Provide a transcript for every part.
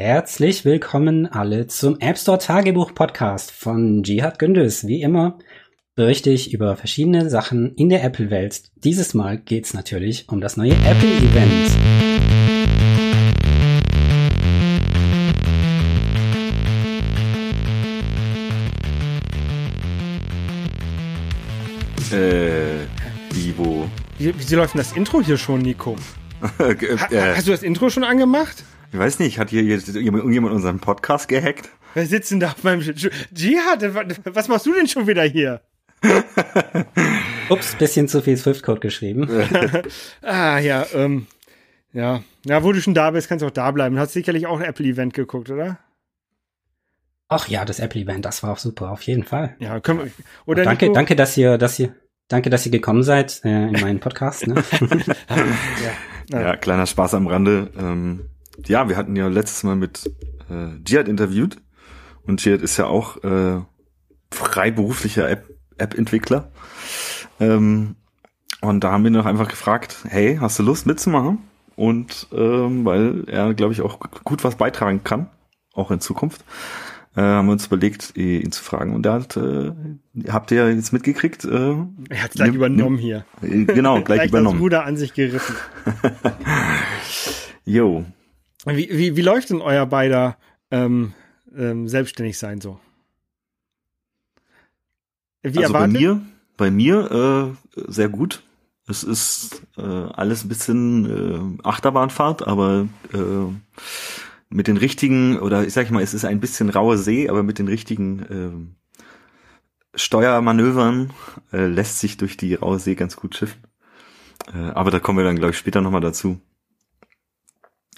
Herzlich willkommen alle zum App Store Tagebuch Podcast von Jihad Gündüz. Wie immer berichte ich über verschiedene Sachen in der Apple-Welt. Dieses Mal geht's natürlich um das neue Apple-Event. Äh, Ivo. Wie, wieso läuft denn das Intro hier schon, Nico? Ha, äh, hast du das Intro schon angemacht? Ich weiß nicht, hat hier irgendjemand unseren Podcast gehackt? Wer sitzt denn da auf meinem Jihad, was machst du denn schon wieder hier? Ups, bisschen zu viel Swift-Code geschrieben. Ah, ja, ähm, ja. Ja, wo du schon da bist, kannst du auch da bleiben. Du hast sicherlich auch ein Apple-Event geguckt, oder? Ach ja, das Apple-Event, das war auch super, auf jeden Fall. Ja, können wir, oder danke, Nico? danke, dass ihr, dass ihr, danke, dass ihr gekommen seid äh, in meinen Podcast. Ne? Ja, kleiner Spaß am Rande. Ähm, ja, wir hatten ja letztes Mal mit äh, Jihad interviewt und Jihad ist ja auch äh, freiberuflicher App- App-Entwickler. ähm, und da haben wir ihn noch einfach gefragt, hey, hast du Lust mitzumachen? Und ähm, weil er, glaube ich, auch gut was beitragen kann, auch in Zukunft, äh, haben wir uns überlegt, ihn zu fragen. Und er hat, äh, habt ihr jetzt mitgekriegt? Äh, Er hat gleich übernommen hier. Genau, gleich das übernommen. Ruder an sich gerissen. Jo, Wie, wie, wie läuft denn euer beider ähm, ähm, selbstständig sein so? Wie also bei erwartet? mir, bei mir äh, sehr gut. Es ist äh, alles ein bisschen äh, Achterbahnfahrt, aber äh, mit den richtigen, oder ich sag mal, es ist ein bisschen rauer See, aber mit den richtigen äh, Steuermanövern äh, lässt sich durch die raue See ganz gut schiffen. Äh, aber da kommen wir dann, glaube ich, später nochmal dazu.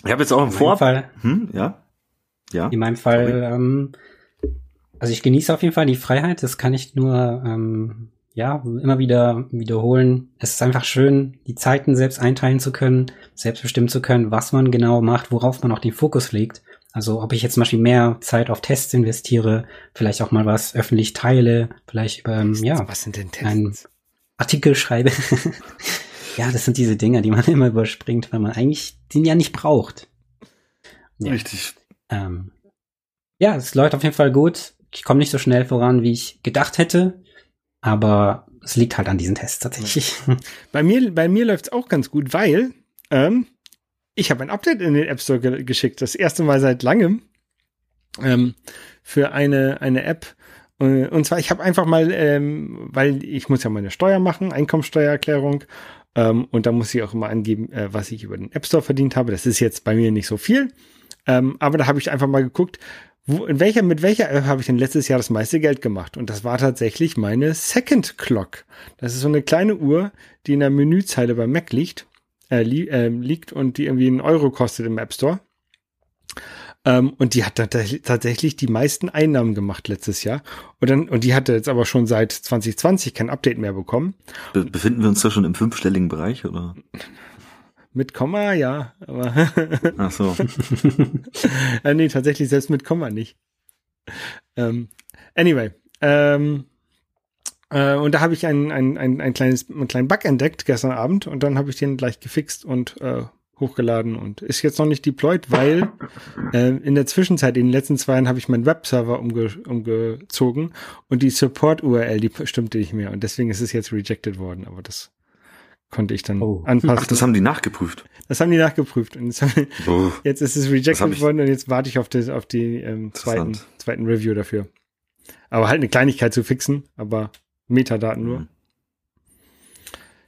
Ich habe jetzt auch im meinem Vor... Fall, Hm, ja? Ja? in meinem Fall, ähm, also ich genieße auf jeden Fall die Freiheit. Das kann ich nur, ähm, ja, immer wieder wiederholen. Es ist einfach schön, die Zeiten selbst einteilen zu können, selbst bestimmen zu können, was man genau macht, worauf man auch den Fokus legt. Also ob ich jetzt zum Beispiel mehr Zeit auf Tests investiere, vielleicht auch mal was öffentlich teile, vielleicht über, ähm, ja, Was sind denn ein Tests? Artikel schreibe. ja, das sind diese Dinge, die man immer überspringt, weil man eigentlich den ja nicht braucht. Ja. Richtig. Ähm, ja, es läuft auf jeden Fall gut. Ich komme nicht so schnell voran, wie ich gedacht hätte, aber es liegt halt an diesen Tests tatsächlich. Bei mir, bei mir läuft's auch ganz gut, weil ähm, ich habe ein Update in den App Store ge geschickt. Das erste Mal seit langem ähm, für eine, eine App. Und zwar, ich habe einfach mal, ähm, weil ich muss ja meine Steuer machen, Einkommensteuererklärung. Ähm, und da muss ich auch immer angeben, äh, was ich über den App Store verdient habe. Das ist jetzt bei mir nicht so viel. Ähm, aber da habe ich einfach mal geguckt, wo, in welcher, mit welcher App habe ich denn letztes Jahr das meiste Geld gemacht? Und das war tatsächlich meine Second Clock. Das ist so eine kleine Uhr, die in der Menüzeile bei Mac liegt, äh, li äh, liegt und die irgendwie einen Euro kostet im App Store. Ähm, und die hat tats- tatsächlich die meisten Einnahmen gemacht letztes Jahr. Und dann, und die hatte jetzt aber schon seit 2020 kein Update mehr bekommen. Be befinden wir uns da schon im fünfstelligen Bereich, oder? Mit Komma, ja, aber Ach so. äh, nee, tatsächlich selbst mit Komma nicht. Ähm, anyway, ähm, äh, und da habe ich ein, ein, ein, ein kleines, einen kleinen Bug entdeckt gestern Abend und dann habe ich den gleich gefixt und äh, hochgeladen und ist jetzt noch nicht deployed, weil äh, in der Zwischenzeit, in den letzten zwei Jahren, habe ich meinen Webserver umge umgezogen und die Support-URL, die stimmte nicht mehr und deswegen ist es jetzt rejected worden, aber das konnte ich dann Oh. anpassen. Ach, das haben die nachgeprüft. das haben die nachgeprüft und jetzt haben, Oh. Jetzt ist es rejected worden und jetzt warte ich auf, das, auf die ähm, zweiten, zweiten Review dafür. Aber halt eine Kleinigkeit zu fixen, aber Metadaten nur. Mhm.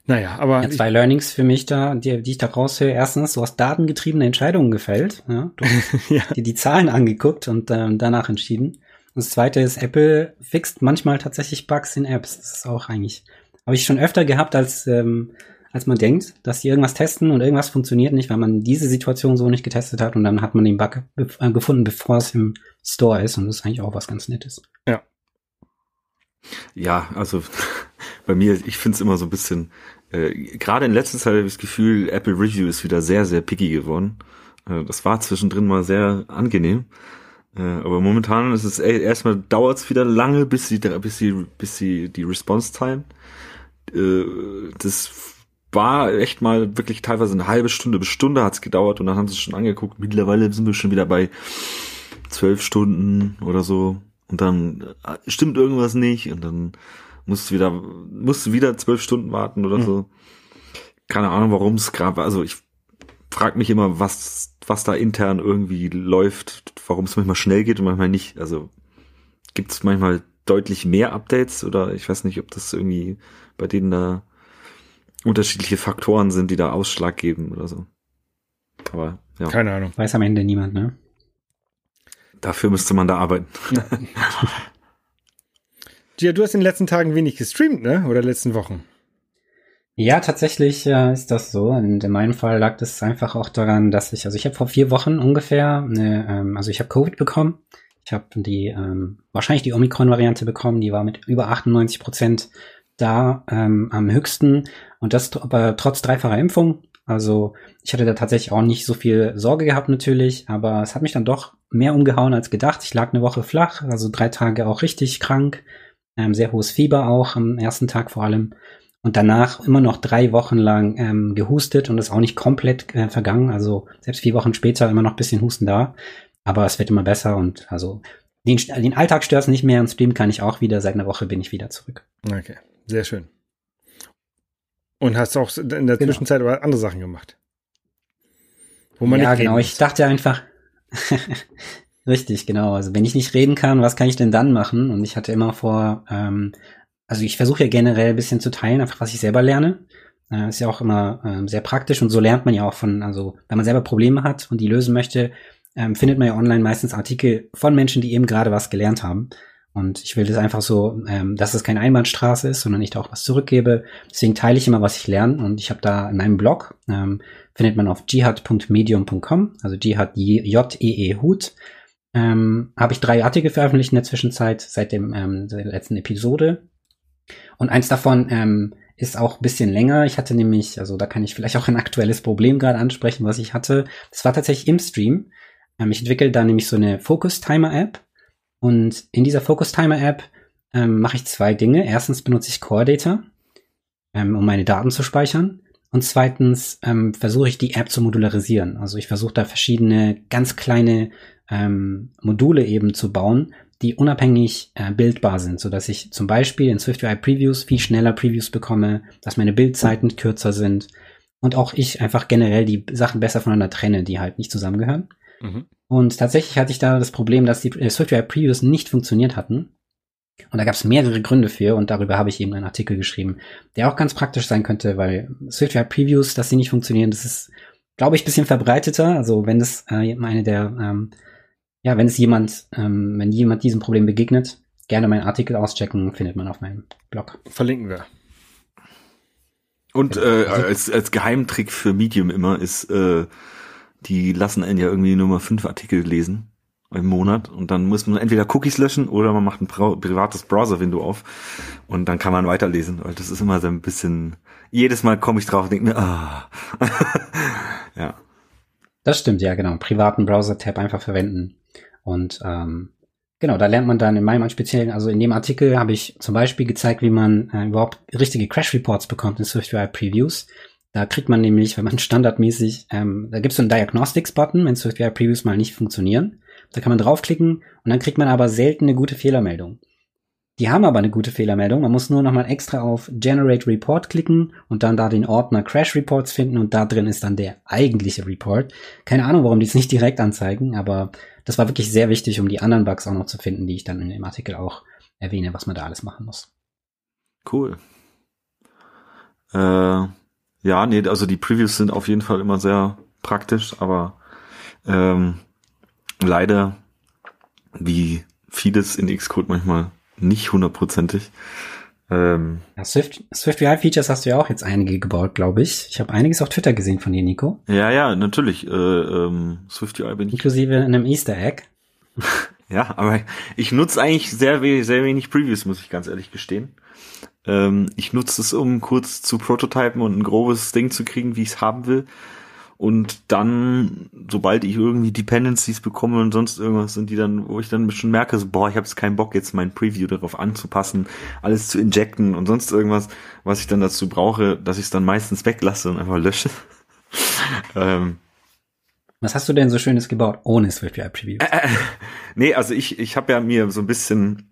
Naja, aber Ja, zwei Learnings für mich da, die, die ich da raushöre. Erstens, du hast datengetriebene Entscheidungen gefällt. Ja? Du hast ja, dir die Zahlen angeguckt und ähm, danach entschieden. Und das zweite ist, Apple fixt manchmal tatsächlich Bugs in Apps. Das ist auch eigentlich, habe ich schon öfter gehabt, als, ähm, als man denkt, dass die irgendwas testen und irgendwas funktioniert nicht, weil man diese Situation so nicht getestet hat und dann hat man den Bug äh, gefunden, bevor es im Store ist und das ist eigentlich auch was ganz Nettes. Ja, also bei mir, ich finde es immer so ein bisschen, äh, gerade in letzter Zeit habe ich das Gefühl, Apple Review ist wieder sehr, sehr picky geworden. Äh, das war zwischendrin mal sehr angenehm. Äh, aber momentan ist es ey, erstmal dauert es wieder lange, bis sie bis sie bis sie die Response Time äh, des war echt mal wirklich teilweise eine halbe Stunde bis Stunde hat's gedauert und dann haben sie es schon angeguckt. Mittlerweile sind wir schon wieder bei zwölf Stunden oder so und dann äh, stimmt irgendwas nicht und dann musst du wieder musst du wieder zwölf Stunden warten oder mhm. so. Keine Ahnung, warum es gerade. Also ich frage mich immer, was was da intern irgendwie läuft, warum es manchmal schnell geht und manchmal nicht. Also gibt es manchmal deutlich mehr Updates oder ich weiß nicht, ob das irgendwie bei denen da unterschiedliche Faktoren sind, die da Ausschlag geben oder so. Aber ja. Keine Ahnung. Weiß am Ende niemand, ne? Dafür müsste man da arbeiten. Gia, du hast in den letzten Tagen wenig gestreamt, ne? Oder letzten Wochen? Ja, tatsächlich äh, ist das so. Und in meinem Fall lag das einfach auch daran, dass ich, also ich habe vor vier Wochen ungefähr, eine, ähm, also ich habe Covid bekommen. Ich habe die ähm, wahrscheinlich die Omikron-Variante bekommen, die war mit über 98 Prozent da ähm, am höchsten und das aber trotz dreifacher Impfung. Also ich hatte da tatsächlich auch nicht so viel Sorge gehabt natürlich, aber es hat mich dann doch mehr umgehauen als gedacht. Ich lag eine Woche flach, also drei Tage auch richtig krank, ähm, sehr hohes Fieber auch am ersten Tag vor allem und danach immer noch drei Wochen lang ähm, gehustet und ist auch nicht komplett äh, vergangen. Also selbst vier Wochen später immer noch bisschen Husten da, aber es wird immer besser und also den, den Alltag stört es nicht mehr und Stream kann ich auch wieder. Seit einer Woche bin ich wieder zurück. Okay. Sehr schön. Und hast auch in der genau. Zwischenzeit andere Sachen gemacht. Wo man ja, genau. Ich dachte einfach, richtig, genau. Also wenn ich nicht reden kann, was kann ich denn dann machen? Und ich hatte immer vor, ähm, also ich versuche ja generell ein bisschen zu teilen, einfach was ich selber lerne. Äh, ist ja auch immer ähm, sehr praktisch und so lernt man ja auch von, also wenn man selber Probleme hat und die lösen möchte, ähm, findet man ja online meistens Artikel von Menschen, die eben gerade was gelernt haben. Und ich will das einfach so, ähm, dass es keine Einbahnstraße ist, sondern ich da auch was zurückgebe. Deswegen teile ich immer, was ich lerne. Und ich habe da in meinem Blog, ähm, findet man auf jihad.medium.com, also jihad, J-E-E Hut, ähm, habe ich drei Artikel veröffentlicht in der Zwischenzeit, seit dem ähm, der letzten Episode. Und eins davon ähm, ist auch bisschen länger. Ich hatte nämlich, also da kann ich vielleicht auch ein aktuelles Problem gerade ansprechen, was ich hatte. Das war tatsächlich im Stream. Ähm, ich entwickle da nämlich so eine Focus Timer App und in dieser Focus Timer App ähm, mache ich zwei Dinge. Erstens benutze ich Core Data, ähm, um meine Daten zu speichern. Und zweitens ähm, versuche ich die App zu modularisieren. Also ich versuche da verschiedene ganz kleine ähm, Module eben zu bauen, die unabhängig äh, bildbar sind, so dass ich zum Beispiel in SwiftUI Previews viel schneller Previews bekomme, dass meine Bildzeiten kürzer sind und auch ich einfach generell die Sachen besser voneinander trenne, die halt nicht zusammengehören. Mhm. Und tatsächlich hatte ich da das Problem, dass die äh, SwiftUI Previews nicht funktioniert hatten. Und da gab es mehrere Gründe für und darüber habe ich eben einen Artikel geschrieben, der auch ganz praktisch sein könnte, weil SwiftUI Previews, dass sie nicht funktionieren, das ist, glaube ich, bisschen verbreiteter. Also wenn es äh, eine der, ähm, ja, wenn es jemand, ähm, wenn jemand diesem Problem begegnet, gerne meinen Artikel auschecken, findet man auf meinem Blog. Verlinken wir. Und äh, also als, als Geheimtrick für Medium immer ist, äh, die lassen einen ja irgendwie nur mal fünf Artikel lesen im Monat und dann muss man entweder Cookies löschen oder man macht ein privates Browser-Window auf und dann kann man weiterlesen, weil das ist immer so ein bisschen, jedes Mal komme ich drauf und denke mir, ah. ja. Das stimmt, ja, genau. Privaten Browser-Tab einfach verwenden. Und ähm, genau, da lernt man dann in meinem speziellen, also in dem Artikel habe ich zum Beispiel gezeigt, wie man äh, überhaupt richtige Crash-Reports bekommt in SwiftUI Previews. Da kriegt man nämlich, wenn man standardmäßig, ähm, da gibt es so einen Diagnostics-Button, wenn SwiftUI Previews mal nicht funktionieren. Da kann man draufklicken und dann kriegt man aber selten eine gute Fehlermeldung. Die haben aber eine gute Fehlermeldung. Man muss nur nochmal extra auf Generate Report klicken und dann da den Ordner Crash Reports finden und da drin ist dann der eigentliche Report. Keine Ahnung, warum die es nicht direkt anzeigen, aber das war wirklich sehr wichtig, um die anderen Bugs auch noch zu finden, die ich dann in dem Artikel auch erwähne, was man da alles machen muss. Cool. Äh ja, nee, also die Previews sind auf jeden Fall immer sehr praktisch, aber ähm, leider, wie vieles in Xcode manchmal nicht hundertprozentig. Ähm, ja, Swift, Swift UI Features hast du ja auch jetzt einige gebaut, glaube ich. Ich habe einiges auf Twitter gesehen von dir, Nico. Ja, ja, natürlich. Äh, ähm, Swift UI bin ich. Inklusive einem Easter Egg. ja, aber ich nutze eigentlich sehr, sehr wenig Previews, muss ich ganz ehrlich gestehen. Ähm, ich nutze es, um kurz zu prototypen und ein grobes Ding zu kriegen, wie ich es haben will. und dann, sobald ich irgendwie Dependencies bekomme und sonst irgendwas, sind die dann, wo ich dann schon merke, so, boah, ich habe jetzt keinen Bock, jetzt mein Preview darauf anzupassen, alles zu injecten und sonst irgendwas, was ich dann dazu brauche, dass ich es dann meistens weglasse und einfach lösche. ähm, was hast du denn so Schönes gebaut ohne Swift-UI Preview? Äh, äh, nee, also ich, ich habe ja mir so ein bisschen,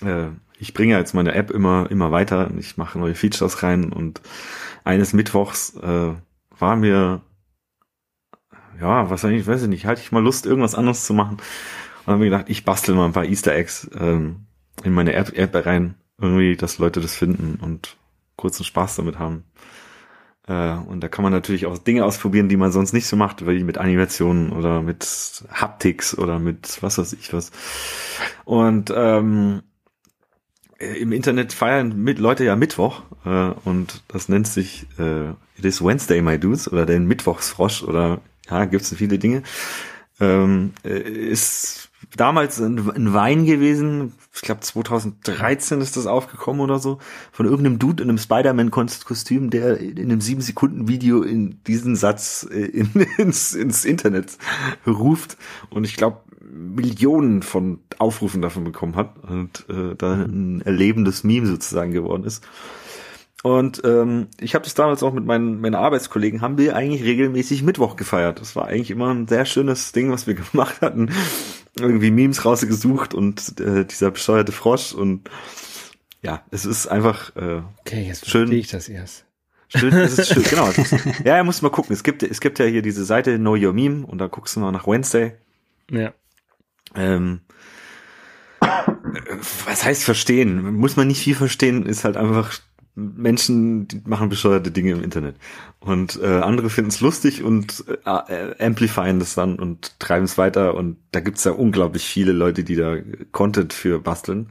äh, ich bringe jetzt meine App immer, immer weiter. Ich mache neue Features rein und eines Mittwochs äh, war mir ja, was eigentlich, weiß ich nicht, hatte ich mal Lust, irgendwas anderes zu machen. Und habe mir gedacht, ich bastel mal ein paar Easter Eggs ähm, in meine App, App rein. Irgendwie, dass Leute das finden und kurzen Spaß damit haben. Äh, und da kann man natürlich auch Dinge ausprobieren, die man sonst nicht so macht, wie mit Animationen oder mit Haptics oder mit was weiß ich was. Und ähm, im Internet feiern mit Leute ja Mittwoch äh, und das nennt sich äh, It is Wednesday, my dudes oder den Mittwochsfrosch oder ja, gibt es viele Dinge. Ähm, äh, ist damals ein, ein Wein gewesen, ich glaube 2013 ist das aufgekommen oder so, von irgendeinem Dude in einem Spider-Man-Kostüm, der in einem 7-Sekunden-Video in diesen Satz äh, in, ins, ins Internet ruft. Und ich glaube, Millionen von Aufrufen davon bekommen hat und äh, da ein erlebendes Meme sozusagen geworden ist. Und ähm, ich habe das damals auch mit meinen, meinen Arbeitskollegen, haben wir eigentlich regelmäßig Mittwoch gefeiert. Das war eigentlich immer ein sehr schönes Ding, was wir gemacht hatten. Irgendwie Memes rausgesucht und äh, dieser bescheuerte Frosch und ja, es ist einfach äh, okay, jetzt schön. ich das erst. Schön, es ist schön, genau. Ist, ja, muss mal gucken. Es gibt, es gibt ja hier diese Seite Know Your Meme und da guckst du mal nach Wednesday. Ja. Ähm, was heißt verstehen? Muss man nicht viel verstehen, ist halt einfach Menschen die machen bescheuerte Dinge im Internet. Und äh, andere finden es lustig und äh, amplifyen das dann und treiben es weiter. Und da gibt's ja unglaublich viele Leute, die da Content für basteln.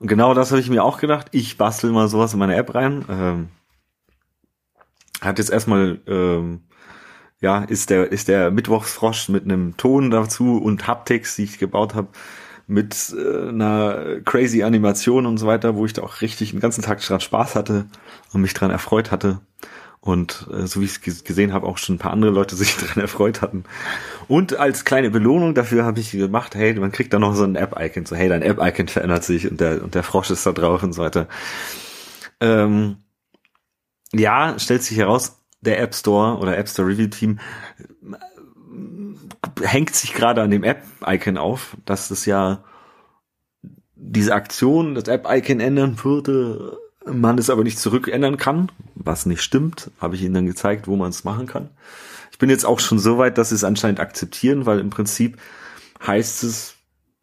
Und genau das habe ich mir auch gedacht. Ich bastel mal sowas in meine App rein. Ähm, hat jetzt erstmal, ähm, ja, ist der, ist der Mittwochsfrosch mit einem Ton dazu und Haptics, die ich gebaut habe mit äh, einer crazy Animation und so weiter, wo ich da auch richtig den ganzen Tag dran Spaß hatte und mich dran erfreut hatte. Und äh, so wie ich es gesehen habe, auch schon ein paar andere Leute sich dran erfreut hatten. Und als kleine Belohnung dafür habe ich gemacht, hey, man kriegt da noch so ein App-Icon, so hey, dein App-Icon verändert sich und der, und der Frosch ist da drauf und so weiter. Ähm, ja, stellt sich heraus, der App Store oder App Store Review Team hängt sich gerade an dem App-Icon auf, dass das ja diese Aktion, das App-Icon ändern würde, man es aber nicht zurückändern kann, was nicht stimmt, habe ich ihnen dann gezeigt, wo man es machen kann. Ich bin jetzt auch schon so weit, dass sie es anscheinend akzeptieren, weil im Prinzip heißt es,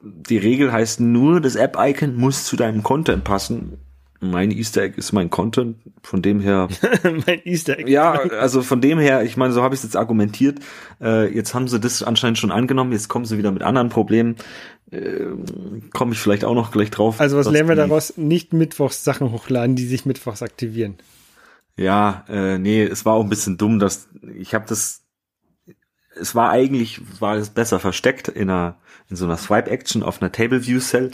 die Regel heißt nur, das App-Icon muss zu deinem Content passen mein Easter Egg ist mein Content, von dem her. mein Easter Egg. Ja, also von dem her, ich meine, so habe ich es jetzt argumentiert. Äh, jetzt haben sie das anscheinend schon angenommen, jetzt kommen sie wieder mit anderen Problemen. Äh, Komme ich vielleicht auch noch gleich drauf. Also was lernen wir daraus? Nicht Mittwochs Sachen hochladen, die sich Mittwochs aktivieren. Ja, äh, nee, es war auch ein bisschen dumm, dass ich habe das. Es war eigentlich war es besser versteckt in einer in so einer Swipe Action auf einer Table View Cell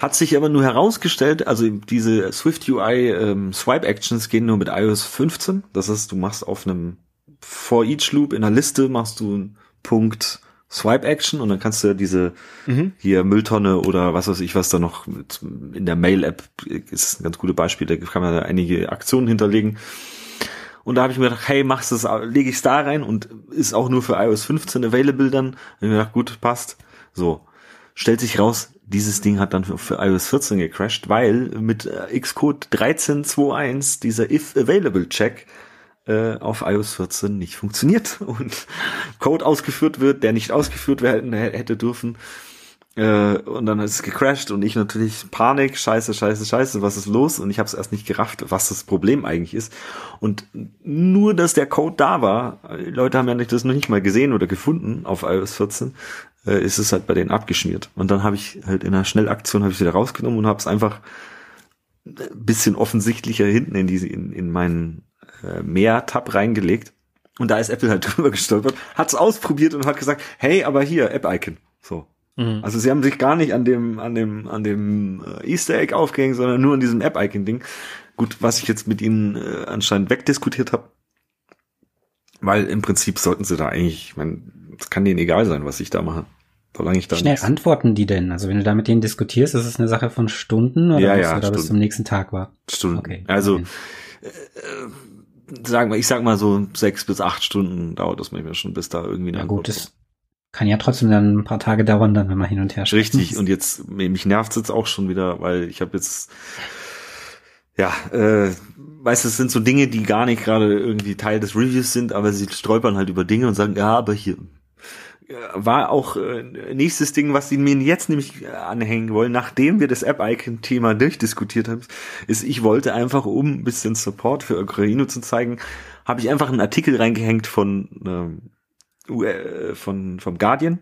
hat sich aber nur herausgestellt, also diese Swift UI ähm, Swipe Actions gehen nur mit iOS 15. Das heißt, du machst auf einem For Each Loop in der Liste machst du einen Punkt Swipe Action und dann kannst du diese mhm. hier Mülltonne oder was weiß ich was da noch mit, in der Mail App ist ein ganz gutes Beispiel, da kann man da einige Aktionen hinterlegen. Und da habe ich mir gedacht, hey, machst das, lege ich es da rein und ist auch nur für iOS 15 available dann. Da habe ich mir gedacht, gut, passt. So. Stellt sich raus, dieses Ding hat dann für, iOS 14 gecrashed, weil mit äh, Xcode 13.2.1 dieser if available check äh, auf iOS 14 nicht funktioniert und Code ausgeführt wird, der nicht ausgeführt werden hätte dürfen. Äh, und dann ist es gecrashed und ich natürlich Panik, scheiße, scheiße, scheiße, was ist los? Und ich habe es erst nicht gerafft, was das Problem eigentlich ist. Und nur, dass der Code da war, die Leute haben ja nicht, das noch nicht mal gesehen oder gefunden auf iOS 14, äh, ist es halt bei denen abgeschmiert. Und dann habe ich halt in einer Schnellaktion habe ich wieder rausgenommen und habe es einfach ein bisschen offensichtlicher hinten in diese in, in meinen äh, Mehr-Tab reingelegt. Und da ist Apple halt drüber gestolpert, hat es ausprobiert und hat gesagt, hey, aber hier App-Icon. Mhm. Also sie haben sich gar nicht an dem an dem an dem äh, Easter Egg aufgehängt, sondern nur an diesem App-Icon-Ding. Gut, was ich jetzt mit ihnen äh, anscheinend wegdiskutiert habe, Weil im Prinzip sollten sie da eigentlich, ich meine, es kann denen egal sein, was ich da mache. Solange ich da Schnell nichts. antworten die denn? Also wenn du da mit denen diskutierst, ist es eine Sache von Stunden oder ja, bis ja, du da Stunden. bis zum nächsten Tag war? Stunden. Okay. Also okay. Äh, sagen wir, ich sag mal so sechs bis acht Stunden dauert das manchmal schon, bis da irgendwie eine ja, Antwort gut, das kann ja trotzdem dann ein paar Tage dauern, dann wenn man hin und her schreibt. Richtig. Und jetzt mich nervt es jetzt auch schon wieder, weil ich habe jetzt ja, äh, weißt du, es sind so Dinge, die gar nicht gerade irgendwie Teil des Reviews sind, aber sie stolpern halt über Dinge und sagen, ja, aber hier war auch äh, nächstes Ding, was sie mir jetzt nämlich anhängen wollen, nachdem wir das App-Icon-Thema durchdiskutiert haben, ist, ich wollte einfach, um ein bisschen Support für Ukraine zu zeigen, habe ich einfach einen Artikel reingehängt von, äh, von vom Guardian,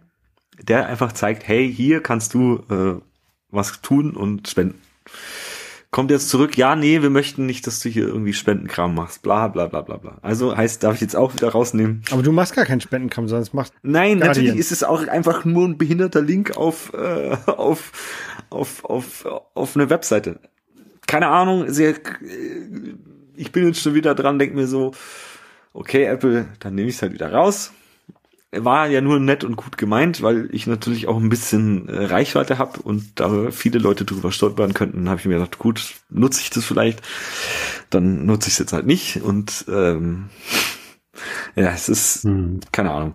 der einfach zeigt, hey, hier kannst du äh, was tun und spenden kommt jetzt zurück, ja, nee, wir möchten nicht, dass du hier irgendwie Spendenkram machst, bla bla bla bla bla. Also heißt, darf ich jetzt auch wieder rausnehmen. Aber du machst gar keinen Spendenkram, sonst macht. Nein, Guardian. natürlich ist es auch einfach nur ein behinderter Link auf, äh, auf, auf, auf, auf eine Webseite. Keine Ahnung, sehr, ich bin jetzt schon wieder dran, denk mir so, okay, Apple, dann nehme ich es halt wieder raus war ja nur nett und gut gemeint, weil ich natürlich auch ein bisschen äh, Reichweite habe und da viele Leute drüber stolpern könnten, habe ich mir gedacht, gut, nutze ich das vielleicht, dann nutze ich es jetzt halt nicht und ähm, ja, es ist, hm. keine Ahnung,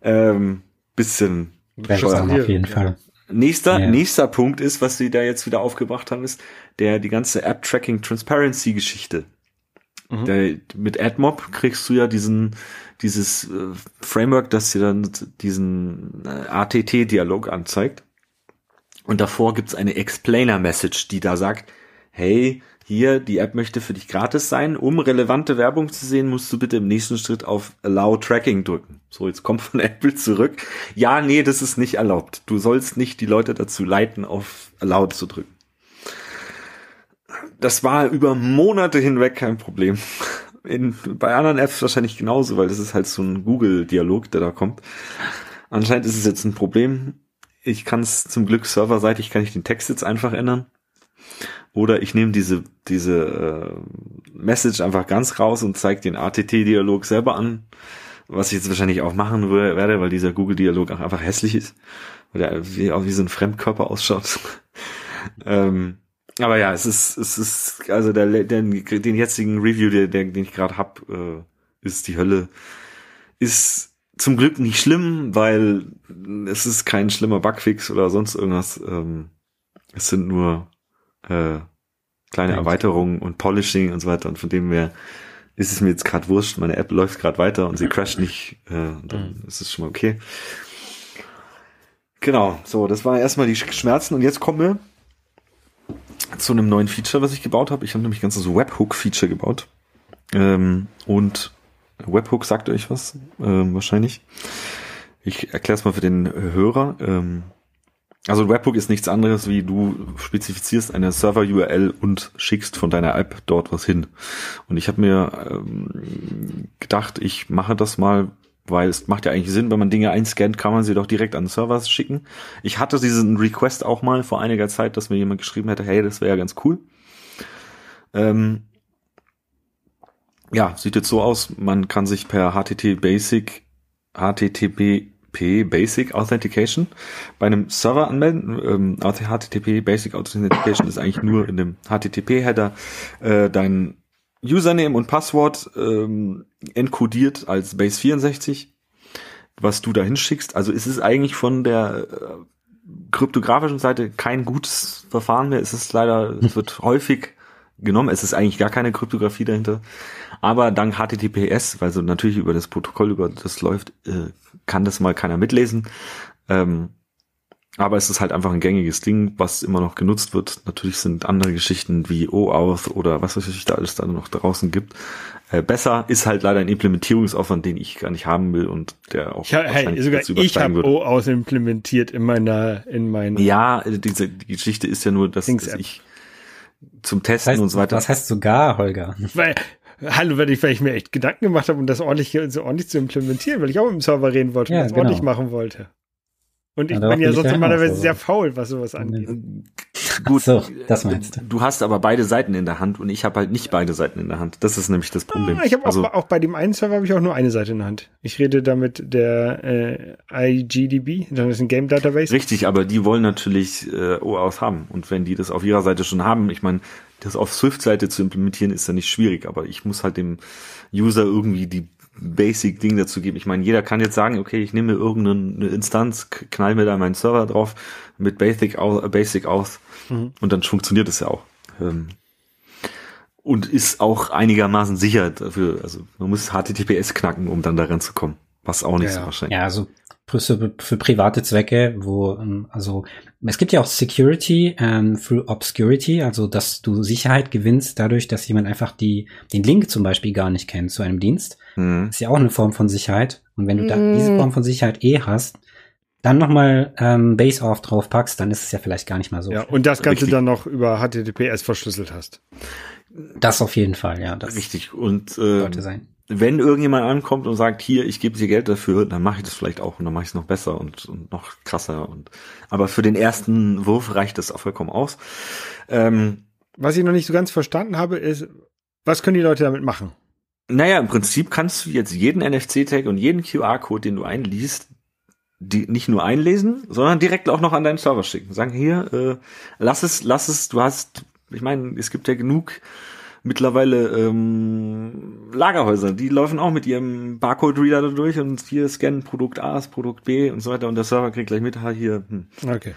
ähm, bisschen bescheuert. auf jeden Fall. Nächster, ja. nächster Punkt ist, was sie da jetzt wieder aufgebracht haben, ist der, die ganze App-Tracking Transparency Geschichte. Mhm. Der, mit AdMob kriegst du ja diesen, dieses äh, Framework, das dir dann diesen äh, ATT-Dialog anzeigt. Und davor gibt's eine Explainer-Message, die da sagt, hey, hier, die App möchte für dich gratis sein. Um relevante Werbung zu sehen, musst du bitte im nächsten Schritt auf Allow Tracking drücken. So, jetzt kommt von Apple zurück. Ja, nee, das ist nicht erlaubt. Du sollst nicht die Leute dazu leiten, auf Allow zu drücken. Das war über Monate hinweg kein Problem in, bei anderen Apps wahrscheinlich genauso, weil das ist halt so ein Google-Dialog, der da kommt. Anscheinend ist es jetzt ein Problem. Ich kann es zum Glück serverseitig kann ich den Text jetzt einfach ändern. Oder ich nehme diese, diese äh, Message einfach ganz raus und zeige den ATT-Dialog selber an. Was ich jetzt wahrscheinlich auch machen werde, weil dieser Google-Dialog auch einfach hässlich ist. Weil der wie, auch wie so ein Fremdkörper ausschaut. ähm, aber ja, es ist, es ist, also der, der den jetzigen Review, der, der, den ich gerade hab, äh, ist die Hölle. Ist zum Glück nicht schlimm, weil es ist kein schlimmer Bugfix oder sonst irgendwas. Ähm, es sind nur äh, kleine Thanks. Erweiterungen und Polishing und so weiter. Und von dem her ist es mir jetzt gerade wurscht. Meine App läuft gerade weiter und sie crasht nicht. Äh, dann mhm. ist es schon mal okay. Genau, so, das war erstmal die Schmerzen und jetzt kommen wir zu einem neuen Feature, was ich gebaut habe. Ich habe nämlich ein ganzes Webhook-Feature gebaut. Ähm, und Webhook sagt euch was, ähm, wahrscheinlich. Ich erkläre es mal für den Hörer. Ähm, also Webhook ist nichts anderes, wie du spezifizierst eine Server-URL und schickst von deiner App dort was hin. Und ich habe mir ähm, gedacht, ich mache das mal weil es macht ja eigentlich Sinn, wenn man Dinge einscannt, kann man sie doch direkt an den Server schicken. Ich hatte diesen Request auch mal vor einiger Zeit, dass mir jemand geschrieben hätte, hey, das wäre ja ganz cool. Ähm, ja, sieht jetzt so aus, man kann sich per HTTP Basic, HTTP Basic Authentication bei einem Server anmelden. Ähm, HTTP Basic Authentication ist eigentlich nur in dem HTTP-Header äh, dein Username und Passwort ähm, enkodiert als Base 64, was du da hinschickst. Also ist es eigentlich von der äh, kryptografischen Seite kein gutes Verfahren mehr. Es ist leider, es wird häufig genommen. Es ist eigentlich gar keine Kryptographie dahinter. Aber dank HTTPS, weil so natürlich über das Protokoll, über das läuft, äh, kann das mal keiner mitlesen. Ähm, aber es ist halt einfach ein gängiges Ding, was immer noch genutzt wird. Natürlich sind andere Geschichten wie OAuth oder was weiß ich da alles da noch draußen gibt. Äh, besser ist halt leider ein Implementierungsaufwand, den ich gar nicht haben will und der auch ich hab, hey, sogar ich habe OAuth implementiert in meiner in meiner Ja, diese die Geschichte ist ja nur, dass, dass ich zum Testen heißt, und so weiter. Was heißt sogar, Holger? Weil Hallo, weil ich, weil ich mir echt Gedanken gemacht habe, um das ordentlich, so ordentlich zu implementieren, weil ich auch mit dem Server reden wollte und das genau. ordentlich machen wollte. Und ich ja, bin ja sonst normalerweise sehr faul, was sowas angeht. Gut, so, das meinst du. Du hast aber beide Seiten in der Hand und ich habe halt nicht beide Seiten in der Hand. Das ist nämlich das Problem. Ah, ich habe also, auch, auch, bei dem einen Server habe ich auch nur eine Seite in der Hand. Ich rede damit der äh, IGDB, das ist ein Game Database. Richtig, aber die wollen natürlich äh, OAuth haben und wenn die das auf ihrer Seite schon haben, ich meine, das auf Swift-Seite zu implementieren ist ja nicht schwierig, aber ich muss halt dem User irgendwie die Basic-Ding dazu geben. Ich meine, jeder kann jetzt sagen, okay, ich nehme irgendeine Instanz, knall mir da meinen Server drauf mit Basic, Basic aus mhm. und dann funktioniert es ja auch. Ähm, und ist auch einigermaßen sicher dafür. Also man muss HTTPS knacken, um dann daran zu kommen. Was auch nicht ja, so wahrscheinlich. Ja, also für, für private Zwecke, wo, ähm, also es gibt ja auch Security ähm, through Obscurity, also dass du Sicherheit gewinnst dadurch, dass jemand einfach die, den Link zum Beispiel gar nicht kennt zu einem Dienst. Mhm. Ist ja auch eine Form von Sicherheit. Und wenn du da diese mhm. Form von Sicherheit eh hast, dann nochmal ähm, Base off drauf packst, dann ist es ja vielleicht gar nicht mal so. Ja, und das Ganze Richtig. dann noch über HTTPS verschlüsselt hast. Das auf jeden Fall, ja. Das Richtig. Und äh, sein wenn irgendjemand ankommt und sagt, hier, ich gebe dir Geld dafür, dann mache ich das vielleicht auch und dann mache ich es noch besser und, und noch krasser. Und aber für den ersten Wurf reicht das auch vollkommen aus. Ähm, was ich noch nicht so ganz verstanden habe, ist, was können die Leute damit machen? Naja, im Prinzip kannst du jetzt jeden NFC-Tag und jeden QR-Code, den du einliest, die nicht nur einlesen, sondern direkt auch noch an deinen Server schicken. Sagen hier, äh, lass es, lass es, du hast, ich meine, es gibt ja genug mittlerweile ähm, Lagerhäuser, die laufen auch mit ihrem Barcode-Reader da durch und hier scannen Produkt A, Produkt B und so weiter und der Server kriegt gleich mit, ha, hier, hm. okay.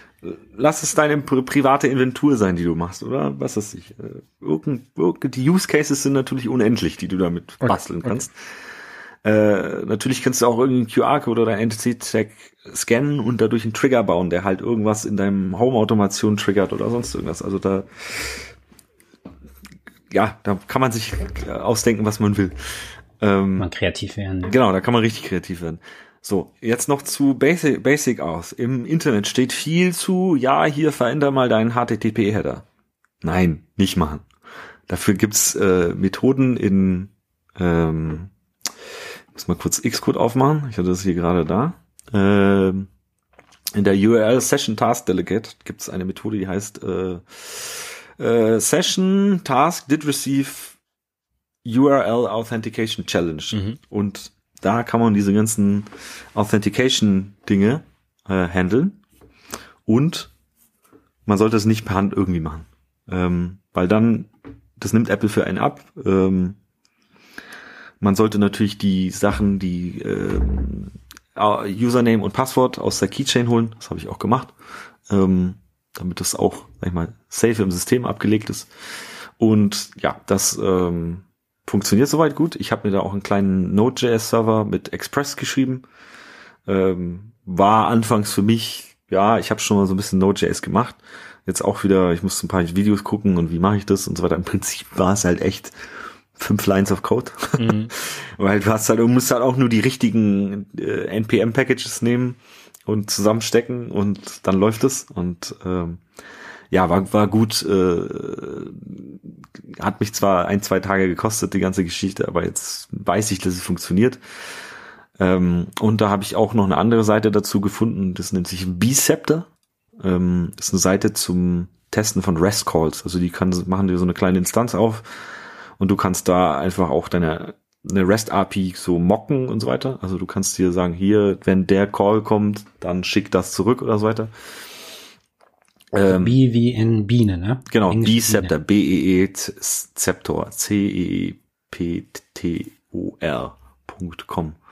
Lass es deine private Inventur sein, die du machst, oder? Was ist ich? Äh, irgend, irgend, die Use Cases sind natürlich unendlich, die du damit okay. basteln kannst. Okay. Äh, natürlich kannst du auch irgendeinen QR-Code oder NTC-Tag scannen und dadurch einen Trigger bauen, der halt irgendwas in deinem Home-Automation triggert oder sonst irgendwas. Also da ja, da kann man sich ausdenken, was man will. Ähm, man kreativ werden. Genau, da kann man richtig kreativ werden. So, jetzt noch zu Basic, Basic aus. Im Internet steht viel zu, ja, hier veränder mal deinen HTTP-Header. Nein, nicht machen. Dafür gibt's äh, Methoden in, ähm, muss mal kurz Xcode aufmachen. Ich hatte das hier gerade da. Ähm, in der URL Session Task Delegate gibt's eine Methode, die heißt äh, äh, Session Task did receive URL Authentication Challenge. Mhm. Und da kann man diese ganzen Authentication Dinge äh, handeln. Und man sollte es nicht per Hand irgendwie machen. Ähm, weil dann, das nimmt Apple für einen ab. Ähm, man sollte natürlich die Sachen, die ähm, Username und Passwort aus der Keychain holen. Das habe ich auch gemacht. Ähm, damit das auch, sag ich mal, safe im System abgelegt ist. Und ja, das ähm, funktioniert soweit gut. Ich habe mir da auch einen kleinen Node.js-Server mit Express geschrieben. Ähm, war anfangs für mich, ja, ich habe schon mal so ein bisschen Node.js gemacht. Jetzt auch wieder, ich musste ein paar Videos gucken und wie mache ich das und so weiter. Im Prinzip war es halt echt fünf Lines of Code. Mhm. Weil du hast halt, du musst halt auch nur die richtigen äh, NPM-Packages nehmen und zusammenstecken und dann läuft es. Und ähm, ja, war, war gut. Äh, hat mich zwar ein, zwei Tage gekostet, die ganze Geschichte, aber jetzt weiß ich, dass es funktioniert. Ähm, und da habe ich auch noch eine andere Seite dazu gefunden, das nennt sich Biceptor. Ähm, ist eine Seite zum Testen von REST Calls. Also die kann, machen dir so eine kleine Instanz auf und du kannst da einfach auch deine eine REST-API so mocken und so weiter. Also du kannst hier sagen, hier, wenn der Call kommt, dann schick das zurück oder so weiter. Ähm, B wie in Biene, ne? Genau, B-Scepter, B-E-E-Sceptor, C-E-P-T-O-R.com.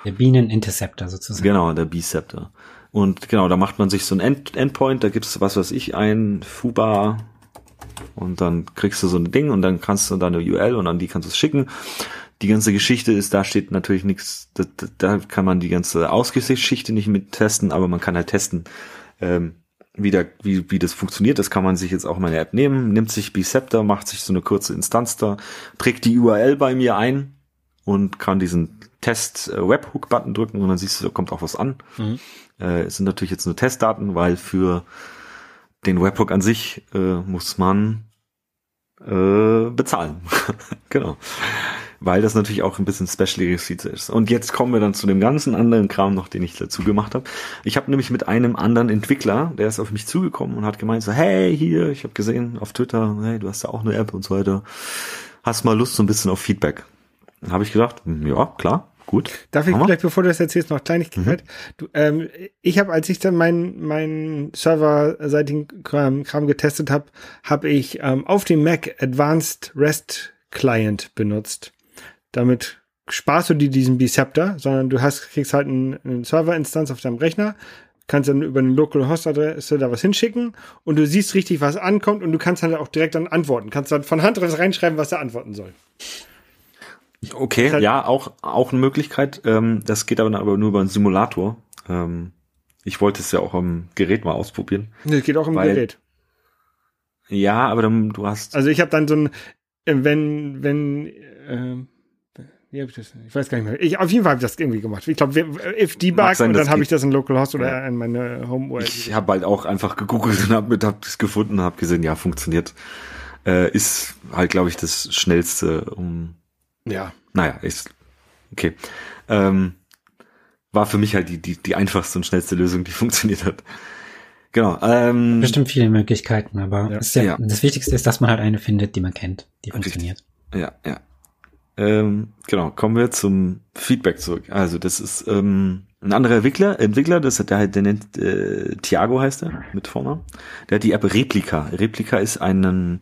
Der Bienen-Interceptor sozusagen. Genau, der B-Scepter. Und genau, da macht man sich so ein End Endpoint, da gibt's was weiß ich, ein Fuba und dann kriegst du so ein Ding und dann kannst du deine URL und an die kannst du es schicken die ganze Geschichte ist, da steht natürlich nichts, da, da kann man die ganze Ausgesichtsgeschichte nicht mit testen, aber man kann halt testen, ähm, wie, da, wie, wie das funktioniert. Das kann man sich jetzt auch in meine App nehmen, nimmt sich Biceptor, macht sich so eine kurze Instanz da, trägt die URL bei mir ein und kann diesen Test äh, drücken und dann siehst du, da kommt auch was an. Mhm. Äh, es sind natürlich jetzt nur Testdaten, weil für den Webhook an sich äh, muss man äh, bezahlen. genau. Weil das natürlich auch ein bisschen Special Receipts ist. Und jetzt kommen wir dann zu dem ganzen anderen Kram noch, den ich dazu gemacht habe. Ich habe nämlich mit einem anderen Entwickler, der ist auf mich zugekommen und hat gemeint so, hey, hier, ich habe gesehen auf Twitter, hey, du hast da auch eine App und so weiter. Hast mal Lust so ein bisschen auf Feedback? Dann habe ich gedacht, hm, ja, klar, gut. Darf ich vielleicht, bevor du das erzählst, noch Kleinigkeit? Mhm. Du, ähm, ich habe, als ich dann meinen mein serverseitigen Kram, Kram getestet habe, habe ich ähm, auf dem Mac Advanced REST Client benutzt. Damit sparst du dir diesen Biceptor, sondern du hast, kriegst halt eine ein Serverinstanz auf deinem Rechner, kannst dann über eine Local Host Adresse da was hinschicken und du siehst richtig, was ankommt und du kannst dann auch direkt dann antworten. Kannst dann von Hand was reinschreiben, was er antworten soll. Okay, halt ja, auch, auch eine Möglichkeit. Ähm, das geht aber, aber nur über einen Simulator. Ähm, ich wollte es ja auch am Gerät mal ausprobieren. Das geht auch im weil, Gerät. Ja, aber dann, du hast. Also ich habe dann so ein, wenn, wenn, äh, hab ich das? Ich weiß gar nicht mehr. Ich, auf jeden Fall habe ich das irgendwie gemacht. Ich glaube, if debug sein, und dann habe ich das in Localhost oder ja. in meine Home URL. Ich habe halt auch einfach gegoogelt und habe hab das gefunden, habe gesehen, ja, funktioniert. Äh, ist halt, glaube ich, das schnellste, um ja. Naja, ist okay. Ähm, war für mich halt die, die, die einfachste und schnellste Lösung, die funktioniert hat. Genau. Ähm, Bestimmt viele Möglichkeiten, aber ja. Ja, ja. das Wichtigste ist, dass man halt eine findet, die man kennt, die funktioniert. Ja, ja. Ähm, genau, kommen wir zum Feedback zurück. Also das ist ähm, ein anderer Entwickler, Entwickler, das hat der, der nennt äh, Thiago heißt er mit Vornamen. Der hat die App Replika. Replika ist einen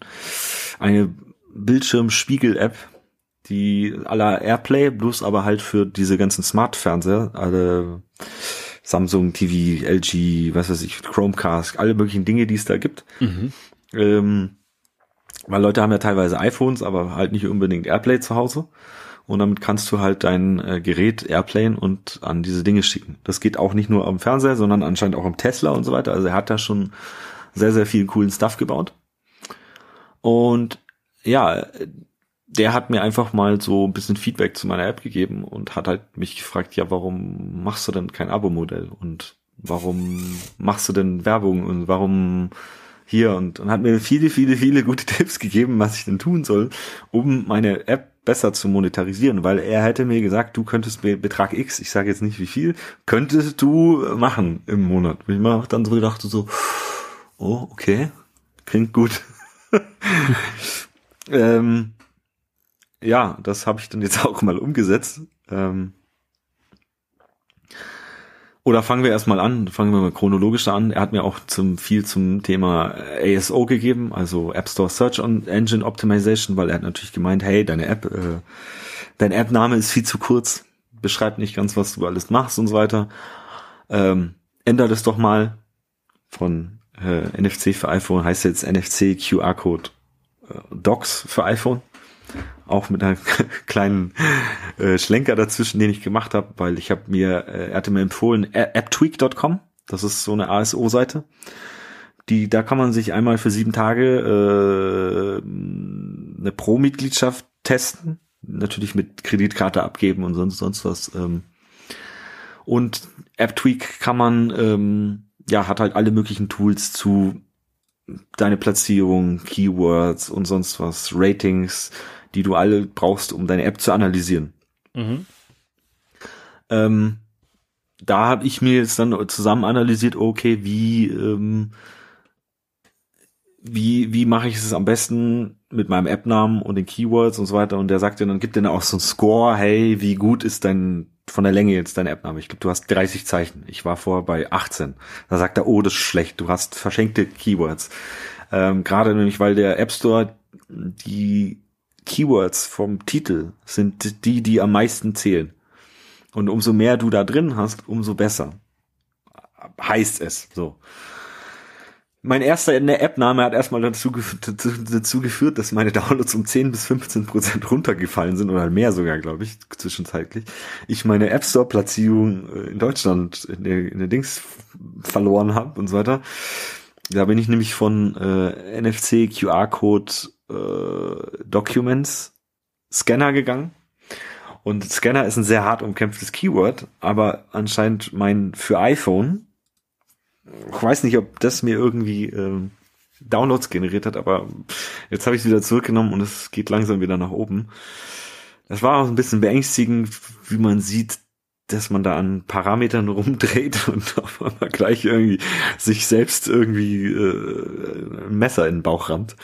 eine Bildschirmspiegel-App, die aller Airplay, bloß aber halt für diese ganzen Smart-Fernseher, alle Samsung TV, LG, was weiß ich, Chromecast, alle möglichen Dinge, die es da gibt. Mhm. Ähm, weil Leute haben ja teilweise iPhones, aber halt nicht unbedingt Airplay zu Hause. Und damit kannst du halt dein äh, Gerät Airplayen und an diese Dinge schicken. Das geht auch nicht nur am Fernseher, sondern anscheinend auch am Tesla und so weiter. Also er hat da schon sehr, sehr viel coolen Stuff gebaut. Und ja, der hat mir einfach mal so ein bisschen Feedback zu meiner App gegeben und hat halt mich gefragt, ja, warum machst du denn kein Abo-Modell und warum machst du denn Werbung und warum hier und, und hat mir viele, viele, viele gute Tipps gegeben, was ich denn tun soll, um meine App besser zu monetarisieren, weil er hätte mir gesagt, du könntest Betrag X, ich sage jetzt nicht wie viel, könntest du machen im Monat. Ich mir dann so gedacht, so, oh, okay, klingt gut. ähm, ja, das habe ich dann jetzt auch mal umgesetzt. Ähm, oder fangen wir erstmal an, fangen wir mal chronologisch an. Er hat mir auch zum viel zum Thema ASO gegeben, also App Store Search Engine Optimization, weil er hat natürlich gemeint, hey, deine App, äh, dein App-Name ist viel zu kurz, beschreibt nicht ganz, was du alles machst und so weiter. Ähm, ändert es doch mal von äh, NFC für iPhone heißt jetzt NFC QR Code äh, Docs für iPhone auch mit einem kleinen äh, Schlenker dazwischen, den ich gemacht habe, weil ich habe mir, äh, er hatte mir empfohlen, apptweak.com, das ist so eine ASO-Seite. Die, da kann man sich einmal für sieben Tage äh, eine Pro-Mitgliedschaft testen, natürlich mit Kreditkarte abgeben und sonst sonst was. Ähm. Und AppTweak kann man, ähm, ja, hat halt alle möglichen Tools zu deine Platzierung, Keywords und sonst was, Ratings, die du alle brauchst, um deine App zu analysieren. Mhm. Ähm, da habe ich mir jetzt dann zusammen analysiert, okay, wie ähm, wie wie mache ich es am besten mit meinem App-Namen und den Keywords und so weiter. Und der sagt dir dann, gibt dir dann auch so ein Score, hey, wie gut ist dein von der Länge jetzt dein App-Name? Ich glaube, du hast 30 Zeichen. Ich war vorher bei 18. Da sagt er, oh, das ist schlecht, du hast verschenkte Keywords. Ähm, Gerade nämlich, weil der App Store die Keywords vom Titel sind die, die am meisten zählen. Und umso mehr du da drin hast, umso besser. Heißt es so. Mein erster in der App-Name hat erstmal dazu, dazu, geführt, dass meine Downloads um 10 bis 15 Prozent runtergefallen sind oder mehr sogar, glaube ich, zwischenzeitlich. Ich meine App Store-Platzierung äh, in Deutschland in der, in der Dings verloren habe und so weiter. Da bin ich nämlich von äh, NFC, QR-Code, äh, Documents, Scanner gegangen. Und Scanner ist ein sehr hart umkämpftes Keyword, aber anscheinend mein für iPhone, ich weiß nicht, ob das mir irgendwie ähm, Downloads generiert hat, aber jetzt habe ich es wieder zurückgenommen und es geht langsam wieder nach oben. Das war auch ein bisschen beängstigend, wie man sieht, dass man da an Parametern rumdreht und auf einmal gleich irgendwie sich selbst irgendwie äh, ein Messer in den Bauch rammt.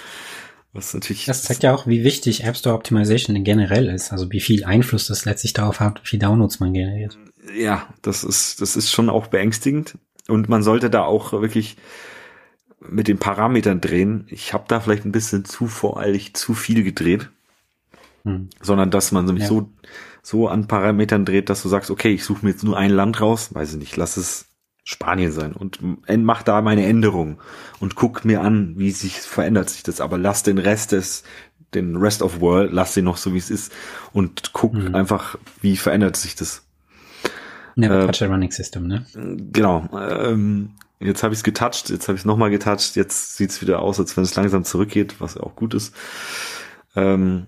Was natürlich. Das zeigt ja auch, wie wichtig App Store Optimization generell ist. Also wie viel Einfluss das letztlich darauf hat, wie viel Downloads man generiert. Ja, das ist, das ist schon auch beängstigend. Und man sollte da auch wirklich mit den Parametern drehen. Ich habe da vielleicht ein bisschen zu voreilig zu viel gedreht. Hm. Sondern dass man nämlich ja. so, so an Parametern dreht, dass du sagst, okay, ich suche mir jetzt nur ein Land raus, weiß ich nicht, lass es Spanien sein und mach da meine Änderungen und guck mir an, wie sich verändert sich das, aber lass den Rest des den Rest of World, lass den noch so wie es ist und guck mhm. einfach, wie verändert sich das. Never äh, touch a running system, ne? Genau. Ähm, jetzt habe ich es getoucht, jetzt habe ich es nochmal getoucht, jetzt sieht es wieder aus, als wenn es langsam zurückgeht, was auch gut ist. Ähm,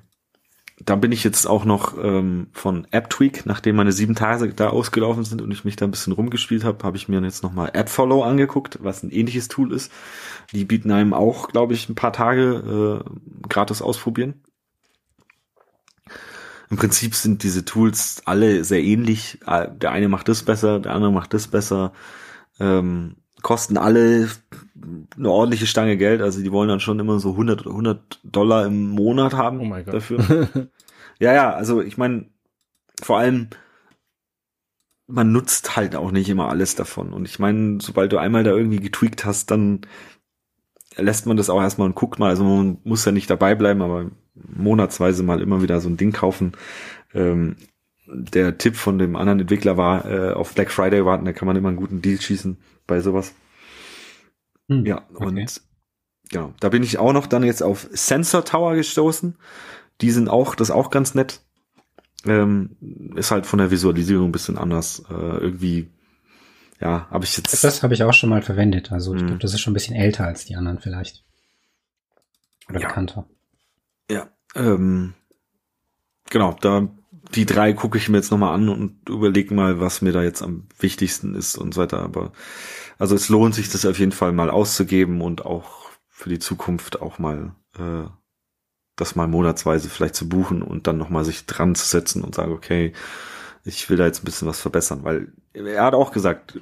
da bin ich jetzt auch noch ähm, von AppTweak, nachdem meine sieben Tage da ausgelaufen sind und ich mich da ein bisschen rumgespielt habe, habe ich mir jetzt nochmal AppFollow angeguckt, was ein ähnliches Tool ist. Die bieten einem auch, glaube ich, ein paar Tage äh, gratis ausprobieren. Im Prinzip sind diese Tools alle sehr ähnlich. Der eine macht das besser, der andere macht das besser. Ähm, kosten alle eine ordentliche Stange Geld. Also die wollen dann schon immer so 100, 100 Dollar im Monat haben oh dafür. ja, ja, also ich meine, vor allem, man nutzt halt auch nicht immer alles davon. Und ich meine, sobald du einmal da irgendwie getweakt hast, dann lässt man das auch erstmal und guckt mal. Also man muss ja nicht dabei bleiben, aber monatsweise mal immer wieder so ein Ding kaufen. Ähm, der Tipp von dem anderen Entwickler war, äh, auf Black Friday warten, da kann man immer einen guten Deal schießen bei sowas. Hm, ja, okay. und genau, da bin ich auch noch dann jetzt auf Sensor Tower gestoßen. Die sind auch, das ist auch ganz nett. Ähm, ist halt von der Visualisierung ein bisschen anders. Äh, irgendwie, ja, habe ich jetzt. Das habe ich auch schon mal verwendet. Also ich hm. glaube, das ist schon ein bisschen älter als die anderen vielleicht. Oder ja. bekannter. Ja, ähm, genau, da die drei gucke ich mir jetzt nochmal an und überlege mal, was mir da jetzt am wichtigsten ist und so weiter. Aber also es lohnt sich, das auf jeden Fall mal auszugeben und auch für die Zukunft auch mal äh, das mal monatsweise vielleicht zu buchen und dann nochmal sich dran zu setzen und sagen, okay, ich will da jetzt ein bisschen was verbessern, weil er hat auch gesagt,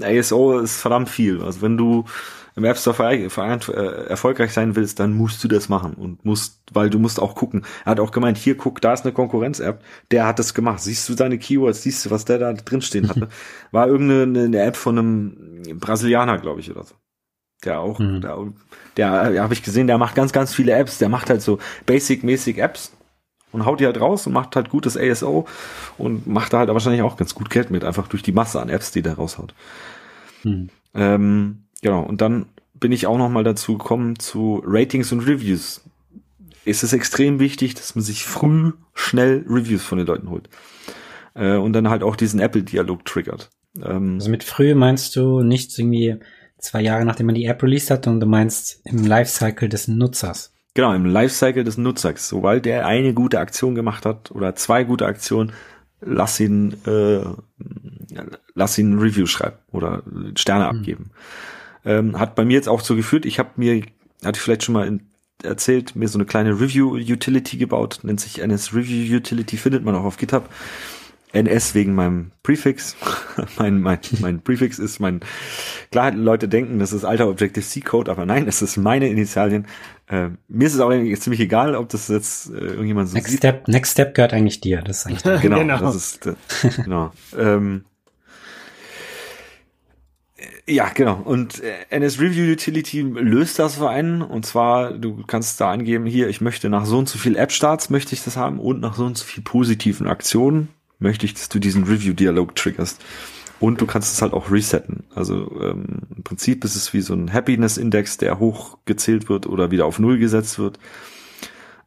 ASO ist verdammt viel. Also wenn du im App Store äh, erfolgreich sein willst, dann musst du das machen und musst, weil du musst auch gucken. Er hat auch gemeint, hier guck, da ist eine Konkurrenz-App, der hat das gemacht. Siehst du seine Keywords, siehst du, was der da drinstehen hatte. War irgendeine eine App von einem Brasilianer, glaube ich, oder so. Der auch, mhm. der, der, habe ich gesehen, der macht ganz, ganz viele Apps. Der macht halt so basic-mäßig Apps und haut die halt raus und macht halt gutes ASO und macht da halt wahrscheinlich auch ganz gut Geld mit, einfach durch die Masse an Apps, die der raushaut. Hm. Ähm, Genau, und dann bin ich auch noch mal dazu gekommen zu Ratings und Reviews. Es ist extrem wichtig, dass man sich früh schnell Reviews von den Leuten holt. Äh, und dann halt auch diesen Apple-Dialog triggert. Ähm, also mit früh meinst du nicht irgendwie zwei Jahre nachdem man die App released hat, und du meinst im Lifecycle des Nutzers. Genau, im Lifecycle des Nutzers. Sobald der eine gute Aktion gemacht hat oder zwei gute Aktionen, lass ihn, äh, lass ihn ein Review schreiben oder Sterne hm. abgeben. Ähm, hat bei mir jetzt auch so geführt, ich habe mir, hatte ich vielleicht schon mal in, erzählt, mir so eine kleine Review-Utility gebaut, nennt sich NS Review Utility, findet man auch auf GitHub. NS wegen meinem Prefix. mein, mein, mein Prefix ist mein, klar, Leute denken, das ist alter Objective-C-Code, aber nein, es ist meine Initialien. Äh, mir ist es auch ziemlich egal, ob das jetzt äh, irgendjemand so Next sieht. Step, Next Step gehört eigentlich dir, das ist eigentlich genau, genau, das ist, äh, genau. ähm, ja, genau. Und äh, NS Review Utility löst das für einen. Und zwar, du kannst da angeben, hier, ich möchte nach so und so viel App-Starts möchte ich das haben und nach so und so viel positiven Aktionen möchte ich, dass du diesen Review-Dialog triggerst. Und du kannst es halt auch resetten. Also ähm, im Prinzip ist es wie so ein Happiness-Index, der hochgezählt wird oder wieder auf Null gesetzt wird.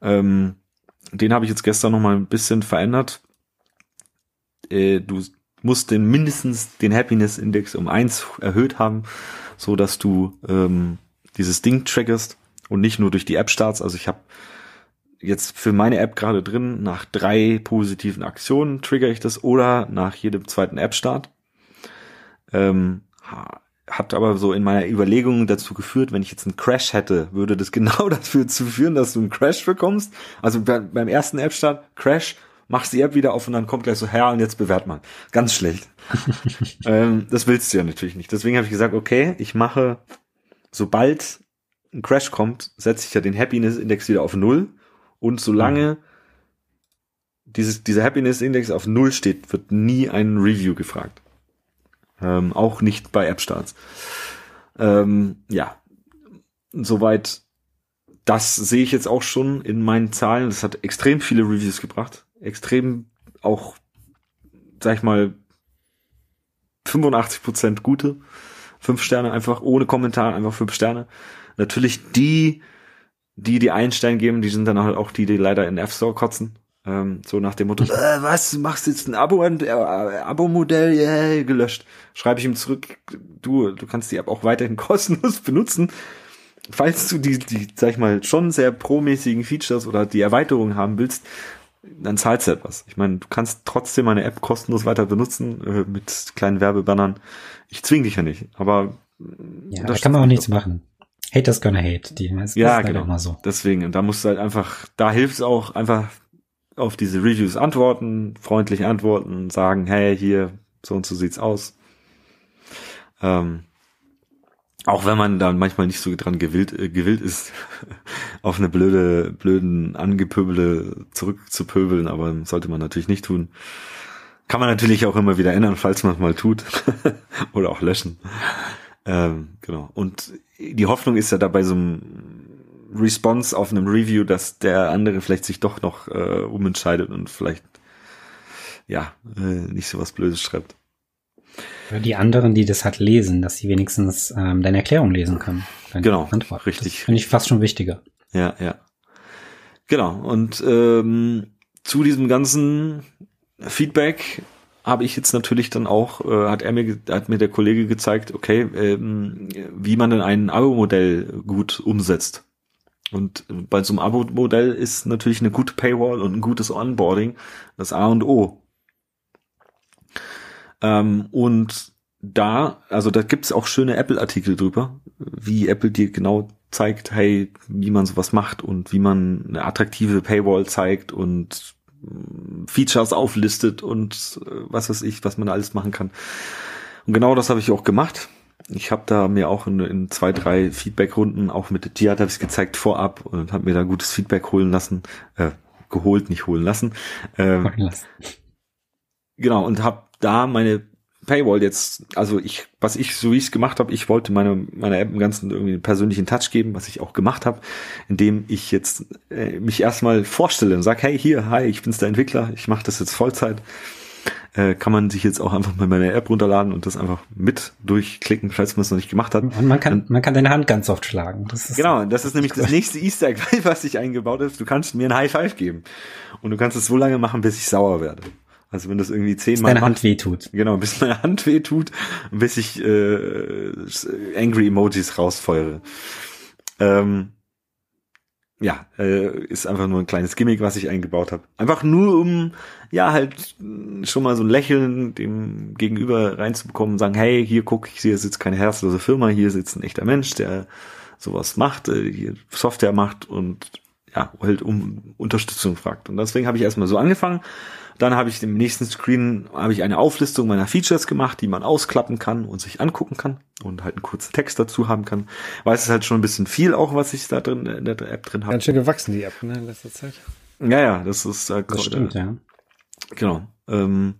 Ähm, den habe ich jetzt gestern noch mal ein bisschen verändert. Äh, du musst den mindestens den Happiness Index um eins erhöht haben, so dass du ähm, dieses Ding triggerst und nicht nur durch die App Starts. Also ich habe jetzt für meine App gerade drin, nach drei positiven Aktionen trigger ich das oder nach jedem zweiten App Start. Ähm, hat aber so in meiner Überlegung dazu geführt, wenn ich jetzt einen Crash hätte, würde das genau dafür zu führen, dass du einen Crash bekommst. Also beim ersten App Start Crash machst die App wieder auf und dann kommt gleich so, Herr, und jetzt bewährt man. Ganz schlecht. ähm, das willst du ja natürlich nicht. Deswegen habe ich gesagt, okay, ich mache, sobald ein Crash kommt, setze ich ja den Happiness-Index wieder auf Null und solange mhm. dieses, dieser Happiness-Index auf Null steht, wird nie ein Review gefragt. Ähm, auch nicht bei App-Starts. Ähm, ja, soweit das sehe ich jetzt auch schon in meinen Zahlen. Das hat extrem viele Reviews gebracht. Extrem auch, sag ich mal, 85 Prozent gute. Fünf Sterne einfach ohne Kommentar, einfach fünf Sterne. Natürlich die, die die einen Stern geben, die sind dann halt auch die, die leider in App Store kotzen. Ähm, so nach dem Motto, äh, was, machst du jetzt ein Abo, äh, Abo-Modell, yeah, gelöscht. Schreibe ich ihm zurück, du, du kannst die App auch weiterhin kostenlos benutzen falls du die, die, sag ich mal, schon sehr pro-mäßigen Features oder die Erweiterung haben willst, dann zahlst du etwas. Ich meine, du kannst trotzdem meine App kostenlos weiter benutzen äh, mit kleinen Werbebannern. Ich zwing dich ja nicht, aber ja, da kann man auch nichts machen. Haters gonna hate. Die ja, halt genau. Mal so. Deswegen, und da musst du halt einfach, da hilft es auch einfach auf diese Reviews antworten, freundlich antworten, sagen, hey, hier, so und so sieht's aus. Ähm, auch wenn man da manchmal nicht so dran gewillt, äh, gewillt ist, auf eine blöde, blöden Angepöbele zurückzupöbeln, aber sollte man natürlich nicht tun. Kann man natürlich auch immer wieder ändern, falls man es mal tut. Oder auch löschen. Ähm, genau. Und die Hoffnung ist ja dabei so ein Response auf einem Review, dass der andere vielleicht sich doch noch äh, umentscheidet und vielleicht ja äh, nicht so was Blödes schreibt. Die anderen, die das halt lesen, dass sie wenigstens ähm, deine Erklärung lesen können. Genau, Antwort. richtig. Finde ich fast schon wichtiger. Ja, ja. Genau. Und ähm, zu diesem ganzen Feedback habe ich jetzt natürlich dann auch, äh, hat er mir, hat mir der Kollege gezeigt, okay, ähm, wie man denn ein Abo-Modell gut umsetzt. Und bei so einem Abo-Modell ist natürlich eine gute Paywall und ein gutes Onboarding das A und O. Ähm, und da, also da gibt's auch schöne Apple-Artikel drüber, wie Apple dir genau zeigt, hey, wie man sowas macht und wie man eine attraktive Paywall zeigt und Features auflistet und äh, was weiß ich, was man da alles machen kann. Und genau das habe ich auch gemacht. Ich habe da mir auch in, in zwei, drei Feedback-Runden auch mit Giat habe ich gezeigt vorab und habe mir da gutes Feedback holen lassen, äh, geholt, nicht holen lassen. Ähm, genau und habe da meine Paywall jetzt, also ich, was ich, so wie ich es gemacht habe, ich wollte meine, meiner App im Ganzen irgendwie einen persönlichen Touch geben, was ich auch gemacht habe, indem ich jetzt äh, mich erstmal vorstelle und sage, hey, hier, hi, ich bin's der Entwickler, ich mache das jetzt Vollzeit. Äh, kann man sich jetzt auch einfach mal meine App runterladen und das einfach mit durchklicken, falls man es noch nicht gemacht hat. Und man kann, man kann deine Hand ganz oft schlagen. Das genau, das ist nämlich das nächste Easter Egg, was ich eingebaut habe. Du kannst mir ein High Five geben. Und du kannst es so lange machen, bis ich sauer werde. Also wenn das irgendwie zehnmal. Bis deine Hand wehtut. Genau, bis meine Hand wehtut bis ich äh, Angry Emojis rausfeuere. Ähm, ja, äh, ist einfach nur ein kleines Gimmick, was ich eingebaut habe. Einfach nur um, ja, halt schon mal so ein Lächeln dem Gegenüber reinzubekommen und sagen, hey, hier guck, hier sitzt keine herzlose Firma, hier sitzt ein echter Mensch, der sowas macht, äh, hier Software macht und ja, halt um Unterstützung fragt. Und deswegen habe ich erstmal so angefangen dann habe ich im nächsten Screen habe ich eine Auflistung meiner Features gemacht, die man ausklappen kann und sich angucken kann und halt einen kurzen Text dazu haben kann. Weil es ist halt schon ein bisschen viel auch, was ich da drin in der App drin habe. Ganz schön gewachsen die App ne, in letzter Zeit. Ja, ja, das ist äh, das stimmt, äh, ja. Genau. Ähm,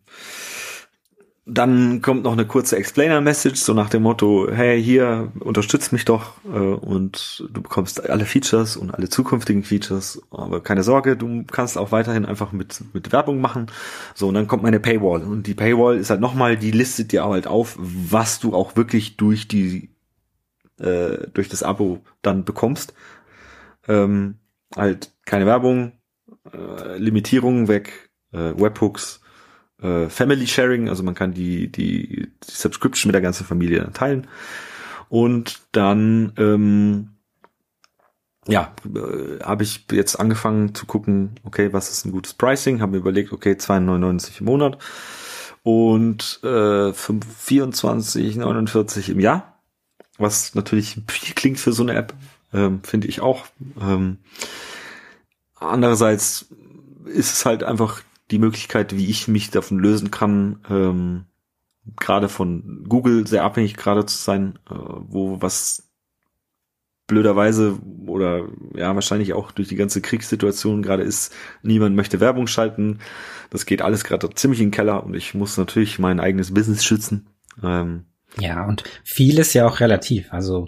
dann kommt noch eine kurze Explainer-Message, so nach dem Motto, hey, hier, unterstützt mich doch äh, und du bekommst alle Features und alle zukünftigen Features, aber keine Sorge, du kannst auch weiterhin einfach mit, mit Werbung machen. So, und dann kommt meine Paywall. Und die Paywall ist halt nochmal, die listet dir halt auf, was du auch wirklich durch die, äh, durch das Abo dann bekommst. Ähm, halt keine Werbung, äh, Limitierungen weg, äh, Webhooks, äh, Family Sharing, also man kann die, die, die Subscription mit der ganzen Familie teilen. Und dann ähm, ja, äh, habe ich jetzt angefangen zu gucken, okay, was ist ein gutes Pricing, habe mir überlegt, okay, 2,99 im Monat und äh, 24,49 im Jahr, was natürlich viel klingt für so eine App, ähm, finde ich auch. Ähm, andererseits ist es halt einfach die Möglichkeit, wie ich mich davon lösen kann, ähm, gerade von Google sehr abhängig gerade zu sein, äh, wo was blöderweise oder ja wahrscheinlich auch durch die ganze Kriegssituation gerade ist, niemand möchte Werbung schalten. Das geht alles gerade ziemlich in den Keller und ich muss natürlich mein eigenes Business schützen. Ähm, ja, und viel ist ja auch relativ. Also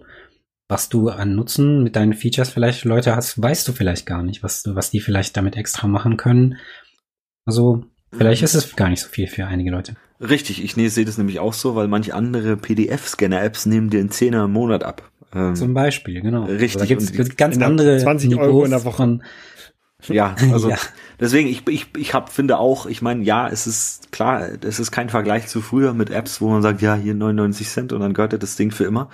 was du an Nutzen mit deinen Features vielleicht Leute hast, weißt du vielleicht gar nicht, was, was die vielleicht damit extra machen können. Also vielleicht ist es gar nicht so viel für einige Leute. Richtig, ich sehe das nämlich auch so, weil manche andere PDF-Scanner-Apps nehmen dir einen Zehner im Monat ab. Ähm, Zum Beispiel, genau. Richtig. Also da gibt es ganz andere 20 Niveaus Euro in der Woche. Von, ja, also ja. deswegen, ich, ich, ich hab, finde auch, ich meine, ja, es ist klar, es ist kein Vergleich zu früher mit Apps, wo man sagt, ja, hier 99 Cent und dann gehört das Ding für immer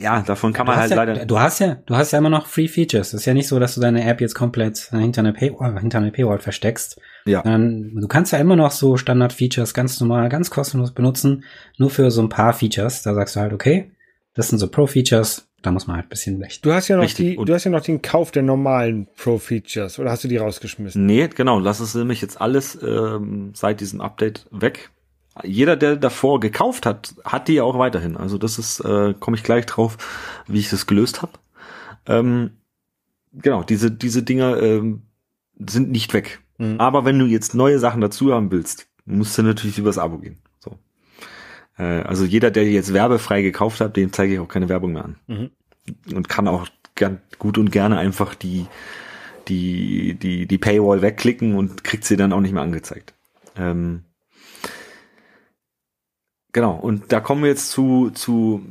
ja, davon kann man halt ja, leider. Du hast ja, du hast ja immer noch Free Features. Es ist ja nicht so, dass du deine App jetzt komplett hinter eine Paywall, hinter eine Paywall versteckst. Ja. Sondern du kannst ja immer noch so Standard-Features ganz normal, ganz kostenlos benutzen. Nur für so ein paar Features. Da sagst du halt, okay, das sind so Pro-Features. Da muss man halt ein bisschen blechen. Du hast ja noch Richtig. die, du hast ja noch den Kauf der normalen Pro-Features. Oder hast du die rausgeschmissen? Nee, genau. Lass es nämlich jetzt alles ähm, seit diesem Update weg jeder, der davor gekauft hat, hat die auch weiterhin. Also das ist, äh, komme ich gleich drauf, wie ich das gelöst habe. Ähm, genau, diese, diese Dinger ähm, sind nicht weg. Mhm. Aber wenn du jetzt neue Sachen dazu haben willst, musst du natürlich übers Abo gehen. So. Äh, also jeder, der jetzt werbefrei gekauft hat, dem zeige ich auch keine Werbung mehr an. Mhm. Und kann auch gern, gut und gerne einfach die, die, die, die Paywall wegklicken und kriegt sie dann auch nicht mehr angezeigt. Ähm, Genau, und da kommen wir jetzt zu, zu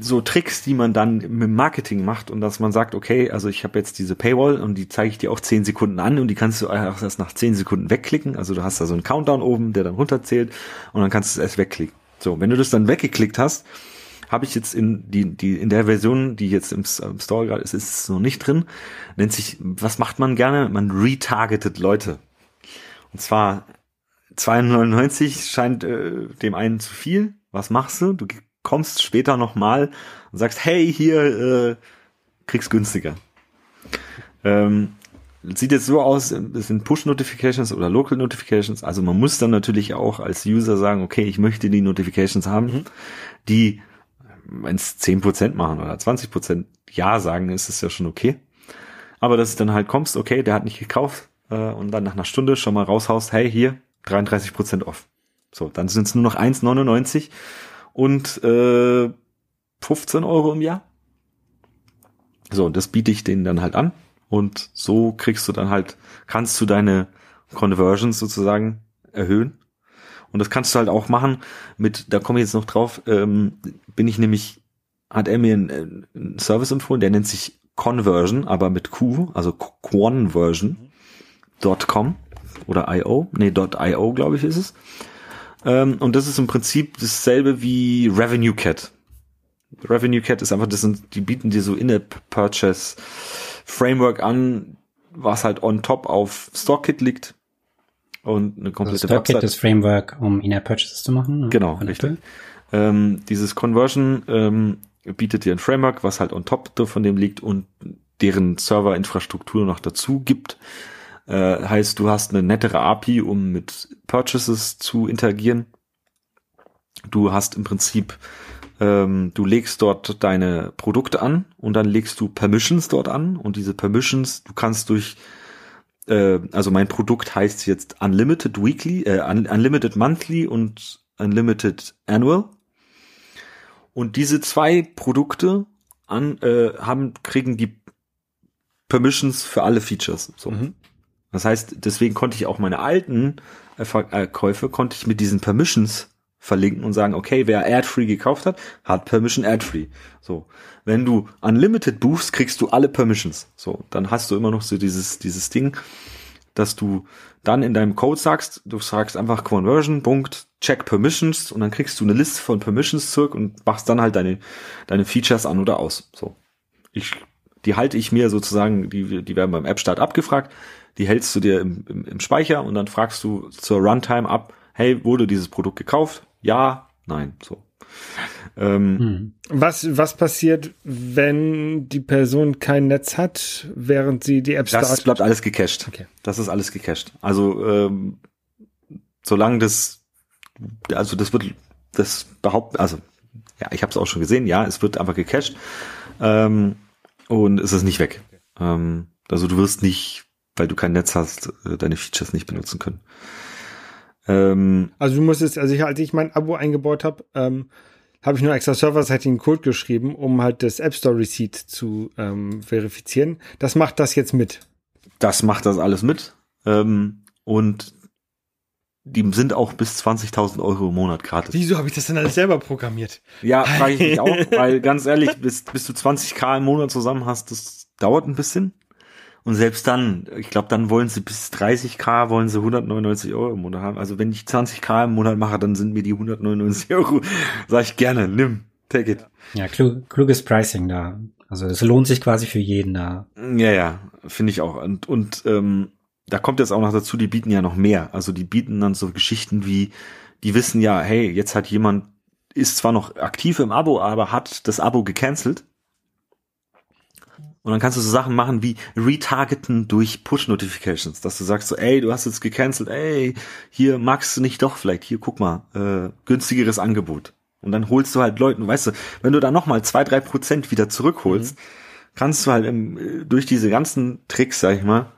so Tricks, die man dann mit Marketing macht und dass man sagt, okay, also ich habe jetzt diese Paywall und die zeige ich dir auch zehn Sekunden an und die kannst du auch erst nach zehn Sekunden wegklicken. Also du hast da so einen Countdown oben, der dann runterzählt und dann kannst du es erst wegklicken. So, wenn du das dann weggeklickt hast, habe ich jetzt in die die in der Version, die jetzt im, im Store gerade ist, ist es noch nicht drin. Nennt sich, was macht man gerne? Man retargetet Leute. Und zwar 2,99 scheint äh, dem einen zu viel. Was machst du? Du kommst später nochmal und sagst, hey, hier, äh, kriegst günstiger. Ähm, sieht jetzt so aus, es sind Push-Notifications oder Local-Notifications. Also man muss dann natürlich auch als User sagen, okay, ich möchte die Notifications haben, mhm. die, wenn es 10% machen oder 20% Ja sagen, ist es ja schon okay. Aber dass du dann halt kommst, okay, der hat nicht gekauft äh, und dann nach einer Stunde schon mal raushaust, hey, hier, 33 Prozent off. So, dann sind es nur noch 1,99 und äh, 15 Euro im Jahr. So, das biete ich denen dann halt an und so kriegst du dann halt, kannst du deine Conversions sozusagen erhöhen. Und das kannst du halt auch machen mit, da komme ich jetzt noch drauf, ähm, bin ich nämlich, hat er mir einen, einen Service empfohlen, der nennt sich Conversion, aber mit Q, also Conversion.com oder IO, nee, .io, glaube ich, ist es. Ähm, und das ist im Prinzip dasselbe wie Revenue Cat. Revenue Cat ist einfach, das sind, die bieten dir so In-App-Purchase Framework an, was halt on top auf StoreKit liegt und eine komplette also StoreKit ist Framework, um In-App-Purchases zu machen. Ne? Genau, richtig. Ähm, dieses Conversion ähm, bietet dir ein Framework, was halt on top von dem liegt und deren Serverinfrastruktur noch dazu gibt. Äh, heißt, du hast eine nettere API, um mit Purchases zu interagieren. Du hast im Prinzip, ähm, du legst dort deine Produkte an und dann legst du Permissions dort an und diese Permissions, du kannst durch äh, also mein Produkt heißt jetzt Unlimited Weekly, äh, Unlimited Monthly und Unlimited Annual. Und diese zwei Produkte an, äh, haben, kriegen die Permissions für alle Features. So. Mhm. Das heißt, deswegen konnte ich auch meine alten äh, äh, Käufe, konnte ich mit diesen Permissions verlinken und sagen, okay, wer Ad-Free gekauft hat, hat Permission Ad-Free. So. Wenn du Unlimited buchst, kriegst du alle Permissions. So. Dann hast du immer noch so dieses, dieses Ding, dass du dann in deinem Code sagst, du sagst einfach Conversion, Punkt, check Permissions und dann kriegst du eine Liste von Permissions zurück und machst dann halt deine, deine Features an oder aus. So. Ich, die halte ich mir sozusagen, die, die werden beim App-Start abgefragt die hältst du dir im, im, im Speicher und dann fragst du zur Runtime ab, hey, wurde dieses Produkt gekauft? Ja, nein, so. Ähm, hm. was, was passiert, wenn die Person kein Netz hat, während sie die App startet? Das bleibt alles gecached. Okay. Das ist alles gecached. Also ähm, solange das, also das wird, das behaupten, also ja, ich habe es auch schon gesehen, ja, es wird einfach gecached ähm, und es ist nicht weg. Ähm, also du wirst nicht, weil du kein Netz hast, äh, deine Features nicht benutzen können. Ähm, also du musst es, also ich, als ich mein Abo eingebaut habe, ähm, habe ich nur extra serverseitigen Code geschrieben, um halt das App Store Receipt zu ähm, verifizieren. Das macht das jetzt mit. Das macht das alles mit. Ähm, und die sind auch bis 20.000 Euro im Monat gratis. Wieso habe ich das denn alles selber programmiert? Ja, frage ich mich auch, weil ganz ehrlich, bis, bis du 20k im Monat zusammen hast, das dauert ein bisschen. Und selbst dann, ich glaube, dann wollen sie bis 30k, wollen sie 199 Euro im Monat haben. Also wenn ich 20k im Monat mache, dann sind mir die 199 Euro, sag ich gerne, nimm, take it. Ja, klug, kluges Pricing da. Also es lohnt sich quasi für jeden da. Ja, ja, finde ich auch. Und, und ähm, da kommt jetzt auch noch dazu, die bieten ja noch mehr. Also die bieten dann so Geschichten wie, die wissen ja, hey, jetzt hat jemand, ist zwar noch aktiv im Abo, aber hat das Abo gecancelt und dann kannst du so Sachen machen wie retargeten durch Push-Notifications, dass du sagst so, ey, du hast jetzt gecancelt, ey, hier magst du nicht doch vielleicht, hier guck mal, äh, günstigeres Angebot. Und dann holst du halt Leuten, weißt du, wenn du da nochmal zwei, drei Prozent wieder zurückholst, mhm. kannst du halt im, durch diese ganzen Tricks, sag ich mal,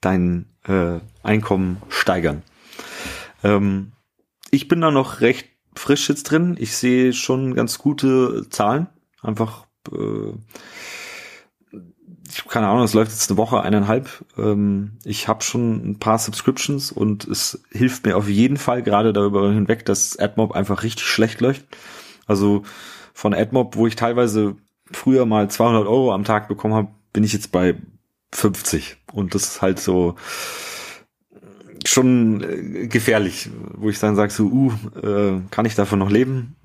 dein äh, Einkommen steigern. Ähm, ich bin da noch recht frisch jetzt drin. Ich sehe schon ganz gute Zahlen. Einfach äh, ich keine Ahnung, es läuft jetzt eine Woche, eineinhalb. Ähm, ich habe schon ein paar Subscriptions und es hilft mir auf jeden Fall gerade darüber hinweg, dass AdMob einfach richtig schlecht läuft. Also von AdMob, wo ich teilweise früher mal 200 Euro am Tag bekommen habe, bin ich jetzt bei 50 und das ist halt so schon äh, gefährlich, wo ich dann sage so, uh, äh, kann ich davon noch leben?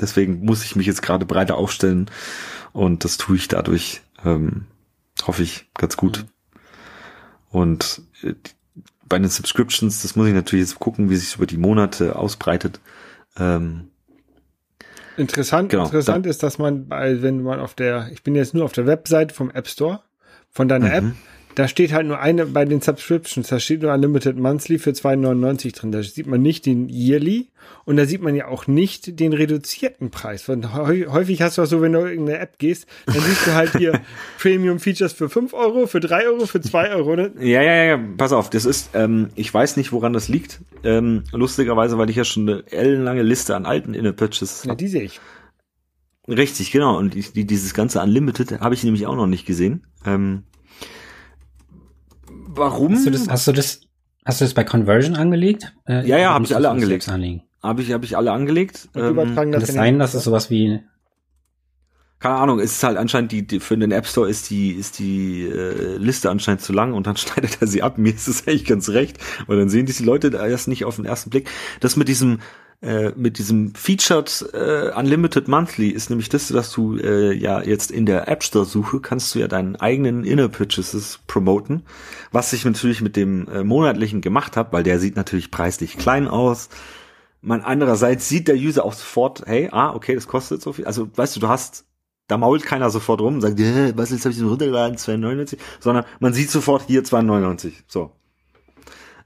Deswegen muss ich mich jetzt gerade breiter aufstellen und das tue ich dadurch. Ähm, hoffe ich, ganz gut. Mhm. Und äh, bei den Subscriptions, das muss ich natürlich jetzt gucken, wie sich über die Monate ausbreitet. Ähm, interessant, genau, interessant da, ist, dass man bei, wenn man auf der, ich bin jetzt nur auf der Webseite vom App Store, von deiner mhm. App, da steht halt nur eine bei den Subscriptions, da steht nur Unlimited Monthly für 2,99 drin. Da sieht man nicht den Yearly und da sieht man ja auch nicht den reduzierten Preis. Und häufig hast du auch so, wenn du in irgendeine App gehst, dann siehst du halt hier Premium Features für 5 Euro, für 3 Euro, für 2 Euro. Ne? Ja, ja, ja, pass auf, das ist, ähm, ich weiß nicht, woran das liegt. Ähm, lustigerweise, weil ich ja schon eine ellenlange Liste an alten Inner-Purchases Ja, die sehe ich. Richtig, genau. Und die, dieses ganze Unlimited habe ich nämlich auch noch nicht gesehen. Ähm, warum? Hast du das, hast du das, hast du das bei Conversion angelegt? Äh, ja, ja, habe ich alle angelegt. Habe ich, habe ich alle angelegt. Ähm, kann das sein, dass es sowas wie keine Ahnung, es ist halt anscheinend die, die für den App Store ist die ist die äh, Liste anscheinend zu lang und dann schneidet er sie ab. Mir ist es eigentlich ganz recht, weil dann sehen die Leute erst nicht auf den ersten Blick. Das mit diesem äh, mit diesem Featured äh, Unlimited Monthly ist nämlich das, dass du äh, ja jetzt in der App Store Suche kannst du ja deinen eigenen Inner Purchases promoten, was ich natürlich mit dem äh, monatlichen gemacht habe, weil der sieht natürlich preislich klein aus. Man andererseits sieht der User auch sofort, hey, ah, okay, das kostet so viel. Also, weißt du, du hast da mault keiner sofort rum und sagt, äh, was jetzt habe ich so runtergeladen, 2,99, sondern man sieht sofort hier 2,99. So.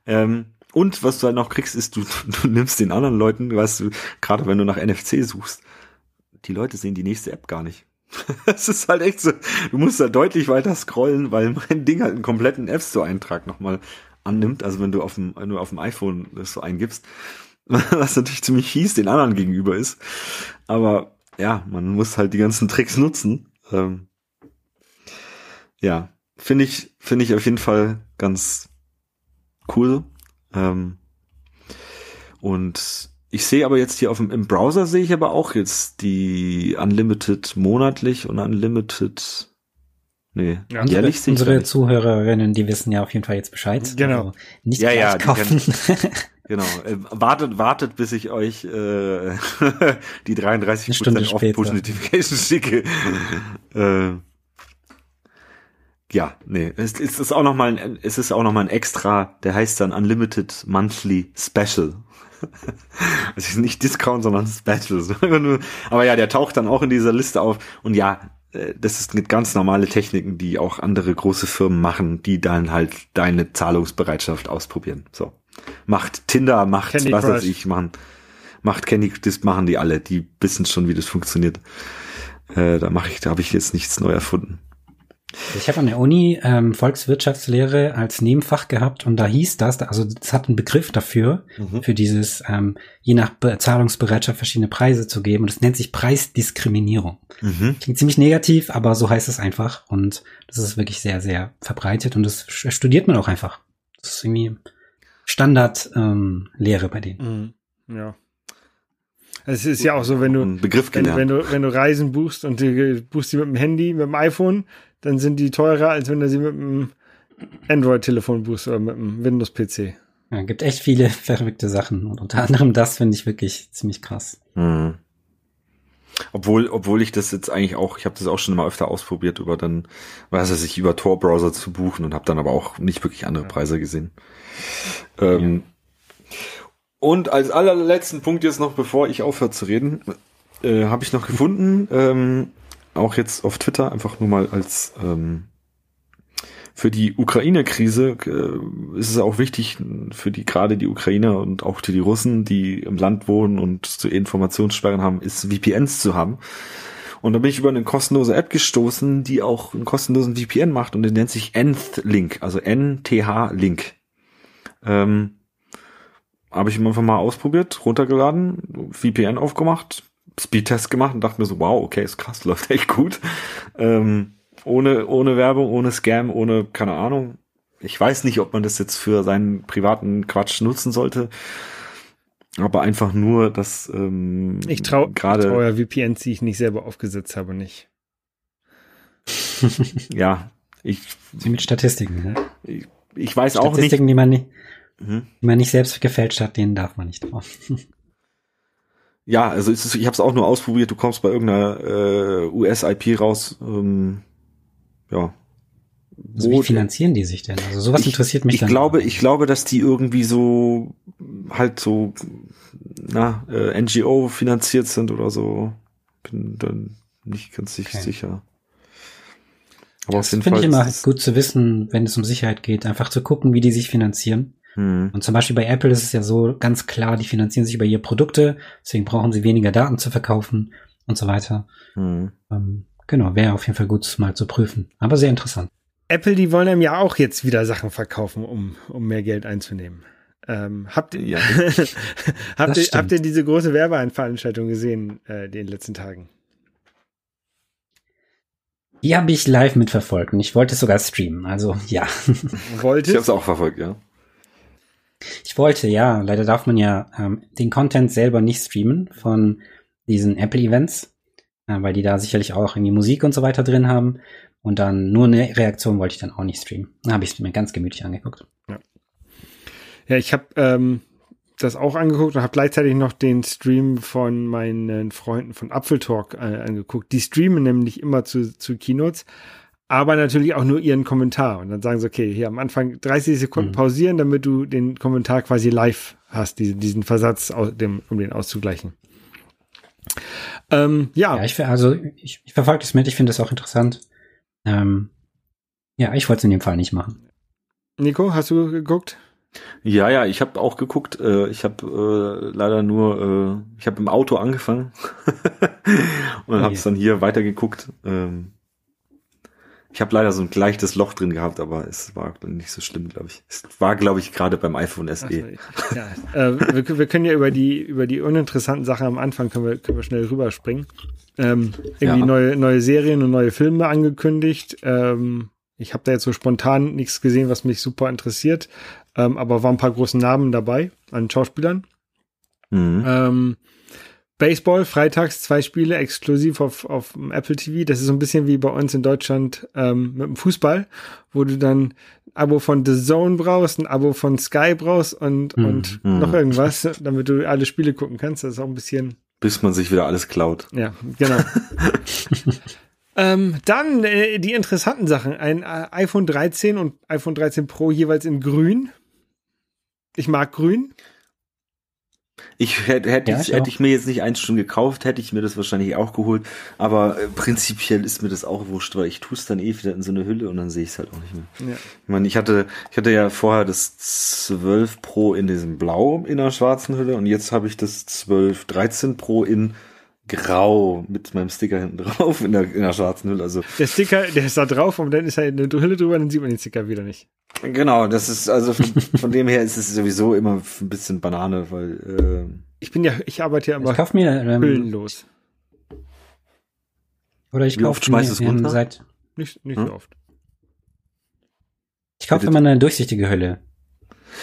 Ähm, und was du halt noch kriegst, ist, du, du nimmst den anderen Leuten, weißt du, gerade wenn du nach NFC suchst, die Leute sehen die nächste App gar nicht. Es ist halt echt so, du musst da deutlich weiter scrollen, weil mein Ding halt einen kompletten App Store Eintrag nochmal annimmt. Also wenn du auf dem, du auf dem iPhone das so eingibst, was natürlich ziemlich fies den anderen gegenüber ist. Aber ja, man muss halt die ganzen Tricks nutzen. Ähm, ja, finde ich, finde ich auf jeden Fall ganz cool. Ähm, und ich sehe aber jetzt hier auf dem, im Browser sehe ich aber auch jetzt die Unlimited monatlich und Unlimited Nee, ja, unsere, jährlich sehe Unsere Zuhörerinnen, die wissen ja auf jeden Fall jetzt Bescheid. Genau. Also nicht ja, ja, kaufen. genau. Äh, wartet, wartet, bis ich euch äh, die 33 Prozent auf Push Notifications schicke. äh, ja, nee, es, es ist auch noch mal ein, es ist auch noch mal ein extra, der heißt dann Unlimited Monthly Special. Also nicht Discount, sondern Special. Aber ja, der taucht dann auch in dieser Liste auf. Und ja, äh, das ist ganz normale Techniken, die auch andere große Firmen machen, die dann halt deine Zahlungsbereitschaft ausprobieren. So. Macht Tinder, macht Candy was weiß ich, machen, macht Candy, das machen die alle, die wissen schon, wie das funktioniert. Äh, da mache ich, da habe ich jetzt nichts neu erfunden. Ich habe an der Uni ähm, Volkswirtschaftslehre als Nebenfach gehabt und da hieß das, also es hat einen Begriff dafür, mhm. für dieses ähm, je nach Zahlungsbereitschaft verschiedene Preise zu geben und das nennt sich Preisdiskriminierung. Mhm. Klingt ziemlich negativ, aber so heißt es einfach und das ist wirklich sehr, sehr verbreitet und das studiert man auch einfach. Das ist irgendwie Standardlehre ähm, Lehre bei denen. Mhm. Ja. Es ist ja auch so, wenn du, Begriff wenn, wenn, du, wenn du Reisen buchst und du buchst sie mit dem Handy, mit dem iPhone, dann sind die teurer, als wenn du sie mit dem Android-Telefon buchst oder mit dem Windows-PC. Ja, gibt echt viele verrückte Sachen. Und unter anderem das finde ich wirklich ziemlich krass. Mhm. Obwohl, obwohl ich das jetzt eigentlich auch, ich habe das auch schon mal öfter ausprobiert, über dann, weiß ich, über Tor-Browser zu buchen und habe dann aber auch nicht wirklich andere Preise gesehen. Ähm, ja. Und als allerletzten Punkt jetzt noch, bevor ich aufhöre zu reden, äh, habe ich noch gefunden, ähm, auch jetzt auf Twitter, einfach nur mal als ähm, für die Ukraine-Krise äh, ist es auch wichtig für die gerade die Ukrainer und auch die, die Russen, die im Land wohnen und zu Informationssperren haben, ist VPNs zu haben. Und da bin ich über eine kostenlose App gestoßen, die auch einen kostenlosen VPN macht und der nennt sich Nth-Link, also N-T-H-Link. Ähm, Habe ich einfach mal ausprobiert, runtergeladen, VPN aufgemacht, Speedtest gemacht und dachte mir so, wow, okay, ist krass, läuft echt gut. Ähm, ohne, ohne Werbung, ohne Scam, ohne, keine Ahnung. Ich weiß nicht, ob man das jetzt für seinen privaten Quatsch nutzen sollte. Aber einfach nur, dass ähm, ich traue gerade ja VPNs, die ich nicht selber aufgesetzt habe, nicht. ja, ich. Sie mit Statistiken, ne? Ich, ich weiß Statistiken, auch nicht. Statistiken, die man nicht, mhm. die man nicht selbst gefälscht hat, denen darf man nicht drauf. Ja, also ist, ich habe es auch nur ausprobiert. Du kommst bei irgendeiner äh, US-IP raus. Ähm, ja. Also wie finanzieren die sich denn? Also sowas ich, interessiert mich ich dann. Glaube, ich glaube, dass die irgendwie so halt so na äh, NGO finanziert sind oder so. Bin dann nicht ganz okay. sicher. Aber das finde ich immer gut zu wissen, wenn es um Sicherheit geht, einfach zu gucken, wie die sich finanzieren. Hm. Und zum Beispiel bei Apple ist es ja so ganz klar, die finanzieren sich über ihre Produkte, deswegen brauchen sie weniger Daten zu verkaufen und so weiter. Hm. Ähm, genau, wäre auf jeden Fall gut mal zu prüfen. Aber sehr interessant. Apple, die wollen einem ja auch jetzt wieder Sachen verkaufen, um, um mehr Geld einzunehmen. Ähm, habt, ja, habt, ihr, habt ihr diese große Werbeeinveranstaltung gesehen äh, in den letzten Tagen? Die habe ich live mitverfolgt und ich wollte sogar streamen, also ja. Wollte? Ich habe es auch verfolgt, ja. Ich wollte, ja. Leider darf man ja ähm, den Content selber nicht streamen von diesen Apple-Events, äh, weil die da sicherlich auch irgendwie Musik und so weiter drin haben. Und dann nur eine Reaktion wollte ich dann auch nicht streamen. Da habe ich es mir ganz gemütlich angeguckt. Ja, ja ich habe ähm, das auch angeguckt und habe gleichzeitig noch den Stream von meinen Freunden von Apfeltalk äh, angeguckt. Die streamen nämlich immer zu, zu Keynotes aber natürlich auch nur ihren Kommentar. Und dann sagen sie, okay, hier am Anfang 30 Sekunden mhm. pausieren, damit du den Kommentar quasi live hast, diesen, diesen Versatz, aus dem, um den auszugleichen. Ähm, ja. ja. ich, also ich, ich verfolge das mit, ich finde das auch interessant. Ähm, ja, ich wollte es in dem Fall nicht machen. Nico, hast du geguckt? Ja, ja, ich habe auch geguckt. Äh, ich habe äh, leider nur, äh, ich habe im Auto angefangen und oh habe es dann hier weitergeguckt. Ähm, ich habe leider so ein leichtes Loch drin gehabt, aber es war nicht so schlimm, glaube ich. Es war, glaube ich, gerade beim iPhone SE. So, ja, äh, wir, wir, können ja über die über die uninteressanten Sachen am Anfang können wir, können wir schnell rüberspringen. Ähm, irgendwie ja. neue neue Serien und neue Filme angekündigt. Ähm, ich habe da jetzt so spontan nichts gesehen, was mich super interessiert, ähm, aber waren ein paar große Namen dabei an Schauspielern. Mhm. Ähm, Baseball, freitags zwei Spiele exklusiv auf, auf Apple TV. Das ist so ein bisschen wie bei uns in Deutschland ähm, mit dem Fußball, wo du dann ein Abo von The Zone brauchst, ein Abo von Sky brauchst und, mm, und mm. noch irgendwas, damit du alle Spiele gucken kannst. Das ist auch ein bisschen. Bis man sich wieder alles klaut. Ja, genau. ähm, dann äh, die interessanten Sachen. Ein äh, iPhone 13 und iPhone 13 Pro jeweils in grün. Ich mag grün. Ich hätte, hätte, ja, ich, hätte ich mir jetzt nicht eins schon gekauft, hätte ich mir das wahrscheinlich auch geholt. Aber äh, prinzipiell ist mir das auch wurscht, weil ich tue es dann eh wieder in so eine Hülle und dann sehe ich es halt auch nicht mehr. Ja. Ich meine, ich hatte, ich hatte ja vorher das 12 Pro in diesem Blau in der schwarzen Hülle und jetzt habe ich das 12, 13 Pro in grau mit meinem Sticker hinten drauf in der, in der schwarzen Hülle. Also der Sticker, der ist da drauf und dann ist halt eine Hülle drüber, dann sieht man den Sticker wieder nicht. Genau, das ist also von, von dem her ist es sowieso immer ein bisschen Banane, weil äh, ich bin ja, ich arbeite ja immer ich kauf mir, ähm, hüllenlos. Oder ich kaufe mir es ähm, seit nicht nicht hm? so oft. Ich kaufe immer eine durchsichtige Hülle.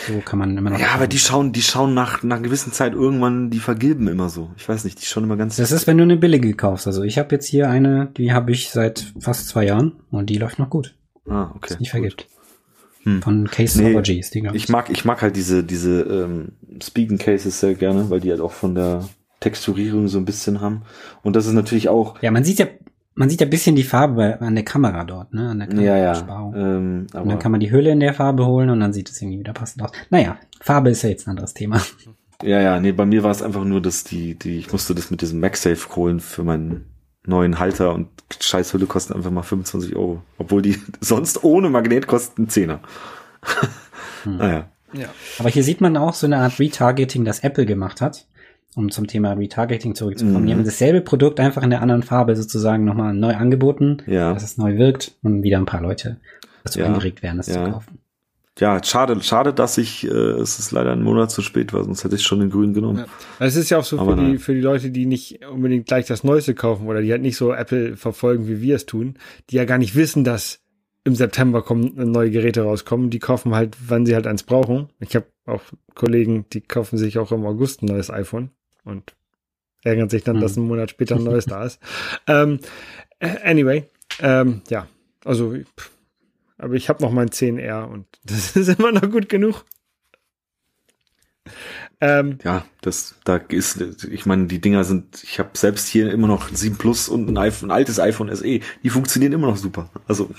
So kann man immer noch. Ja, aber die schauen, die schauen nach, nach einer gewissen Zeit irgendwann, die vergilben immer so. Ich weiß nicht, die schauen immer ganz. Das ist, wenn du eine billige kaufst. Also ich habe jetzt hier eine, die habe ich seit fast zwei Jahren und die läuft noch gut. Ah, okay. Ist nicht vergibt. Hm. Von Case nee, G ist die, ich. mag, ich mag halt diese, diese ähm, Speaking Cases sehr gerne, weil die halt auch von der Texturierung so ein bisschen haben. Und das ist natürlich auch. Ja, man sieht ja man sieht ja ein bisschen die Farbe an der Kamera dort, ne? An der Kamera ja, ja. Ähm, und dann kann man die Hülle in der Farbe holen und dann sieht es irgendwie wieder passend aus. Naja, Farbe ist ja jetzt ein anderes Thema. Ja, ja, nee, bei mir war es einfach nur, dass die, die, ich musste das mit diesem MagSafe holen für meinen neuen Halter und scheiß Hülle kosten einfach mal 25 Euro. Obwohl die sonst ohne Magnet kosten 10er. hm. Naja. Ja. Aber hier sieht man auch so eine Art Retargeting, das Apple gemacht hat um zum Thema Retargeting zurückzukommen. Mhm. Die haben dasselbe Produkt einfach in der anderen Farbe sozusagen nochmal neu angeboten, ja. dass es neu wirkt und wieder ein paar Leute dazu ja. angeregt werden, das ja. zu kaufen. Ja, schade, schade, dass ich, äh, es ist leider ein Monat zu spät war, sonst hätte ich schon den grünen genommen. Ja. Das ist ja auch so für die, für die Leute, die nicht unbedingt gleich das Neueste kaufen oder die halt nicht so Apple verfolgen, wie wir es tun, die ja gar nicht wissen, dass im September kommen neue Geräte rauskommen. Die kaufen halt, wann sie halt eins brauchen. Ich habe auch Kollegen, die kaufen sich auch im August ein neues iPhone und ärgern sich dann, hm. dass ein Monat später ein neues da ist. Ähm, äh, anyway, ähm, ja, also, aber ich habe noch mein 10R und das ist immer noch gut genug. Ähm, ja, das, da ist, ich meine, die Dinger sind, ich habe selbst hier immer noch 7 Plus und ein, iPhone, ein altes iPhone SE, die funktionieren immer noch super. Also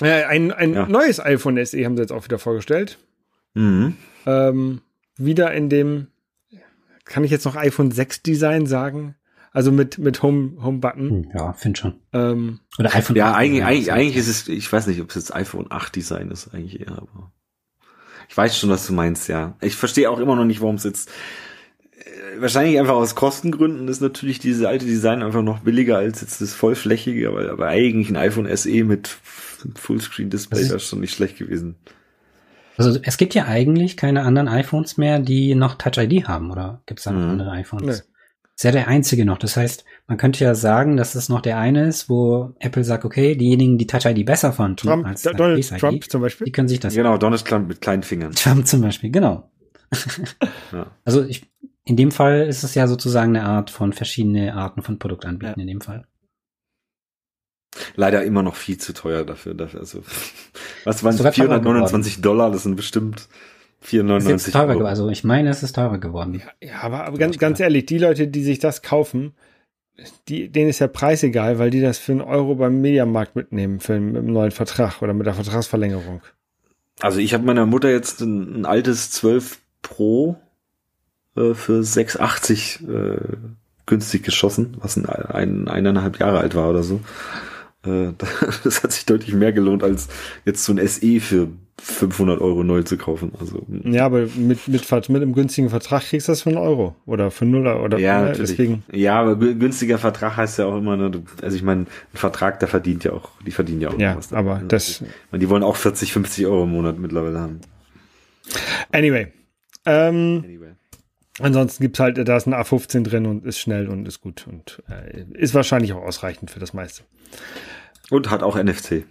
ja, ein, ein ja. neues iPhone SE haben sie jetzt auch wieder vorgestellt. Mhm. Ähm, wieder in dem kann ich jetzt noch iPhone 6 Design sagen? Also mit, mit Home, Home Button. Hm, ja, finde schon. Ähm, Oder iPhone Ja, 8 eigentlich, eigentlich, eigentlich ist es, ich weiß nicht, ob es jetzt iPhone 8 Design ist, eigentlich eher, aber ich weiß schon, was du meinst, ja. Ich verstehe auch immer noch nicht, warum es jetzt, äh, wahrscheinlich einfach aus Kostengründen ist natürlich diese alte Design einfach noch billiger als jetzt das vollflächige, aber, aber eigentlich ein iPhone SE mit Fullscreen Display wäre schon nicht schlecht gewesen. Also es gibt ja eigentlich keine anderen iPhones mehr, die noch Touch ID haben, oder gibt es da noch mhm. andere iPhones? Nee. Ist ja der einzige noch. Das heißt, man könnte ja sagen, dass es noch der eine ist, wo Apple sagt, okay, diejenigen, die Touch ID besser fanden Trump, als Donald Face Trump zum Beispiel, die können sich das. Genau, Donald Trump mit kleinen Fingern. Trump zum Beispiel, genau. ja. Also ich, in dem Fall ist es ja sozusagen eine Art von verschiedene Arten von Produktanbieten ja. in dem Fall. Leider immer noch viel zu teuer dafür. dafür also, was waren 429 Dollar? Das sind bestimmt 499 teurer Euro. Also ich meine, es ist teurer geworden. Ja, ja aber, aber ganz, ganz ehrlich, die Leute, die sich das kaufen, die, denen ist der Preis egal, weil die das für einen Euro beim Mediamarkt mitnehmen, für einen, mit einem neuen Vertrag oder mit der Vertragsverlängerung. Also ich habe meiner Mutter jetzt ein, ein altes 12 Pro äh, für 6,80 äh, günstig geschossen, was ein, ein, eineinhalb Jahre alt war oder so. Äh, das hat sich deutlich mehr gelohnt, als jetzt so ein SE für 500 Euro neu zu kaufen. Also ja, aber mit, mit, mit einem günstigen Vertrag kriegst du das für einen Euro oder für null oder ja, ne, deswegen. Ja, aber günstiger Vertrag heißt ja auch immer, ne, also ich meine, ein Vertrag, der verdient ja auch, die verdienen ja auch ja, was. aber das. meine, die wollen auch 40, 50 Euro im Monat mittlerweile haben. Anyway. Ähm, anyway. Ansonsten gibt's halt, da ist ein A15 drin und ist schnell und ist gut und äh, ist wahrscheinlich auch ausreichend für das meiste. Und hat auch NFC.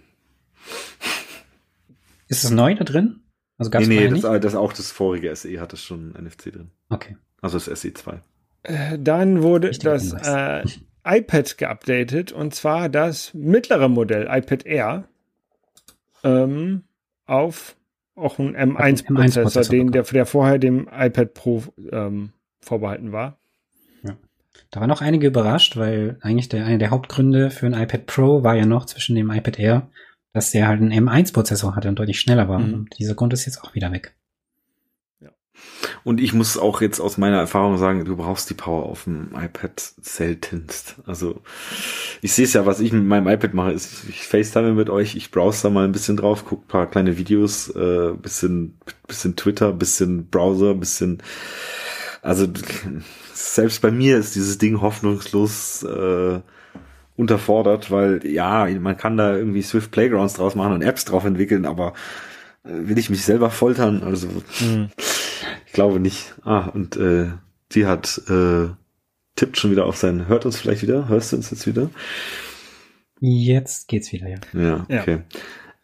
Ist das neu da drin? Also gab's nee, nee, das, das auch das vorige SE hat es schon NFC drin. Okay. Also das SE 2. Äh, dann wurde das äh, iPad geupdatet und zwar das mittlere Modell iPad Air ähm, auf auch ein M1-Prozessor, den der, der vorher dem iPad Pro ähm, vorbehalten war. Ja. Da waren noch einige überrascht, weil eigentlich der, einer der Hauptgründe für ein iPad Pro war ja noch zwischen dem iPad Air, dass der halt einen M1-Prozessor hatte und deutlich schneller war. Mhm. Und dieser Grund ist jetzt auch wieder weg. Und ich muss auch jetzt aus meiner Erfahrung sagen, du brauchst die Power auf dem iPad seltenst. Also ich sehe es ja, was ich mit meinem iPad mache, ist, ich FaceTime mit euch, ich browse da mal ein bisschen drauf, gucke paar kleine Videos, äh, bisschen, bisschen Twitter, bisschen Browser, bisschen, also selbst bei mir ist dieses Ding hoffnungslos äh, unterfordert, weil ja, man kann da irgendwie Swift Playgrounds draus machen und Apps drauf entwickeln, aber äh, will ich mich selber foltern? Also mhm. Ich glaube nicht. Ah, und äh, die hat äh, tippt schon wieder auf sein, hört uns vielleicht wieder? Hörst du uns jetzt wieder? Jetzt geht's wieder, ja. Ja, okay.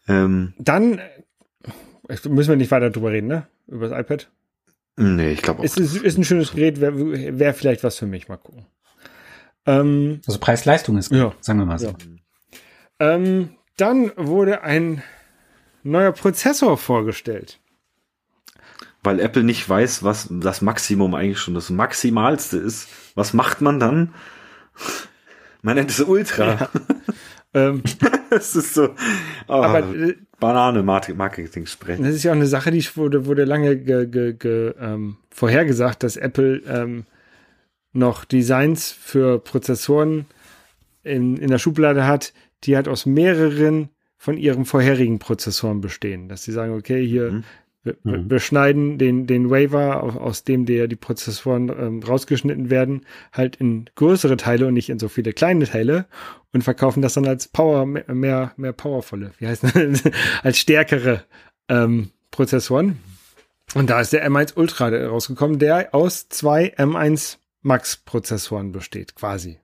Ja. Ähm, Dann äh, müssen wir nicht weiter drüber reden, ne? Über das iPad. Nee, ich glaube auch. Es ist, ist ein schönes Gerät, wäre wär vielleicht was für mich, mal gucken. Ähm, also Preis-Leistung ist gut, ja. sagen wir mal so. Ja. Ähm, dann wurde ein neuer Prozessor vorgestellt. Weil Apple nicht weiß, was das Maximum eigentlich schon das Maximalste ist. Was macht man dann? Man nennt es Ultra. Ja. ähm, das ist so. Oh, aber äh, Banane Marketing sprechen. Das ist ja auch eine Sache, die wurde, wurde lange ge, ge, ge, ähm, vorhergesagt, dass Apple ähm, noch Designs für Prozessoren in, in der Schublade hat, die halt aus mehreren von ihren vorherigen Prozessoren bestehen. Dass sie sagen, okay, hier, mhm. Wir, mhm. wir, schneiden den, den Waiver, aus dem der die Prozessoren ähm, rausgeschnitten werden, halt in größere Teile und nicht in so viele kleine Teile und verkaufen das dann als Power, mehr, mehr powervolle, wie heißt das, als stärkere ähm, Prozessoren. Und da ist der M1 Ultra rausgekommen, der aus zwei M1 Max Prozessoren besteht, quasi.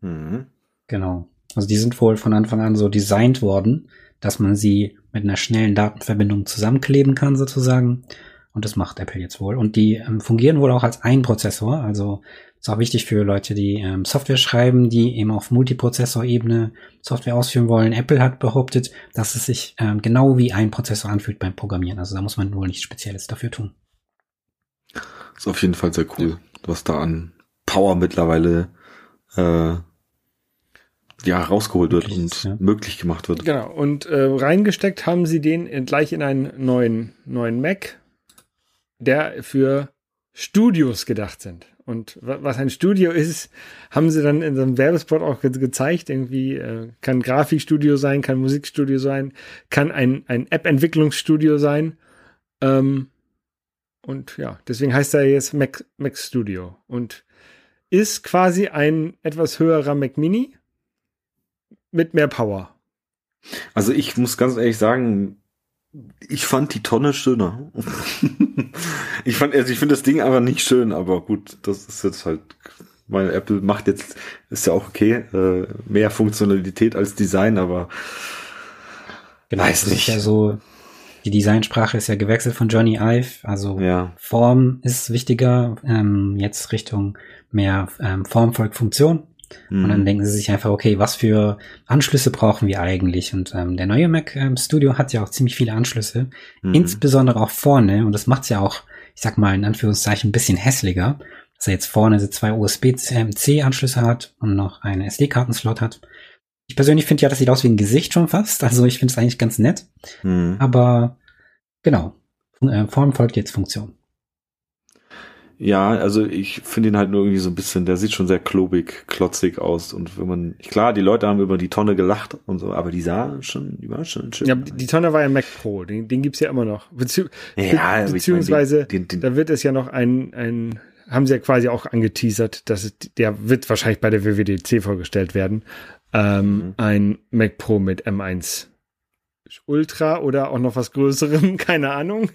Mhm. Genau. Also die sind wohl von Anfang an so designt worden, dass man sie mit einer schnellen Datenverbindung zusammenkleben kann sozusagen. Und das macht Apple jetzt wohl. Und die ähm, fungieren wohl auch als ein Prozessor. Also ist auch wichtig für Leute, die ähm, Software schreiben, die eben auf Multiprozessor-Ebene Software ausführen wollen. Apple hat behauptet, dass es sich ähm, genau wie ein Prozessor anfühlt beim Programmieren. Also da muss man wohl nichts Spezielles dafür tun. Ist auf jeden Fall sehr cool, was da an Power mittlerweile äh, ja, rausgeholt wird und ja. möglich gemacht wird. Genau. Und äh, reingesteckt haben sie den gleich in einen neuen, neuen Mac, der für Studios gedacht sind. Und was ein Studio ist, haben sie dann in so einem Werbespot auch ge gezeigt. Irgendwie äh, kann Grafikstudio sein, kann Musikstudio sein, kann ein, ein App-Entwicklungsstudio sein. Ähm, und ja, deswegen heißt er jetzt Mac, Mac Studio und ist quasi ein etwas höherer Mac Mini mit mehr Power. Also ich muss ganz ehrlich sagen, ich fand die Tonne schöner. ich fand, also ich finde das Ding einfach nicht schön, aber gut, das ist jetzt halt, meine Apple macht jetzt, ist ja auch okay, äh, mehr Funktionalität als Design, aber genau, weiß nicht. Ist ja so, die Designsprache ist ja gewechselt von Johnny Ive, also ja. Form ist wichtiger, ähm, jetzt Richtung mehr ähm, Form folgt Funktion. Und dann mhm. denken sie sich einfach, okay, was für Anschlüsse brauchen wir eigentlich? Und ähm, der neue Mac ähm, Studio hat ja auch ziemlich viele Anschlüsse, mhm. insbesondere auch vorne. Und das macht's ja auch, ich sag mal in Anführungszeichen, ein bisschen hässlicher, dass er jetzt vorne so zwei USB-C-Anschlüsse hat und noch einen SD-Kartenslot hat. Ich persönlich finde ja, das sieht aus wie ein Gesicht schon fast. Also ich finde es eigentlich ganz nett. Mhm. Aber genau, äh, Form folgt jetzt Funktion. Ja, also ich finde ihn halt nur irgendwie so ein bisschen, der sieht schon sehr klobig, klotzig aus. Und wenn man, klar, die Leute haben über die Tonne gelacht und so, aber die sah schon, die war schon schön. Ja, die Tonne war ja Mac Pro, den, den gibt's ja immer noch. Bezieh ja, be beziehungsweise, meine, den, den, da wird es ja noch ein, ein, haben sie ja quasi auch angeteasert, dass es, der wird wahrscheinlich bei der WWDC vorgestellt werden. Ähm, mhm. Ein Mac Pro mit M1 Ultra oder auch noch was Größerem, keine Ahnung.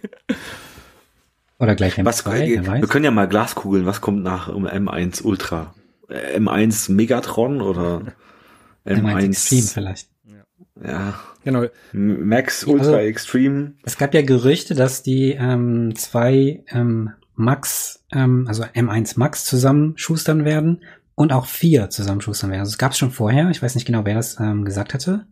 Oder gleich M2, was, wir, wir können ja mal Glaskugeln, was kommt nach um M1 Ultra? M1 Megatron oder M1, M1 Extreme vielleicht. Ja. Genau. Max Ultra also, Extreme. Es gab ja Gerüchte, dass die ähm, zwei ähm, Max, ähm, also M1 Max zusammenschustern werden und auch vier zusammenschustern werden. Also es gab es schon vorher. Ich weiß nicht genau, wer das ähm, gesagt hatte.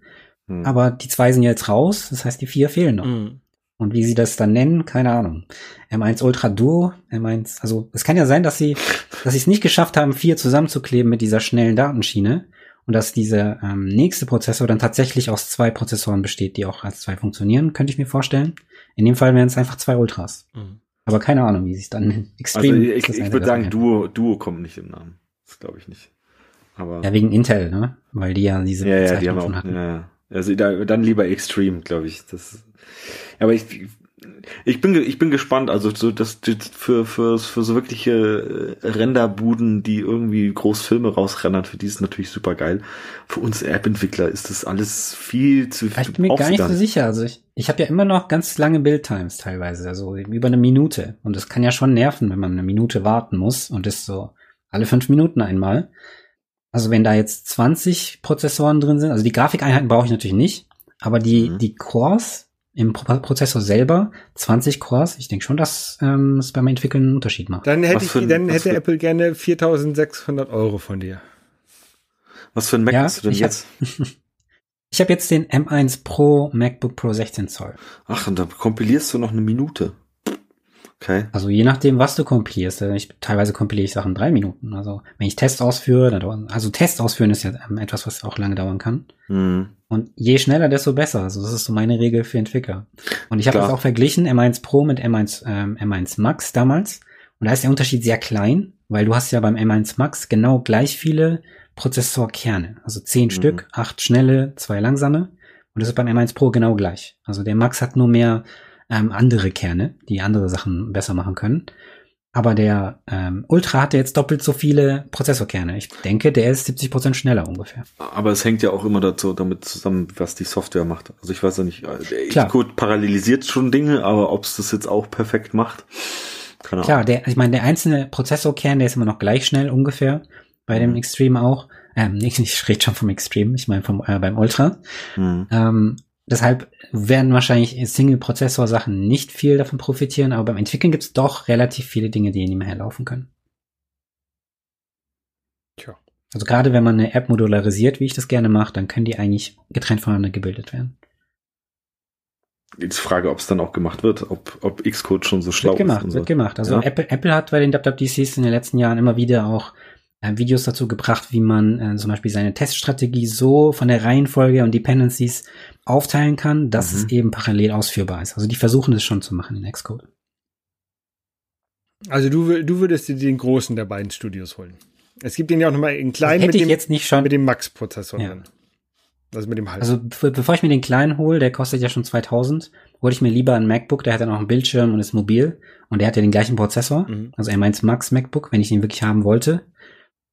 Hm. Aber die zwei sind jetzt raus. Das heißt, die vier fehlen noch. Hm. Und wie sie das dann nennen, keine Ahnung. M1 Ultra Duo, M1, also es kann ja sein, dass sie, dass sie es nicht geschafft haben, vier zusammenzukleben mit dieser schnellen Datenschiene und dass dieser ähm, nächste Prozessor dann tatsächlich aus zwei Prozessoren besteht, die auch als zwei funktionieren, könnte ich mir vorstellen. In dem Fall wären es einfach zwei Ultras. Mhm. Aber keine Ahnung, wie sie es dann nennt. Extreme. Also ich, ich würde sagen, Duo, Duo kommt nicht im Namen. Das glaube ich nicht. Aber ja, wegen Intel, ne? Weil die ja diese ja, ja, die haben auch, hatten. Ja, ja. Also da, dann lieber Extreme, glaube ich. Das, aber ich, ich bin, ich bin gespannt, also so das, für, für, für so wirkliche äh, Renderbuden, die irgendwie Großfilme rausrennen, für die ist natürlich super geil. Für uns App-Entwickler ist das alles viel zu viel. Ich bin mir gar nicht so sicher. Also ich, ich habe ja immer noch ganz lange Build-Times teilweise, also über eine Minute. Und das kann ja schon nerven, wenn man eine Minute warten muss und das so alle fünf Minuten einmal. Also wenn da jetzt 20 Prozessoren drin sind, also die Grafikeinheiten brauche ich natürlich nicht, aber die, mhm. die Cores im Prozessor selber 20 Cores. Ich denke schon, dass ähm, es beim Entwickeln einen Unterschied macht. Dann hätte, ich, dann hätte Apple gerne 4.600 Euro von dir. Was für ein Mac ja, hast du denn jetzt? Hab, ich habe jetzt den M1 Pro MacBook Pro 16 Zoll. Ach, und da kompilierst du noch eine Minute. Okay. Also je nachdem, was du kompilierst. Äh, ich, teilweise kompiliere ich Sachen drei Minuten. Also wenn ich Tests ausführe, dann dauern, also Tests ausführen ist ja ähm, etwas, was auch lange dauern kann. Mhm. Und je schneller, desto besser. Also das ist so meine Regel für Entwickler. Und ich habe das auch verglichen, M1 Pro mit M1, ähm, M1 Max damals. Und da ist der Unterschied sehr klein, weil du hast ja beim M1 Max genau gleich viele Prozessorkerne. Also zehn mhm. Stück, acht schnelle, zwei langsame. Und das ist beim M1 Pro genau gleich. Also der Max hat nur mehr ähm, andere Kerne, die andere Sachen besser machen können. Aber der ähm, Ultra hat jetzt doppelt so viele Prozessorkerne. Ich denke, der ist 70 Prozent schneller ungefähr. Aber es hängt ja auch immer dazu, damit zusammen, was die Software macht. Also ich weiß ja nicht, äh, der Xcode parallelisiert schon Dinge, aber ob es das jetzt auch perfekt macht, keine Ahnung. Klar, der, ich meine, der einzelne Prozessorkern, der ist immer noch gleich schnell ungefähr. Bei dem mhm. Extreme auch. Ähm, ich, ich rede schon vom Extreme, ich meine vom äh, beim Ultra. Mhm. Ähm, Deshalb werden wahrscheinlich Single-Prozessor-Sachen nicht viel davon profitieren, aber beim Entwickeln gibt es doch relativ viele Dinge, die nebenher laufen können. Tja. Also gerade wenn man eine App modularisiert, wie ich das gerne mache, dann können die eigentlich getrennt voneinander gebildet werden. Jetzt Frage, ob es dann auch gemacht wird, ob, ob Xcode schon so schlau wird gemacht, ist. Wird gemacht. Also ja. Apple, Apple hat bei den WWDCs in den letzten Jahren immer wieder auch Videos dazu gebracht, wie man äh, zum Beispiel seine Teststrategie so von der Reihenfolge und Dependencies aufteilen kann, dass mhm. es eben parallel ausführbar ist. Also die versuchen es schon zu machen in Xcode. Also du, du würdest dir den großen der beiden Studios holen. Es gibt den ja auch nochmal in kleinen mit dem, jetzt nicht schon. mit dem Max-Prozessor ja. Also mit dem halben. Also bevor ich mir den kleinen hole, der kostet ja schon 2000, hole ich mir lieber ein MacBook, der hat dann auch einen Bildschirm und ist mobil und der hat ja den gleichen Prozessor. Mhm. Also er meint Max MacBook, wenn ich ihn wirklich haben wollte.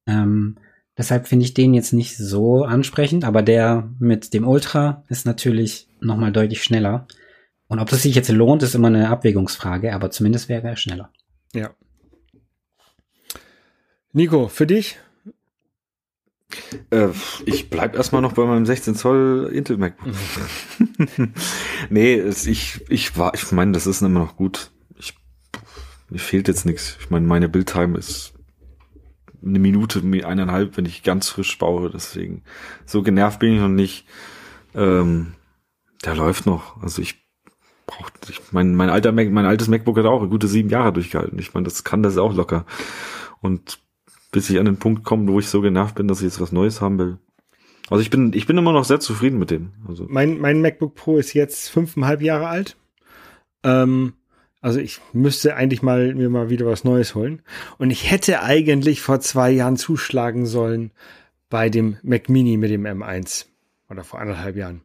Ähm, deshalb finde ich den jetzt nicht so ansprechend, aber der mit dem Ultra ist natürlich nochmal deutlich schneller. Und ob das sich jetzt lohnt, ist immer eine Abwägungsfrage, aber zumindest wäre er schneller. Ja. Nico, für dich? Äh, ich bleib erstmal noch bei meinem 16 Zoll Intel MacBook. Mhm. nee, es, ich, ich war, ich meine, das ist immer noch gut. Ich, mir fehlt jetzt nichts. Ich meine, meine Bildtime ist eine Minute, eineinhalb, wenn ich ganz frisch baue. Deswegen so genervt bin ich noch nicht. Ähm, der läuft noch. Also ich brauche, ich mein, mein alter Mac, mein altes MacBook hat auch gute sieben Jahre durchgehalten. Ich meine, das kann das auch locker. Und bis ich an den Punkt komme, wo ich so genervt bin, dass ich jetzt was Neues haben will. Also ich bin, ich bin immer noch sehr zufrieden mit dem. Also mein, mein MacBook Pro ist jetzt fünfeinhalb Jahre alt. Ähm, also ich müsste eigentlich mal mir mal wieder was Neues holen. Und ich hätte eigentlich vor zwei Jahren zuschlagen sollen bei dem Mac Mini mit dem M1. Oder vor anderthalb Jahren.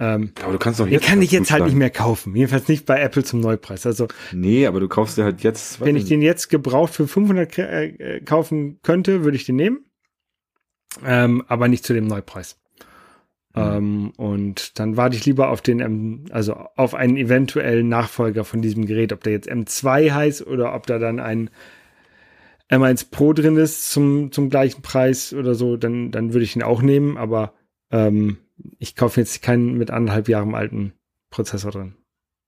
Ähm, aber du kannst doch jetzt. Den kann ich jetzt halt nicht mehr kaufen. Jedenfalls nicht bei Apple zum Neupreis. Also. Nee, aber du kaufst dir halt jetzt. Wenn ich den jetzt gebraucht für 500 äh, kaufen könnte, würde ich den nehmen. Ähm, aber nicht zu dem Neupreis. Mhm. Ähm, und dann warte ich lieber auf den, M, also auf einen eventuellen Nachfolger von diesem Gerät, ob der jetzt M2 heißt oder ob da dann ein M1 Pro drin ist zum, zum gleichen Preis oder so, dann, dann würde ich ihn auch nehmen, aber ähm, ich kaufe jetzt keinen mit anderthalb Jahren alten Prozessor drin.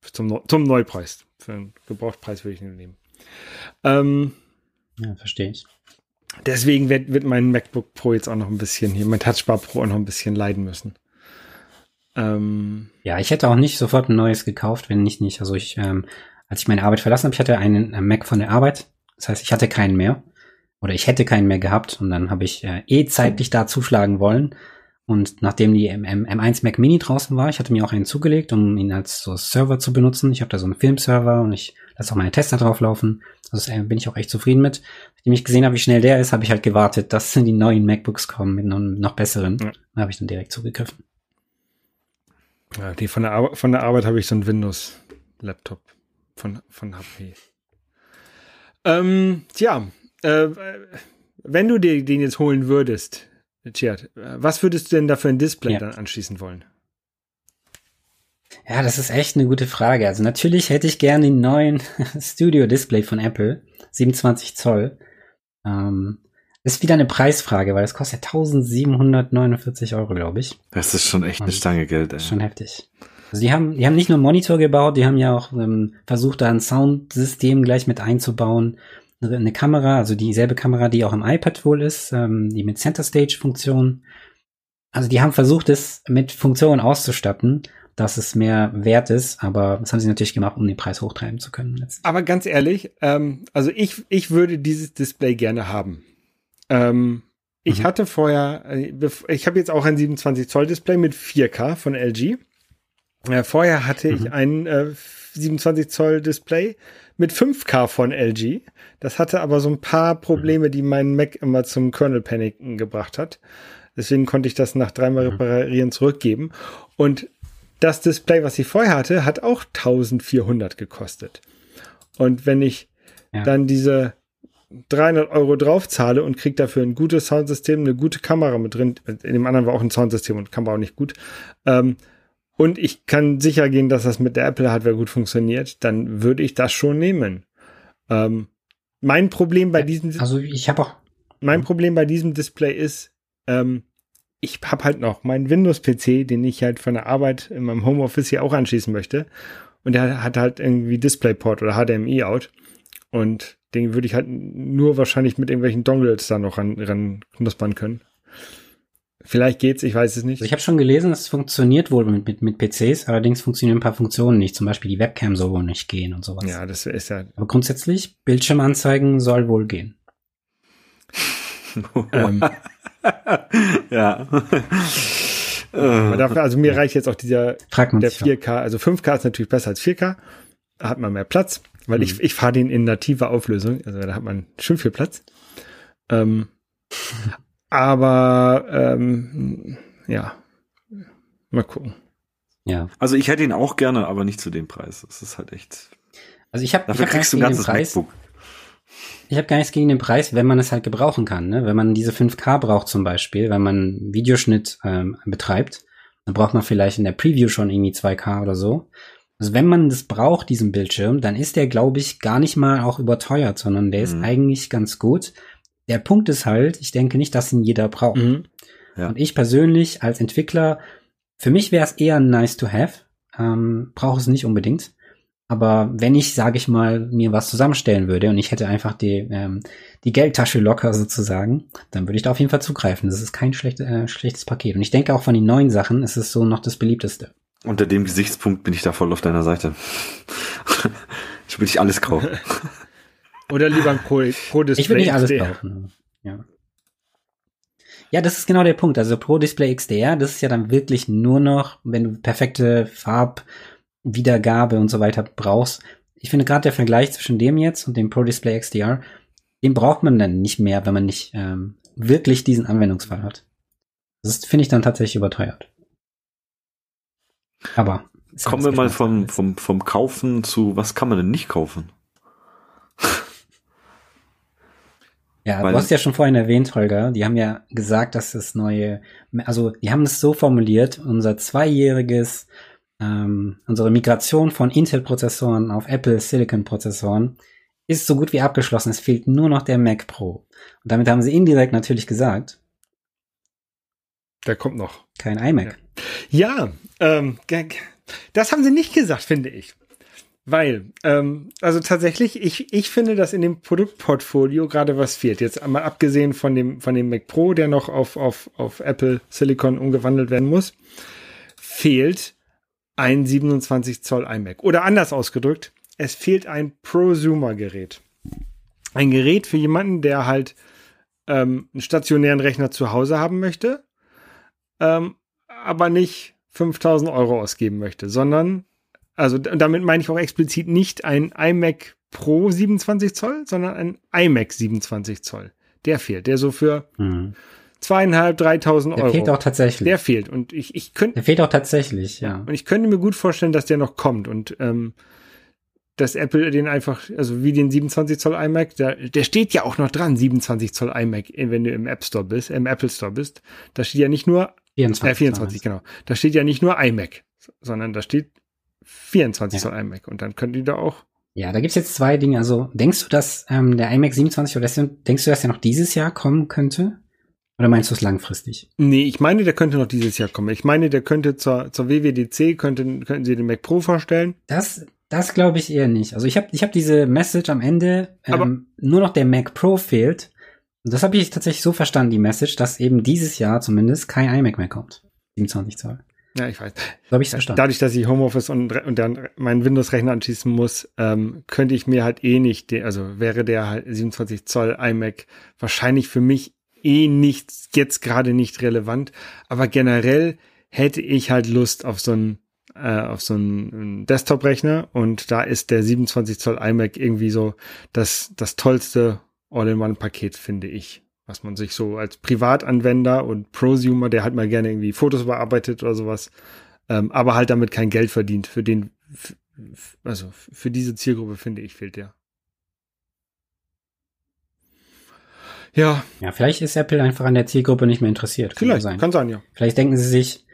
Zum, zum Neupreis. Für einen Gebrauchtpreis würde ich ihn nehmen. Ähm, ja, verstehe ich. Deswegen wird, wird mein MacBook Pro jetzt auch noch ein bisschen hier, mein Touchbar Pro auch noch ein bisschen leiden müssen. Ähm, ja, ich hätte auch nicht sofort ein neues gekauft, wenn nicht nicht. Also ich, ähm, als ich meine Arbeit verlassen habe, ich hatte einen äh, Mac von der Arbeit. Das heißt, ich hatte keinen mehr. Oder ich hätte keinen mehr gehabt und dann habe ich äh, eh zeitlich da zuschlagen wollen. Und nachdem die M M1 Mac Mini draußen war, ich hatte mir auch einen zugelegt, um ihn als so Server zu benutzen. Ich habe da so einen Filmserver und ich lasse auch meine Tester drauflaufen. Also äh, bin ich auch echt zufrieden mit. Nachdem ich gesehen habe, wie schnell der ist, habe ich halt gewartet, dass die neuen MacBooks kommen mit noch, noch besseren. Ja. Da habe ich dann direkt zugegriffen. Ja, die von der, Ar von der Arbeit habe ich so einen Windows-Laptop von, von HP. Ähm, tja, äh, wenn du dir den jetzt holen würdest, Tjert, was würdest du denn da für ein Display ja. dann anschließen wollen? Ja, das ist echt eine gute Frage. Also natürlich hätte ich gerne den neuen Studio Display von Apple, 27 Zoll. Ähm, ist wieder eine Preisfrage, weil es kostet 1749 Euro, glaube ich. Das ist schon echt eine Stange Geld, ey. Schon heftig. Also die haben, die haben nicht nur einen Monitor gebaut, die haben ja auch ähm, versucht, da ein Soundsystem gleich mit einzubauen. Eine Kamera, also dieselbe Kamera, die auch im iPad wohl ist, ähm, die mit Center Stage Funktion. Also die haben versucht, es mit Funktionen auszustatten dass es mehr wert ist, aber das haben sie natürlich gemacht, um den Preis hochtreiben zu können. Aber ganz ehrlich, ähm, also ich, ich würde dieses Display gerne haben. Ähm, ich mhm. hatte vorher, äh, ich habe jetzt auch ein 27 Zoll Display mit 4K von LG. Äh, vorher hatte mhm. ich ein äh, 27 Zoll Display mit 5K von LG. Das hatte aber so ein paar Probleme, die meinen Mac immer zum Kernel Paniken gebracht hat. Deswegen konnte ich das nach dreimal mhm. reparieren zurückgeben. Und das Display, was ich vorher hatte, hat auch 1400 gekostet. Und wenn ich ja. dann diese 300 Euro draufzahle und kriege dafür ein gutes Soundsystem, eine gute Kamera mit drin, in dem anderen war auch ein Soundsystem und Kamera auch nicht gut, ähm, und ich kann sicher gehen, dass das mit der Apple Hardware gut funktioniert, dann würde ich das schon nehmen. Ähm, mein Problem bei diesem, also ich habe auch, mein Problem bei diesem Display ist, ähm, ich habe halt noch meinen Windows-PC, den ich halt von der Arbeit in meinem Homeoffice hier auch anschließen möchte. Und der hat halt irgendwie DisplayPort oder HDMI-Out. Und den würde ich halt nur wahrscheinlich mit irgendwelchen Dongles da noch ran, ran knuspern können. Vielleicht geht's, ich weiß es nicht. Also ich habe schon gelesen, es funktioniert wohl mit, mit, mit PCs, allerdings funktionieren ein paar Funktionen nicht. Zum Beispiel die Webcam soll wohl nicht gehen und sowas. Ja, das ist ja. Aber grundsätzlich, Bildschirmanzeigen soll wohl gehen. ähm, ja. Dafür, also mir reicht jetzt auch dieser der 4K, also 5K ist natürlich besser als 4K. Da hat man mehr Platz, weil mhm. ich, ich fahre den in nativer Auflösung, also da hat man schön viel Platz. Ähm, aber ähm, ja, mal gucken. Ja. Also ich hätte ihn auch gerne, aber nicht zu dem Preis. Das ist halt echt. Also ich habe dafür ich hab kriegst du ein ganzes MacBook. Ich habe gar nichts gegen den Preis, wenn man es halt gebrauchen kann. Ne? Wenn man diese 5K braucht zum Beispiel, wenn man Videoschnitt ähm, betreibt, dann braucht man vielleicht in der Preview schon irgendwie 2K oder so. Also wenn man das braucht, diesen Bildschirm, dann ist der, glaube ich, gar nicht mal auch überteuert, sondern der mhm. ist eigentlich ganz gut. Der Punkt ist halt, ich denke nicht, dass ihn jeder braucht. Mhm. Ja. Und ich persönlich als Entwickler, für mich wäre es eher nice to have, ähm, brauche es nicht unbedingt. Aber wenn ich, sage ich mal, mir was zusammenstellen würde und ich hätte einfach die, ähm, die Geldtasche locker sozusagen, dann würde ich da auf jeden Fall zugreifen. Das ist kein schlecht, äh, schlechtes Paket. Und ich denke auch von den neuen Sachen ist es so noch das beliebteste. Unter dem Gesichtspunkt bin ich da voll auf deiner Seite. ich will ich alles kaufen. Oder lieber ein Pro, Pro Display. Ich will nicht alles kaufen. Ja. Ja, das ist genau der Punkt. Also Pro Display XDR, das ist ja dann wirklich nur noch, wenn du perfekte Farb Wiedergabe und so weiter brauchst. Ich finde gerade der Vergleich zwischen dem jetzt und dem Pro Display XDR, den braucht man dann nicht mehr, wenn man nicht ähm, wirklich diesen Anwendungsfall hat. Das finde ich dann tatsächlich überteuert. Aber kommen wir mal vom, vom, vom Kaufen zu, was kann man denn nicht kaufen? Ja, Weil du hast ja schon vorhin erwähnt, Holger, die haben ja gesagt, dass das neue, also die haben es so formuliert, unser zweijähriges ähm, unsere Migration von Intel-Prozessoren auf Apple Silicon-Prozessoren ist so gut wie abgeschlossen. Es fehlt nur noch der Mac Pro. Und damit haben sie indirekt natürlich gesagt, der kommt noch. Kein iMac. Ja, ja ähm, das haben sie nicht gesagt, finde ich. Weil, ähm, also tatsächlich, ich, ich finde, dass in dem Produktportfolio gerade was fehlt. Jetzt einmal abgesehen von dem, von dem Mac Pro, der noch auf, auf, auf Apple Silicon umgewandelt werden muss, fehlt ein 27 Zoll iMac. Oder anders ausgedrückt, es fehlt ein Prosumer-Gerät. Ein Gerät für jemanden, der halt ähm, einen stationären Rechner zu Hause haben möchte, ähm, aber nicht 5000 Euro ausgeben möchte, sondern Also damit meine ich auch explizit nicht ein iMac Pro 27 Zoll, sondern ein iMac 27 Zoll. Der fehlt, der so für mhm. Zweieinhalb, dreitausend Euro. Der fehlt auch tatsächlich. Der fehlt und ich, ich könnte. Der fehlt auch tatsächlich, ja. Und ich könnte mir gut vorstellen, dass der noch kommt und ähm, dass Apple den einfach, also wie den 27 Zoll iMac, der, der steht ja auch noch dran, 27 Zoll iMac, wenn du im App Store bist, im Apple Store bist. Da steht ja nicht nur 24, äh, 24 genau. Da steht ja nicht nur iMac, sondern da steht 24 ja. Zoll iMac und dann können die da auch. Ja, da gibt's jetzt zwei Dinge. Also denkst du, dass ähm, der iMac 27 oder denkst du, dass der noch dieses Jahr kommen könnte? Oder meinst du es langfristig? Nee, ich meine, der könnte noch dieses Jahr kommen. Ich meine, der könnte zur, zur WWDC, könnten, könnten sie den Mac Pro vorstellen. Das, das glaube ich eher nicht. Also ich habe ich hab diese Message am Ende, ähm, nur noch der Mac Pro fehlt. Und das habe ich tatsächlich so verstanden, die Message, dass eben dieses Jahr zumindest kein iMac mehr kommt. 27 Zoll. Ja, ich weiß. So habe ich verstanden. Dadurch, dass ich Homeoffice und, und dann meinen Windows-Rechner anschließen muss, ähm, könnte ich mir halt eh nicht, also wäre der halt 27 Zoll iMac wahrscheinlich für mich eh nicht, jetzt gerade nicht relevant. Aber generell hätte ich halt Lust auf so einen äh, auf so einen Desktop-Rechner und da ist der 27 Zoll iMac irgendwie so das, das tollste All-in-One-Paket, finde ich was man sich so als Privatanwender und Prosumer, der halt mal gerne irgendwie Fotos bearbeitet oder sowas, ähm, aber halt damit kein Geld verdient. Für den, also für diese Zielgruppe finde ich fehlt der. Ja. Ja, vielleicht ist Apple einfach an der Zielgruppe nicht mehr interessiert. Kann vielleicht, sein. kann sein, ja. Vielleicht denken sie sich,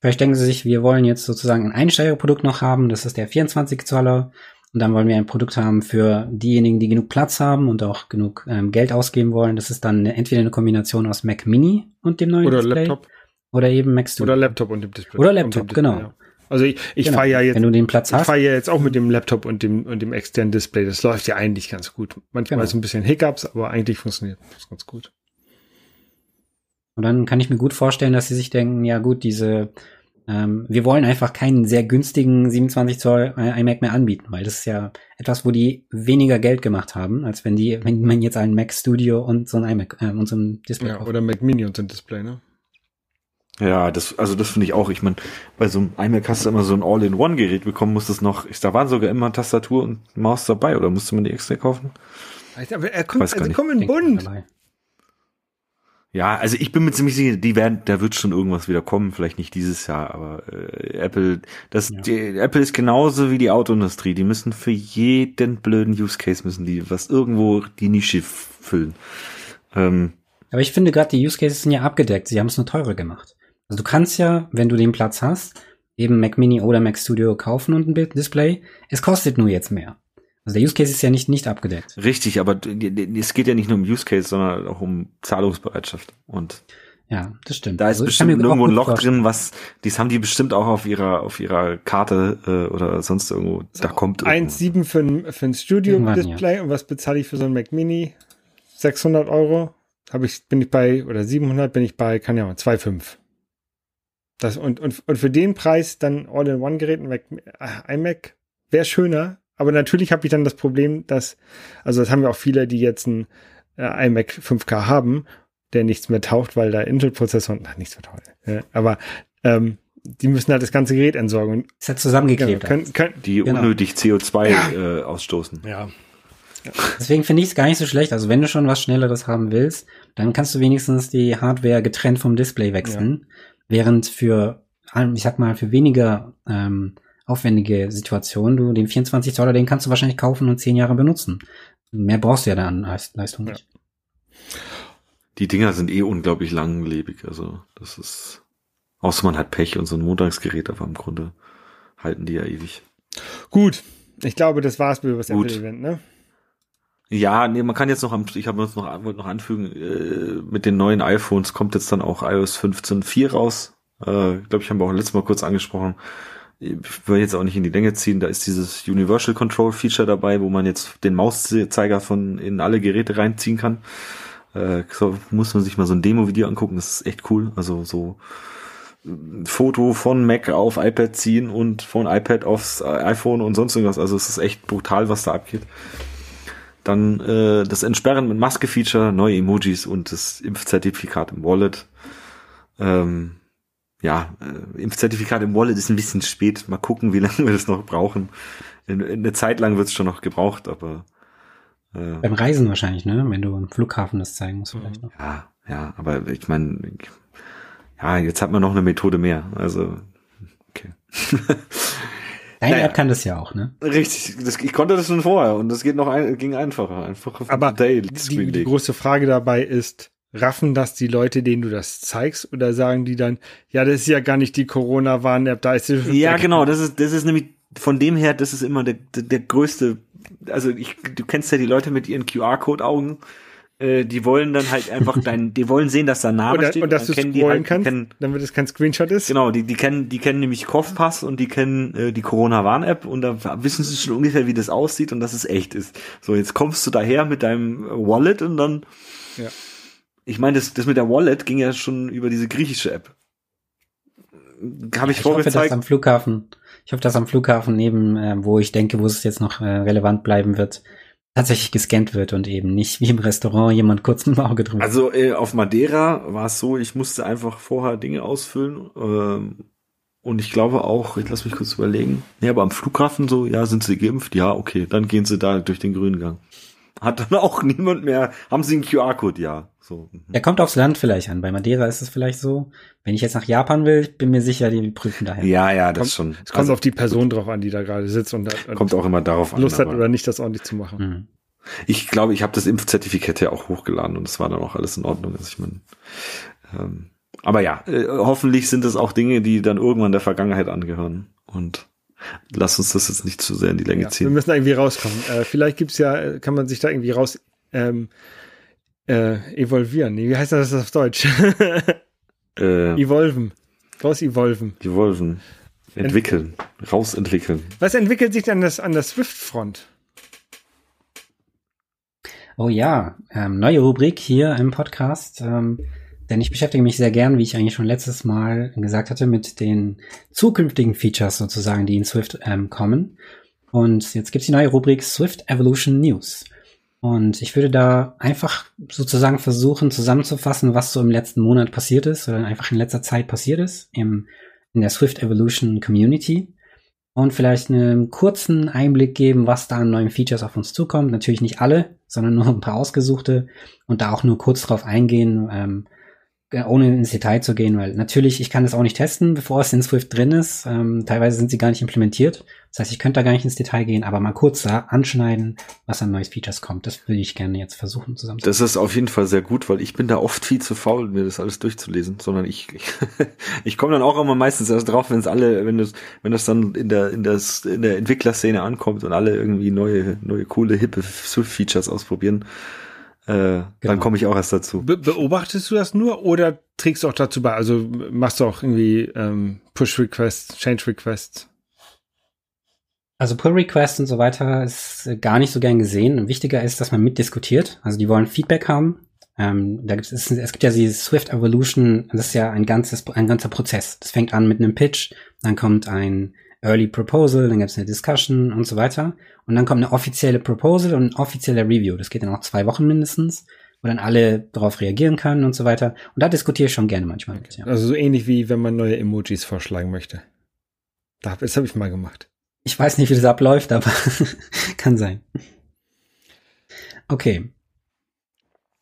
vielleicht denken sie sich, wir wollen jetzt sozusagen ein Einsteigerprodukt noch haben, das ist der 24 Zoller und dann wollen wir ein Produkt haben für diejenigen, die genug Platz haben und auch genug ähm, Geld ausgeben wollen. Das ist dann entweder eine Kombination aus Mac Mini und dem neuen oder Display. Laptop. Oder eben Mac Studio. Oder Laptop und dem Display. Oder Laptop, Display, genau. Ja. Also ich, ich genau. fahre ja jetzt, wenn du den Platz hast, ich fahre ja jetzt auch mit dem Laptop und dem und dem externen Display. Das läuft ja eigentlich ganz gut. Manchmal genau. ist ein bisschen Hiccups, aber eigentlich funktioniert das ganz gut. Und dann kann ich mir gut vorstellen, dass sie sich denken, ja gut, diese ähm, wir wollen einfach keinen sehr günstigen 27 Zoll iMac mehr anbieten, weil das ist ja etwas, wo die weniger Geld gemacht haben, als wenn die, wenn man jetzt einen Mac Studio und so ein iMac äh, und so ein Display. Ja, oder Mac Mini und so ein Display, ne? Ja, das, also das finde ich auch. Ich meine, bei so einem iMac hast du immer so ein All-in-One-Gerät bekommen, musstest noch, ich, da waren sogar immer Tastatur und Maus dabei, oder musste man die extra kaufen? Aber er kommt, also kommen in bunt. Ja, also ich bin mir ziemlich sicher, die werden, da wird schon irgendwas wieder kommen, vielleicht nicht dieses Jahr, aber äh, Apple, das, ja. die, Apple ist genauso wie die Autoindustrie. Die müssen für jeden blöden Use Case müssen die was irgendwo die Nische füllen. Ähm, aber ich finde gerade die Use Cases sind ja abgedeckt. Sie haben es nur teurer gemacht. Also du kannst ja, wenn du den Platz hast, eben Mac Mini oder Mac Studio kaufen und ein Display. Es kostet nur jetzt mehr. Also der Use Case ist ja nicht, nicht abgedeckt. Richtig, aber es geht ja nicht nur um Use Case, sondern auch um Zahlungsbereitschaft. Und ja, das stimmt. Da ist also bestimmt irgendwo ein Loch vorstellen. drin, was, dies haben die bestimmt auch auf ihrer, auf ihrer Karte äh, oder sonst irgendwo. So, da kommt 1,7 für ein, für ein Studio-Display ja. und was bezahle ich für so ein Mac Mini? 600 Euro. Habe ich, bin ich bei, oder 700 bin ich bei, kann ja mal, 2,5. Das, und, und, und für den Preis dann All-in-One-Gerät, ein Mac, äh, iMac, wäre schöner, aber natürlich habe ich dann das Problem, dass, also das haben ja auch viele, die jetzt ein äh, iMac 5K haben, der nichts mehr taucht, weil da Intel-Prozessor, und nichts mehr taucht. Ja, aber ähm, die müssen halt das ganze Gerät entsorgen. Ist ja zusammengeklebt. Genau, können, können, die genau. unnötig CO2 ja. äh, ausstoßen. Ja. ja. Deswegen finde ich es gar nicht so schlecht. Also wenn du schon was Schnelleres haben willst, dann kannst du wenigstens die Hardware getrennt vom Display wechseln. Ja. Während für, ich sag mal, für weniger ähm, aufwendige Situation. Du, den 24 Zoller, den kannst du wahrscheinlich kaufen und zehn Jahre benutzen. Mehr brauchst du ja dann als Leistung nicht. Ja. Die Dinger sind eh unglaublich langlebig. Also, das ist, außer man hat Pech und so ein Montagsgerät, aber im Grunde halten die ja ewig. Gut. Ich glaube, das war's für das Apple-Event, ne? Ja, nee, man kann jetzt noch, ich habe noch, wollte noch anfügen, äh, mit den neuen iPhones kommt jetzt dann auch iOS 15.4 raus. Äh, glaube ich, haben wir auch letztes Mal kurz angesprochen ich will jetzt auch nicht in die Länge ziehen, da ist dieses Universal Control Feature dabei, wo man jetzt den Mauszeiger von in alle Geräte reinziehen kann. Äh, so muss man sich mal so ein Demo-Video angucken, das ist echt cool. Also so Foto von Mac auf iPad ziehen und von iPad aufs iPhone und sonst irgendwas. Also es ist echt brutal, was da abgeht. Dann äh, das Entsperren mit Maske-Feature, neue Emojis und das Impfzertifikat im Wallet. Ähm, ja, äh, Impfzertifikat im Wallet ist ein bisschen spät. Mal gucken, wie lange wir das noch brauchen. In, in eine Zeit lang wird es schon noch gebraucht, aber äh, beim Reisen wahrscheinlich, ne? Wenn du im Flughafen das zeigen musst, vielleicht noch. Ja, ja, aber ich meine, ja, jetzt hat man noch eine Methode mehr. Also, okay. Deine naja. App kann das ja auch, ne? Richtig, das, ich konnte das schon vorher und das geht noch ein, ging einfacher. Einfach Aber die, die große Frage dabei ist, raffen das die Leute, denen du das zeigst, oder sagen die dann, ja, das ist ja gar nicht die Corona-Warn-App, da ist Ja, genau, das ist, das ist nämlich von dem her, das ist immer der, der, der größte, also ich, du kennst ja die Leute mit ihren QR-Code-Augen, äh, die wollen dann halt einfach dein, die wollen sehen, dass da ein Name Oder, steht. Und dass du scrollen die halt, kannst, kennen, damit es kein Screenshot ist. Genau, die, die kennen, die kennen nämlich Kopfpass und die kennen äh, die Corona-Warn-App und da wissen sie schon ungefähr, wie das aussieht und dass es echt ist. So, jetzt kommst du daher mit deinem Wallet und dann, ja. ich meine, das, das mit der Wallet ging ja schon über diese griechische App. Habe ich, ich vorgezeigt. Hoffe, dass am Flughafen, ich hoffe, dass am Flughafen neben, äh, wo ich denke, wo es jetzt noch äh, relevant bleiben wird, tatsächlich gescannt wird und eben nicht wie im Restaurant jemand kurz ein Auge drüber. Also äh, auf Madeira war es so, ich musste einfach vorher Dinge ausfüllen ähm, und ich glaube auch, ich lass mich kurz überlegen, nee, aber am Flughafen so, ja, sind sie geimpft? Ja, okay, dann gehen sie da durch den grünen Gang. Hat dann auch niemand mehr, haben sie einen QR-Code? Ja. So. Mhm. Er kommt aufs Land vielleicht an. Bei Madeira ist es vielleicht so. Wenn ich jetzt nach Japan will, bin mir sicher, die prüfen daher. Ja, ja, das kommt, schon. Es kommt also, auf die Person drauf an, die da gerade sitzt und, und kommt auch immer darauf an. Lust hat oder nicht, das ordentlich zu machen. Mhm. Ich glaube, ich habe das Impfzertifikat ja auch hochgeladen und es war dann auch alles in Ordnung. Also ich meine, ähm, aber ja, äh, hoffentlich sind es auch Dinge, die dann irgendwann der Vergangenheit angehören und lass uns das jetzt nicht zu sehr in die Länge ja, ziehen. Wir müssen irgendwie rauskommen. Äh, vielleicht gibt's ja, kann man sich da irgendwie raus ähm, äh, evolvieren. Nee, wie heißt das auf Deutsch? äh, Evolven. Raus evolven. Evolven. Entwickeln. Ent Rausentwickeln. Was entwickelt sich denn das an der Swift-Front? Oh ja, ähm, neue Rubrik hier im Podcast. Ähm, denn ich beschäftige mich sehr gern, wie ich eigentlich schon letztes Mal gesagt hatte, mit den zukünftigen Features sozusagen, die in Swift ähm, kommen. Und jetzt gibt's die neue Rubrik Swift Evolution News. Und ich würde da einfach sozusagen versuchen zusammenzufassen, was so im letzten Monat passiert ist oder einfach in letzter Zeit passiert ist im, in der Swift Evolution Community und vielleicht einen kurzen Einblick geben, was da an neuen Features auf uns zukommt. Natürlich nicht alle, sondern nur ein paar ausgesuchte und da auch nur kurz drauf eingehen, ähm, äh, ohne ins Detail zu gehen, weil natürlich, ich kann das auch nicht testen, bevor es in Swift drin ist. Ähm, teilweise sind sie gar nicht implementiert. Das heißt, ich könnte da gar nicht ins Detail gehen, aber mal kurz da anschneiden, was an neuen Features kommt. Das würde ich gerne jetzt versuchen zusammen. Das ist auf jeden Fall sehr gut, weil ich bin da oft viel zu faul, mir das alles durchzulesen, sondern ich, ich, ich komme dann auch immer meistens erst drauf, wenn es alle, wenn das, wenn das dann in der, in das, in der Entwicklerszene ankommt und alle irgendwie neue, neue coole, hippe Swift-Features ausprobieren äh, genau. dann komme ich auch erst dazu. Be beobachtest du das nur oder trägst du auch dazu bei? Also machst du auch irgendwie ähm, Push-Requests, Change-Requests? Also Pull-Requests und so weiter ist gar nicht so gern gesehen. Wichtiger ist, dass man mitdiskutiert. Also die wollen Feedback haben. Ähm, da gibt es, es gibt ja die Swift Evolution, das ist ja ein ganzes, ein ganzer Prozess. Das fängt an mit einem Pitch, dann kommt ein Early Proposal, dann gibt es eine Discussion und so weiter. Und dann kommt eine offizielle Proposal und ein offizieller Review. Das geht dann auch zwei Wochen mindestens, wo dann alle darauf reagieren können und so weiter. Und da diskutiere ich schon gerne manchmal mit. Ja. Also so ähnlich wie wenn man neue Emojis vorschlagen möchte. Das habe ich mal gemacht. Ich weiß nicht, wie das abläuft, aber kann sein. Okay.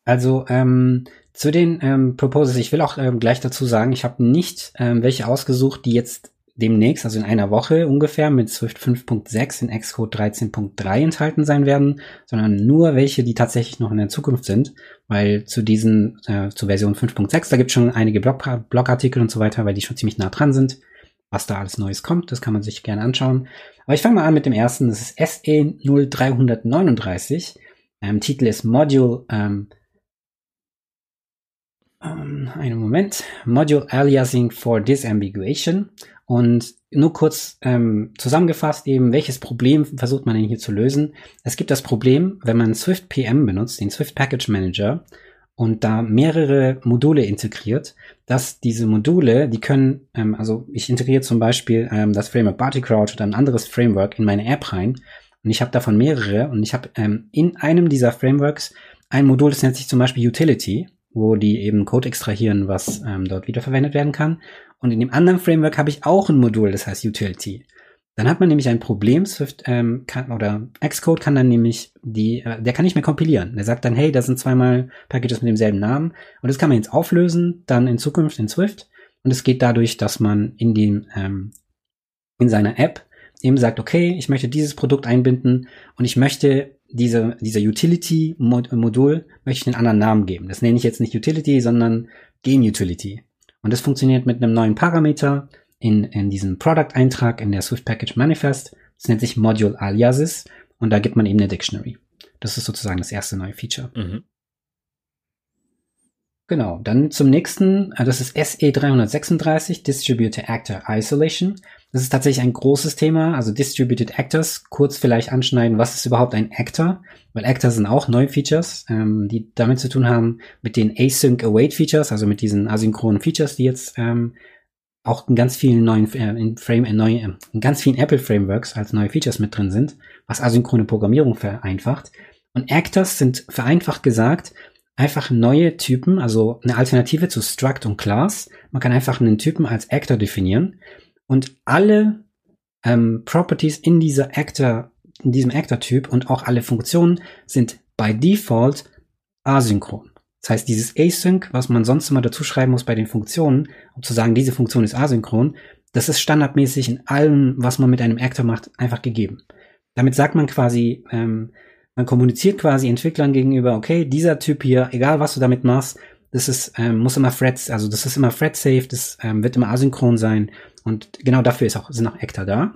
Also ähm, zu den ähm, Proposals, ich will auch ähm, gleich dazu sagen, ich habe nicht ähm, welche ausgesucht, die jetzt demnächst, also in einer Woche ungefähr, mit Swift 5.6 in Xcode 13.3 enthalten sein werden, sondern nur welche, die tatsächlich noch in der Zukunft sind, weil zu diesen, äh, zu Version 5.6, da gibt es schon einige Blog Blogartikel und so weiter, weil die schon ziemlich nah dran sind, was da alles Neues kommt, das kann man sich gerne anschauen. Aber ich fange mal an mit dem ersten, das ist SE 0339, ähm, Titel ist Module, ähm, ähm, einen Moment, Module Aliasing for Disambiguation und nur kurz ähm, zusammengefasst eben, welches Problem versucht man denn hier zu lösen? Es gibt das Problem, wenn man Swift PM benutzt, den Swift Package Manager, und da mehrere Module integriert, dass diese Module, die können, ähm, also ich integriere zum Beispiel ähm, das Framework Bartycrouch oder ein anderes Framework in meine App rein und ich habe davon mehrere und ich habe ähm, in einem dieser Frameworks ein Modul, das nennt sich zum Beispiel Utility wo die eben Code extrahieren, was ähm, dort wiederverwendet werden kann. Und in dem anderen Framework habe ich auch ein Modul, das heißt Utility. Dann hat man nämlich ein Problem, Swift ähm, kann, oder Xcode kann dann nämlich die, äh, der kann nicht mehr kompilieren. Der sagt dann, hey, da sind zweimal Packages mit demselben Namen und das kann man jetzt auflösen, dann in Zukunft in Swift. Und es geht dadurch, dass man in dem ähm, in seiner App eben sagt, okay, ich möchte dieses Produkt einbinden und ich möchte diese, dieser Utility-Modul möchte ich einen anderen Namen geben. Das nenne ich jetzt nicht Utility, sondern Game Utility. Und das funktioniert mit einem neuen Parameter in, in diesem Product-Eintrag in der Swift Package Manifest. Das nennt sich Module Aliases und da gibt man eben eine Dictionary. Das ist sozusagen das erste neue Feature. Mhm. Genau, dann zum nächsten, äh, das ist SE336, Distributed Actor Isolation. Das ist tatsächlich ein großes Thema, also Distributed Actors. Kurz vielleicht anschneiden, was ist überhaupt ein Actor? Weil Actors sind auch neue Features, ähm, die damit zu tun haben mit den Async Await Features, also mit diesen asynchronen Features, die jetzt ähm, auch in ganz vielen neuen äh, in Frame, in, neue, äh, in ganz vielen Apple Frameworks als neue Features mit drin sind, was asynchrone Programmierung vereinfacht. Und Actors sind vereinfacht gesagt einfach neue Typen, also eine Alternative zu Struct und Class. Man kann einfach einen Typen als Actor definieren und alle ähm, Properties in dieser Actor, in diesem Actor-Typ und auch alle Funktionen sind by default asynchron. Das heißt, dieses Async, was man sonst immer dazu schreiben muss bei den Funktionen, um zu sagen, diese Funktion ist asynchron, das ist standardmäßig in allem, was man mit einem Actor macht, einfach gegeben. Damit sagt man quasi, ähm, man kommuniziert quasi Entwicklern gegenüber, okay, dieser Typ hier, egal was du damit machst, das ist, ähm, muss immer threads, also das ist immer thread safe, das ähm, wird immer asynchron sein und genau dafür ist auch, sind auch Actor da.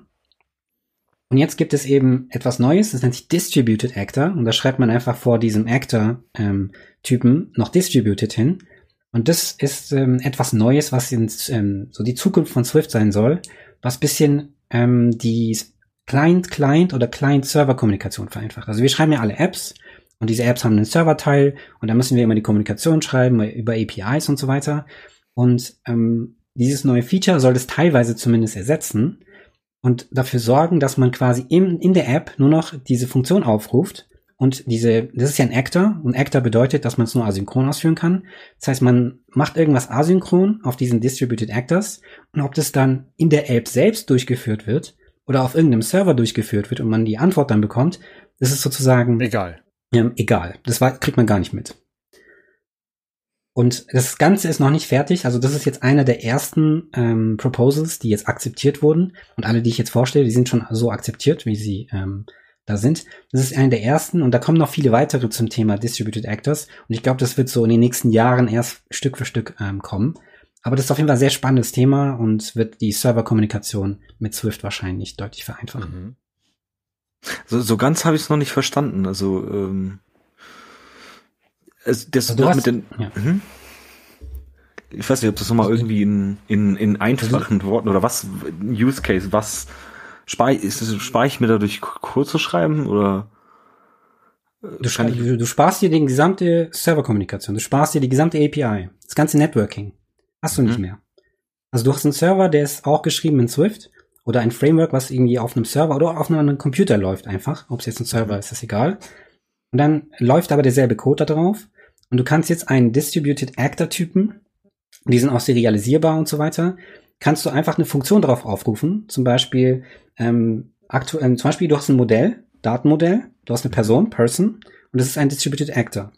Und jetzt gibt es eben etwas Neues, das nennt sich Distributed Actor und da schreibt man einfach vor diesem Actor-Typen ähm, noch Distributed hin. Und das ist ähm, etwas Neues, was in, ähm, so die Zukunft von Swift sein soll, was bisschen ähm, die Client-Client oder Client-Server-Kommunikation vereinfacht. Also wir schreiben ja alle Apps und diese Apps haben einen Serverteil und da müssen wir immer die Kommunikation schreiben über APIs und so weiter. Und ähm, dieses neue Feature soll das teilweise zumindest ersetzen und dafür sorgen, dass man quasi in, in der App nur noch diese Funktion aufruft und diese, das ist ja ein Actor und Actor bedeutet, dass man es nur asynchron ausführen kann. Das heißt, man macht irgendwas asynchron auf diesen Distributed Actors und ob das dann in der App selbst durchgeführt wird, oder auf irgendeinem Server durchgeführt wird und man die Antwort dann bekommt, das ist sozusagen egal. Ja, egal. Das war, kriegt man gar nicht mit. Und das Ganze ist noch nicht fertig. Also das ist jetzt einer der ersten ähm, Proposals, die jetzt akzeptiert wurden. Und alle, die ich jetzt vorstelle, die sind schon so akzeptiert, wie sie ähm, da sind. Das ist einer der ersten und da kommen noch viele weitere zum Thema Distributed Actors. Und ich glaube, das wird so in den nächsten Jahren erst Stück für Stück ähm, kommen. Aber das ist auf jeden Fall ein sehr spannendes Thema und wird die Serverkommunikation mit Swift wahrscheinlich deutlich vereinfachen. Mhm. So, so ganz habe ich es noch nicht verstanden. Also ähm, es, das also hast, mit den. Ja. Mhm. Ich weiß nicht, ob das nochmal also irgendwie in, in, in einfachen also, Worten oder was, Use Case, was spare spar ich mir dadurch kurz zu schreiben oder? Du, du, du sparst dir die gesamte Serverkommunikation, du sparst dir die gesamte API, das ganze Networking. Hast du nicht mhm. mehr. Also du hast einen Server, der ist auch geschrieben in Swift oder ein Framework, was irgendwie auf einem Server oder auf einem Computer läuft einfach. Ob es jetzt ein Server ist, ist egal. Und dann läuft aber derselbe Code da drauf. Und du kannst jetzt einen Distributed Actor Typen, die sind auch serialisierbar und so weiter, kannst du einfach eine Funktion drauf aufrufen. Zum Beispiel, ähm, aktuell, ähm, zum Beispiel, du hast ein Modell, Datenmodell, du hast eine Person, Person, und das ist ein Distributed Actor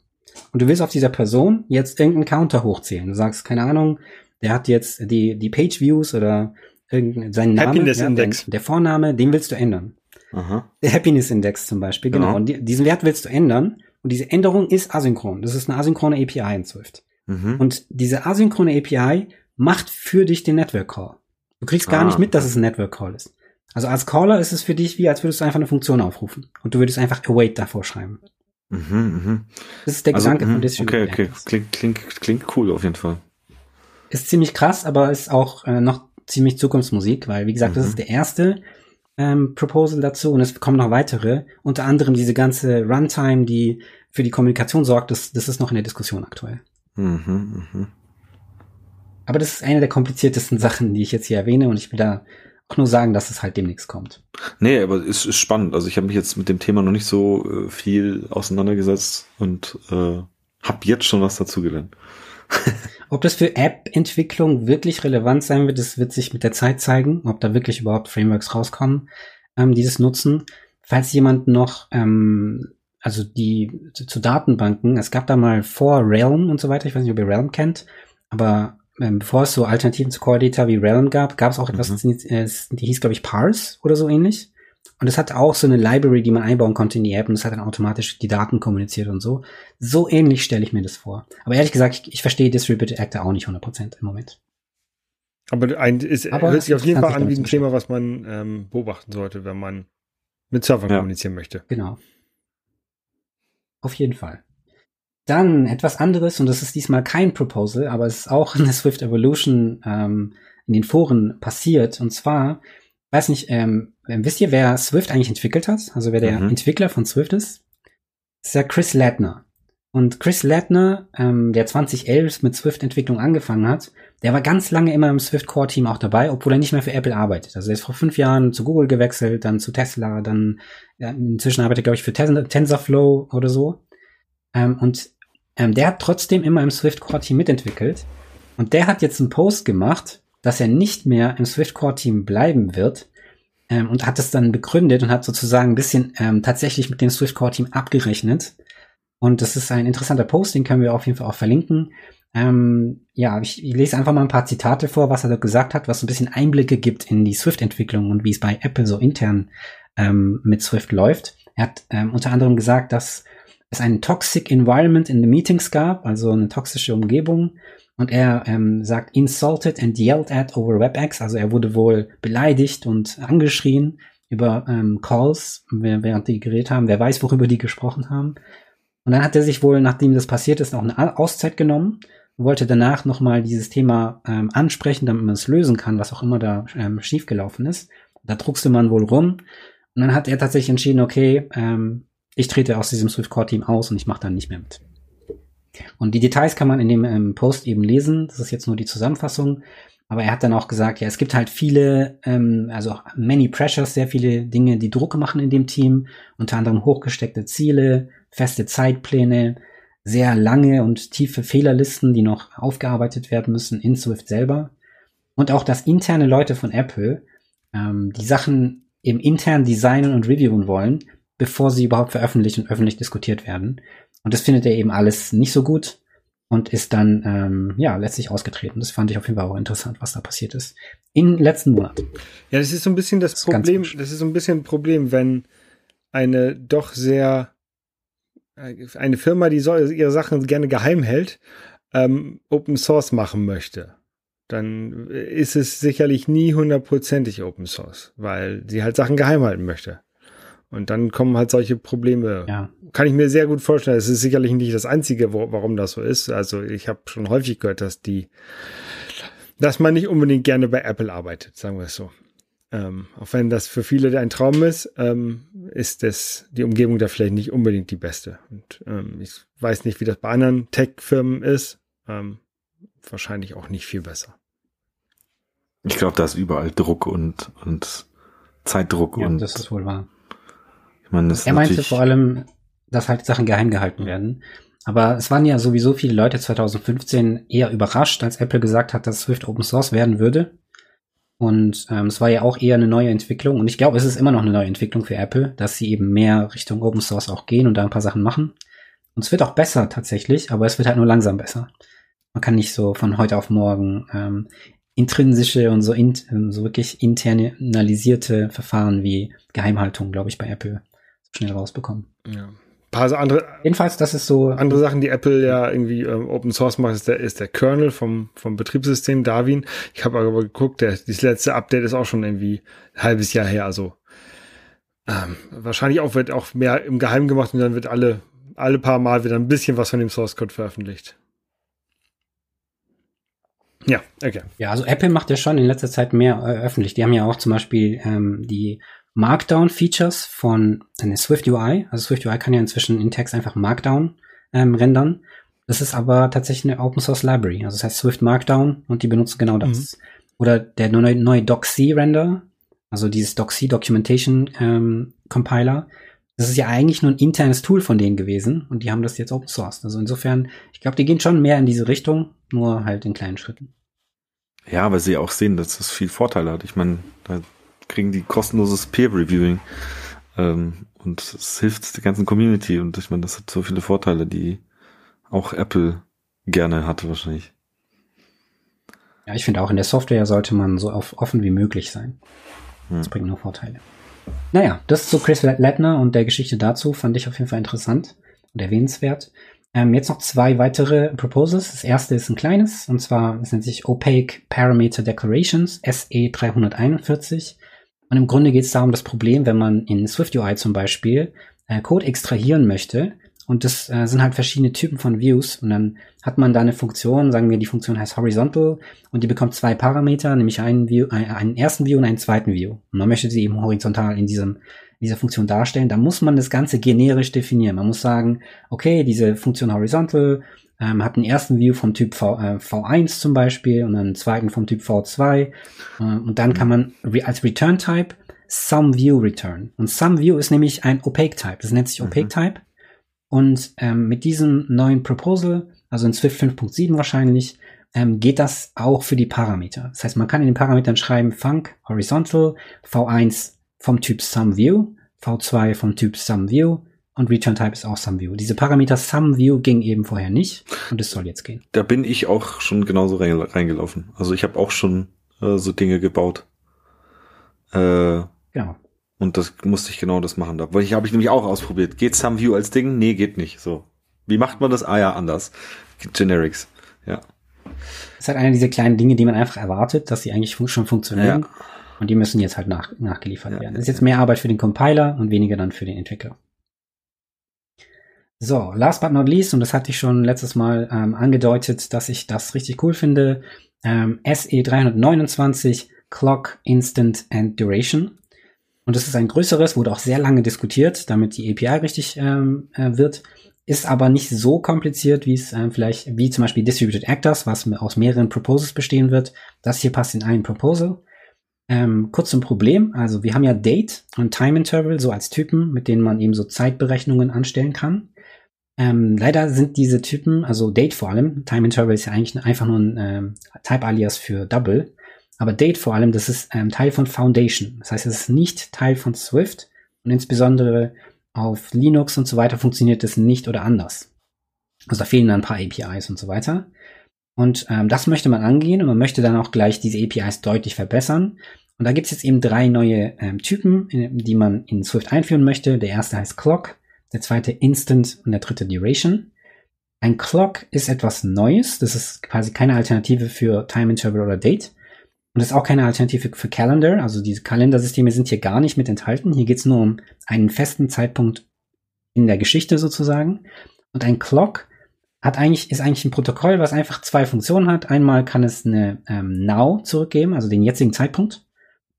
und du willst auf dieser Person jetzt irgendeinen Counter hochzählen. Du sagst, keine Ahnung, der hat jetzt die, die Page Views oder irgendeinen, seinen Namen, Happiness ja, Index. der Vorname, den willst du ändern. Aha. Der Happiness Index zum Beispiel, genau. genau. Und die, diesen Wert willst du ändern. Und diese Änderung ist asynchron. Das ist eine asynchrone API in Swift. Mhm. Und diese asynchrone API macht für dich den Network Call. Du kriegst gar ah. nicht mit, dass es ein Network Call ist. Also als Caller ist es für dich wie, als würdest du einfach eine Funktion aufrufen. Und du würdest einfach await davor schreiben. Mhm, mh. Das ist der also, Gedanke von Distributed Okay, okay. Klingt, klingt, klingt cool auf jeden Fall. Ist ziemlich krass, aber ist auch äh, noch ziemlich Zukunftsmusik, weil, wie gesagt, mhm. das ist der erste ähm, Proposal dazu und es kommen noch weitere. Unter anderem diese ganze Runtime, die für die Kommunikation sorgt, das, das ist noch in der Diskussion aktuell. Mhm, mh. Aber das ist eine der kompliziertesten Sachen, die ich jetzt hier erwähne und ich will da auch nur sagen, dass es halt demnächst kommt. Nee, aber es ist spannend. Also ich habe mich jetzt mit dem Thema noch nicht so äh, viel auseinandergesetzt und äh, hab jetzt schon was dazugelernt. ob das für App-Entwicklung wirklich relevant sein wird, das wird sich mit der Zeit zeigen, ob da wirklich überhaupt Frameworks rauskommen, ähm, die das nutzen. Falls jemand noch, ähm, also die zu, zu, Datenbanken, es gab da mal vor Realm und so weiter, ich weiß nicht, ob ihr Realm kennt, aber ähm, bevor es so Alternativen zu Core Data wie Realm gab, gab es auch etwas, mhm. die, die hieß, glaube ich, Parse oder so ähnlich. Und es hat auch so eine Library, die man einbauen konnte in die App und es hat dann automatisch die Daten kommuniziert und so. So ähnlich stelle ich mir das vor. Aber ehrlich gesagt, ich, ich verstehe Distributed Actor auch nicht 100% im Moment. Aber ein, ist, Aber hört sich auf jeden Fall an wie ein Thema, was man ähm, beobachten sollte, wenn man mit Servern ja. kommunizieren möchte. Genau. Auf jeden Fall. Dann etwas anderes, und das ist diesmal kein Proposal, aber es ist auch in der Swift Evolution ähm, in den Foren passiert. Und zwar weiß nicht, ähm, wisst ihr, wer Swift eigentlich entwickelt hat? Also wer der mhm. Entwickler von Swift ist? Das ist ja Chris Ladner. Und Chris Ladner, ähm, der 2011 mit Swift-Entwicklung angefangen hat, der war ganz lange immer im Swift-Core-Team auch dabei, obwohl er nicht mehr für Apple arbeitet. Also er ist vor fünf Jahren zu Google gewechselt, dann zu Tesla, dann ja, inzwischen arbeitet er, glaube ich, für TensorFlow oder so. Ähm, und ähm, der hat trotzdem immer im Swift-Core-Team mitentwickelt. Und der hat jetzt einen Post gemacht, dass er nicht mehr im Swift Core Team bleiben wird ähm, und hat es dann begründet und hat sozusagen ein bisschen ähm, tatsächlich mit dem Swift Core Team abgerechnet. Und das ist ein interessanter Post, den können wir auf jeden Fall auch verlinken. Ähm, ja, ich, ich lese einfach mal ein paar Zitate vor, was er da gesagt hat, was ein bisschen Einblicke gibt in die Swift-Entwicklung und wie es bei Apple so intern ähm, mit Swift läuft. Er hat ähm, unter anderem gesagt, dass es einen toxic environment in the meetings gab, also eine toxische Umgebung und er ähm, sagt insulted and yelled at over WebEx, also er wurde wohl beleidigt und angeschrien über ähm, Calls, während die geredet haben. Wer weiß, worüber die gesprochen haben. Und dann hat er sich wohl, nachdem das passiert ist, auch eine Auszeit genommen und wollte danach nochmal dieses Thema ähm, ansprechen, damit man es lösen kann, was auch immer da ähm, schiefgelaufen ist. Da druckste man wohl rum. Und dann hat er tatsächlich entschieden, okay, ähm, ich trete aus diesem Swift Core Team aus und ich mache dann nicht mehr mit. Und die Details kann man in dem ähm, Post eben lesen. Das ist jetzt nur die Zusammenfassung. Aber er hat dann auch gesagt, ja, es gibt halt viele, ähm, also many pressures, sehr viele Dinge, die Druck machen in dem Team. Unter anderem hochgesteckte Ziele, feste Zeitpläne, sehr lange und tiefe Fehlerlisten, die noch aufgearbeitet werden müssen in Swift selber. Und auch, dass interne Leute von Apple ähm, die Sachen im intern designen und reviewen wollen, bevor sie überhaupt veröffentlicht und öffentlich diskutiert werden. Und das findet er eben alles nicht so gut und ist dann ähm, ja letztlich ausgetreten. Das fand ich auf jeden Fall auch interessant, was da passiert ist im letzten Monat. Ja, das ist so ein bisschen das, das Problem. Das ist so ein bisschen ein Problem, wenn eine doch sehr eine Firma, die soll ihre Sachen gerne geheim hält, ähm, Open Source machen möchte, dann ist es sicherlich nie hundertprozentig Open Source, weil sie halt Sachen geheim halten möchte. Und dann kommen halt solche Probleme. Ja. Kann ich mir sehr gut vorstellen. Es ist sicherlich nicht das Einzige, wo, warum das so ist. Also ich habe schon häufig gehört, dass die, dass man nicht unbedingt gerne bei Apple arbeitet, sagen wir es so. Ähm, auch wenn das für viele ein Traum ist, ähm, ist das die Umgebung da vielleicht nicht unbedingt die beste. Und ähm, ich weiß nicht, wie das bei anderen Tech-Firmen ist. Ähm, wahrscheinlich auch nicht viel besser. Ich glaube, da ist überall Druck und, und Zeitdruck ja, und. Das ist wohl wahr meine, er meinte vor allem, dass halt Sachen geheim gehalten werden. Aber es waren ja sowieso viele Leute 2015 eher überrascht, als Apple gesagt hat, dass Swift Open Source werden würde. Und ähm, es war ja auch eher eine neue Entwicklung. Und ich glaube, es ist immer noch eine neue Entwicklung für Apple, dass sie eben mehr Richtung Open Source auch gehen und da ein paar Sachen machen. Und es wird auch besser tatsächlich, aber es wird halt nur langsam besser. Man kann nicht so von heute auf morgen ähm, intrinsische und so, in, so wirklich internalisierte Verfahren wie Geheimhaltung, glaube ich, bei Apple schnell rausbekommen. Ja. Ein paar andere. Jedenfalls, das ist so. Andere Sachen, die Apple ja irgendwie äh, Open Source macht, ist der, ist der Kernel vom, vom Betriebssystem Darwin. Ich habe aber geguckt, der, das letzte Update ist auch schon irgendwie ein halbes Jahr her. Also ähm, wahrscheinlich auch wird auch mehr im Geheimen gemacht und dann wird alle, alle paar Mal wieder ein bisschen was von dem Source Code veröffentlicht. Ja, okay. Ja, also Apple macht ja schon in letzter Zeit mehr äh, öffentlich. Die haben ja auch zum Beispiel ähm, die Markdown-Features von eine Swift UI. Also Swift UI kann ja inzwischen in Text einfach Markdown ähm, rendern. Das ist aber tatsächlich eine Open Source Library. Also das heißt Swift Markdown und die benutzen genau das. Mhm. Oder der neue, neue DocC Render, also dieses DocC Documentation ähm, Compiler, Das ist ja eigentlich nur ein internes Tool von denen gewesen und die haben das jetzt Open Source. Also insofern, ich glaube, die gehen schon mehr in diese Richtung, nur halt in kleinen Schritten. Ja, weil sie auch sehen, dass das viel Vorteile hat. Ich meine, da kriegen die kostenloses Peer-Reviewing ähm, und es hilft der ganzen Community und ich meine, das hat so viele Vorteile, die auch Apple gerne hatte wahrscheinlich. Ja, ich finde auch in der Software sollte man so offen wie möglich sein. Das hm. bringt nur Vorteile. Naja, das zu Chris Ledner und der Geschichte dazu fand ich auf jeden Fall interessant und erwähnenswert. Ähm, jetzt noch zwei weitere Proposals. Das erste ist ein kleines, und zwar, es nennt sich Opaque Parameter Declarations, SE341. Und im Grunde geht es darum, das Problem, wenn man in SwiftUI zum Beispiel äh, Code extrahieren möchte, und das äh, sind halt verschiedene Typen von Views. Und dann hat man da eine Funktion, sagen wir, die Funktion heißt Horizontal und die bekommt zwei Parameter, nämlich einen View, äh, einen ersten View und einen zweiten View. Und man möchte sie eben horizontal in diesem, in dieser Funktion darstellen. Da muss man das Ganze generisch definieren. Man muss sagen, okay, diese Funktion Horizontal ähm, hat einen ersten View vom Typ v, äh, V1 zum Beispiel und einen zweiten vom Typ V2. Äh, und dann kann man re als Return Type Some View return. Und Some View ist nämlich ein Opaque Type. Das nennt sich Opaque mhm. Type. Und ähm, mit diesem neuen Proposal, also in Swift 5.7 wahrscheinlich, ähm, geht das auch für die Parameter. Das heißt, man kann in den Parametern schreiben Func Horizontal, V1 vom Typ SumView, V2 vom Typ SumView und Return Type ist auch SumView. Diese Parameter SumView ging eben vorher nicht und es soll jetzt gehen. Da bin ich auch schon genauso reingelaufen. Also ich habe auch schon äh, so Dinge gebaut. Äh, genau. Und das musste ich genau das machen. Da ich, habe ich nämlich auch ausprobiert. Geht SumView als Ding? Nee, geht nicht. So. Wie macht man das? Ah ja, anders. Generics. Ja. Das ist halt eine dieser kleinen Dinge, die man einfach erwartet, dass sie eigentlich schon funktionieren. Ja. Und die müssen jetzt halt nach, nachgeliefert ja. werden. Das ist jetzt mehr Arbeit für den Compiler und weniger dann für den Entwickler. So, last but not least, und das hatte ich schon letztes Mal ähm, angedeutet, dass ich das richtig cool finde, ähm, SE329 Clock Instant and Duration. Und das ist ein größeres, wurde auch sehr lange diskutiert, damit die API richtig ähm, äh, wird. Ist aber nicht so kompliziert, wie es äh, vielleicht, wie zum Beispiel Distributed Actors, was aus mehreren Proposals bestehen wird. Das hier passt in einen Proposal. Ähm, kurz zum Problem. Also wir haben ja Date und Time Interval so als Typen, mit denen man eben so Zeitberechnungen anstellen kann. Ähm, leider sind diese Typen, also Date vor allem, Time Interval ist ja eigentlich einfach nur ein ähm, Type-Alias für Double. Aber Date vor allem, das ist ähm, Teil von Foundation. Das heißt, es ist nicht Teil von Swift und insbesondere auf Linux und so weiter funktioniert das nicht oder anders. Also da fehlen dann ein paar APIs und so weiter. Und ähm, das möchte man angehen und man möchte dann auch gleich diese APIs deutlich verbessern. Und da gibt es jetzt eben drei neue ähm, Typen, die man in Swift einführen möchte. Der erste heißt Clock, der zweite Instant und der dritte Duration. Ein Clock ist etwas Neues. Das ist quasi keine Alternative für Time Interval oder Date. Und das ist auch keine Alternative für Calendar. Also diese Kalendersysteme sind hier gar nicht mit enthalten. Hier geht es nur um einen festen Zeitpunkt in der Geschichte sozusagen. Und ein Clock hat eigentlich, ist eigentlich ein Protokoll, was einfach zwei Funktionen hat. Einmal kann es eine ähm, Now zurückgeben, also den jetzigen Zeitpunkt.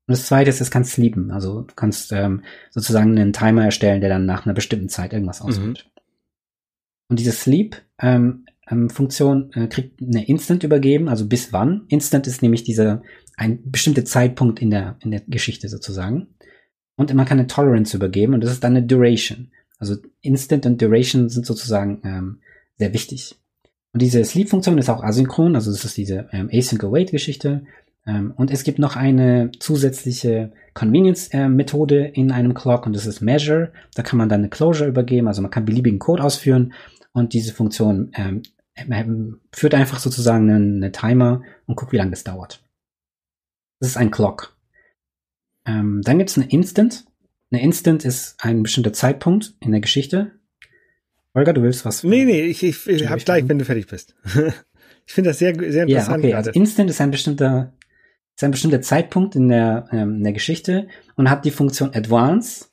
Und das zweite ist, es kann sleepen. Also du kannst ähm, sozusagen einen Timer erstellen, der dann nach einer bestimmten Zeit irgendwas mhm. ausführt. Mhm. Und diese Sleep ähm, ähm, Funktion äh, kriegt eine Instant übergeben, also bis wann. Instant ist nämlich dieser ein bestimmter Zeitpunkt in der, in der Geschichte sozusagen. Und man kann eine Tolerance übergeben und das ist dann eine Duration. Also Instant und Duration sind sozusagen ähm, sehr wichtig. Und diese Sleep-Funktion ist auch asynchron, also das ist diese ähm, Async-Await-Geschichte. Ähm, und es gibt noch eine zusätzliche Convenience-Methode äh, in einem Clock und das ist Measure. Da kann man dann eine Closure übergeben, also man kann beliebigen Code ausführen und diese Funktion ähm, ähm führt einfach sozusagen einen, einen Timer und guckt, wie lange das dauert. Das ist ein Clock. Ähm, dann gibt es eine Instant. Eine Instant ist ein bestimmter Zeitpunkt in der Geschichte. Olga, du willst was? Nee, nee, ich, ich, ich hab gleich, wenn du fertig bist. ich finde das sehr, sehr interessant. Ja, okay, also Instant ist ein bestimmter, ist ein bestimmter Zeitpunkt in der, ähm, in der Geschichte und hat die Funktion Advance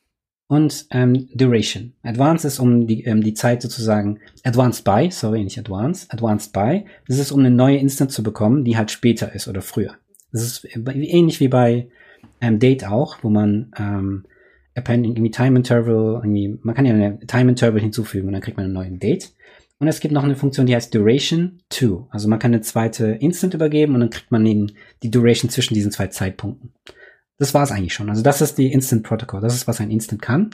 und ähm, Duration. Advance ist um die, ähm, die Zeit sozusagen, Advanced by, sorry, nicht Advance, Advanced by. Das ist um eine neue Instant zu bekommen, die halt später ist oder früher. Das ist ähnlich wie bei ähm, Date auch, wo man ähm, appending irgendwie Time Interval, irgendwie, man kann ja eine Time Interval hinzufügen und dann kriegt man einen neuen Date. Und es gibt noch eine Funktion, die heißt Duration to. Also man kann eine zweite Instant übergeben und dann kriegt man den, die Duration zwischen diesen zwei Zeitpunkten. Das war es eigentlich schon. Also das ist die Instant Protocol. Das ist, was ein Instant kann.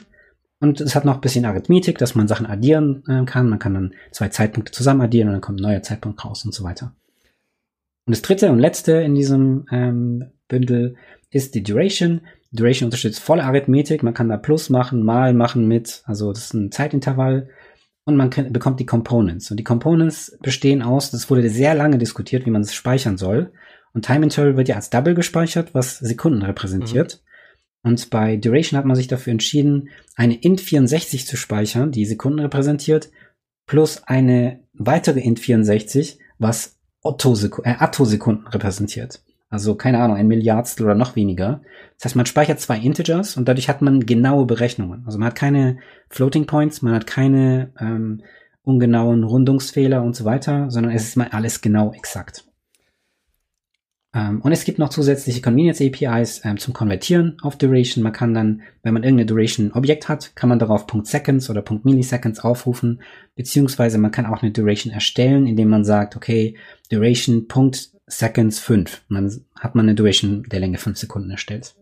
Und es hat noch ein bisschen Arithmetik, dass man Sachen addieren äh, kann. Man kann dann zwei Zeitpunkte zusammen addieren und dann kommt ein neuer Zeitpunkt raus und so weiter. Und das dritte und letzte in diesem ähm, Bündel ist die Duration. Duration unterstützt volle Arithmetik. Man kann da Plus machen, Mal machen mit. Also das ist ein Zeitintervall. Und man kann, bekommt die Components. Und die Components bestehen aus, das wurde sehr lange diskutiert, wie man es speichern soll. Und Time Interval wird ja als Double gespeichert, was Sekunden repräsentiert. Mhm. Und bei Duration hat man sich dafür entschieden, eine int64 zu speichern, die Sekunden repräsentiert, plus eine weitere int64, was Otto-Sekunden, äh, Attosekunden repräsentiert. Also keine Ahnung, ein Milliardstel oder noch weniger. Das heißt, man speichert zwei Integers und dadurch hat man genaue Berechnungen. Also man hat keine Floating Points, man hat keine ähm, ungenauen Rundungsfehler und so weiter, sondern es ist mal alles genau exakt. Ähm, und es gibt noch zusätzliche Convenience APIs ähm, zum Konvertieren auf Duration. Man kann dann, wenn man irgendeine Duration Objekt hat, kann man darauf Punkt Seconds oder Punkt Milliseconds aufrufen, beziehungsweise man kann auch eine Duration erstellen, indem man sagt, okay, Duration Punkt Seconds 5. Dann hat man eine Duration der Länge 5 Sekunden erstellt.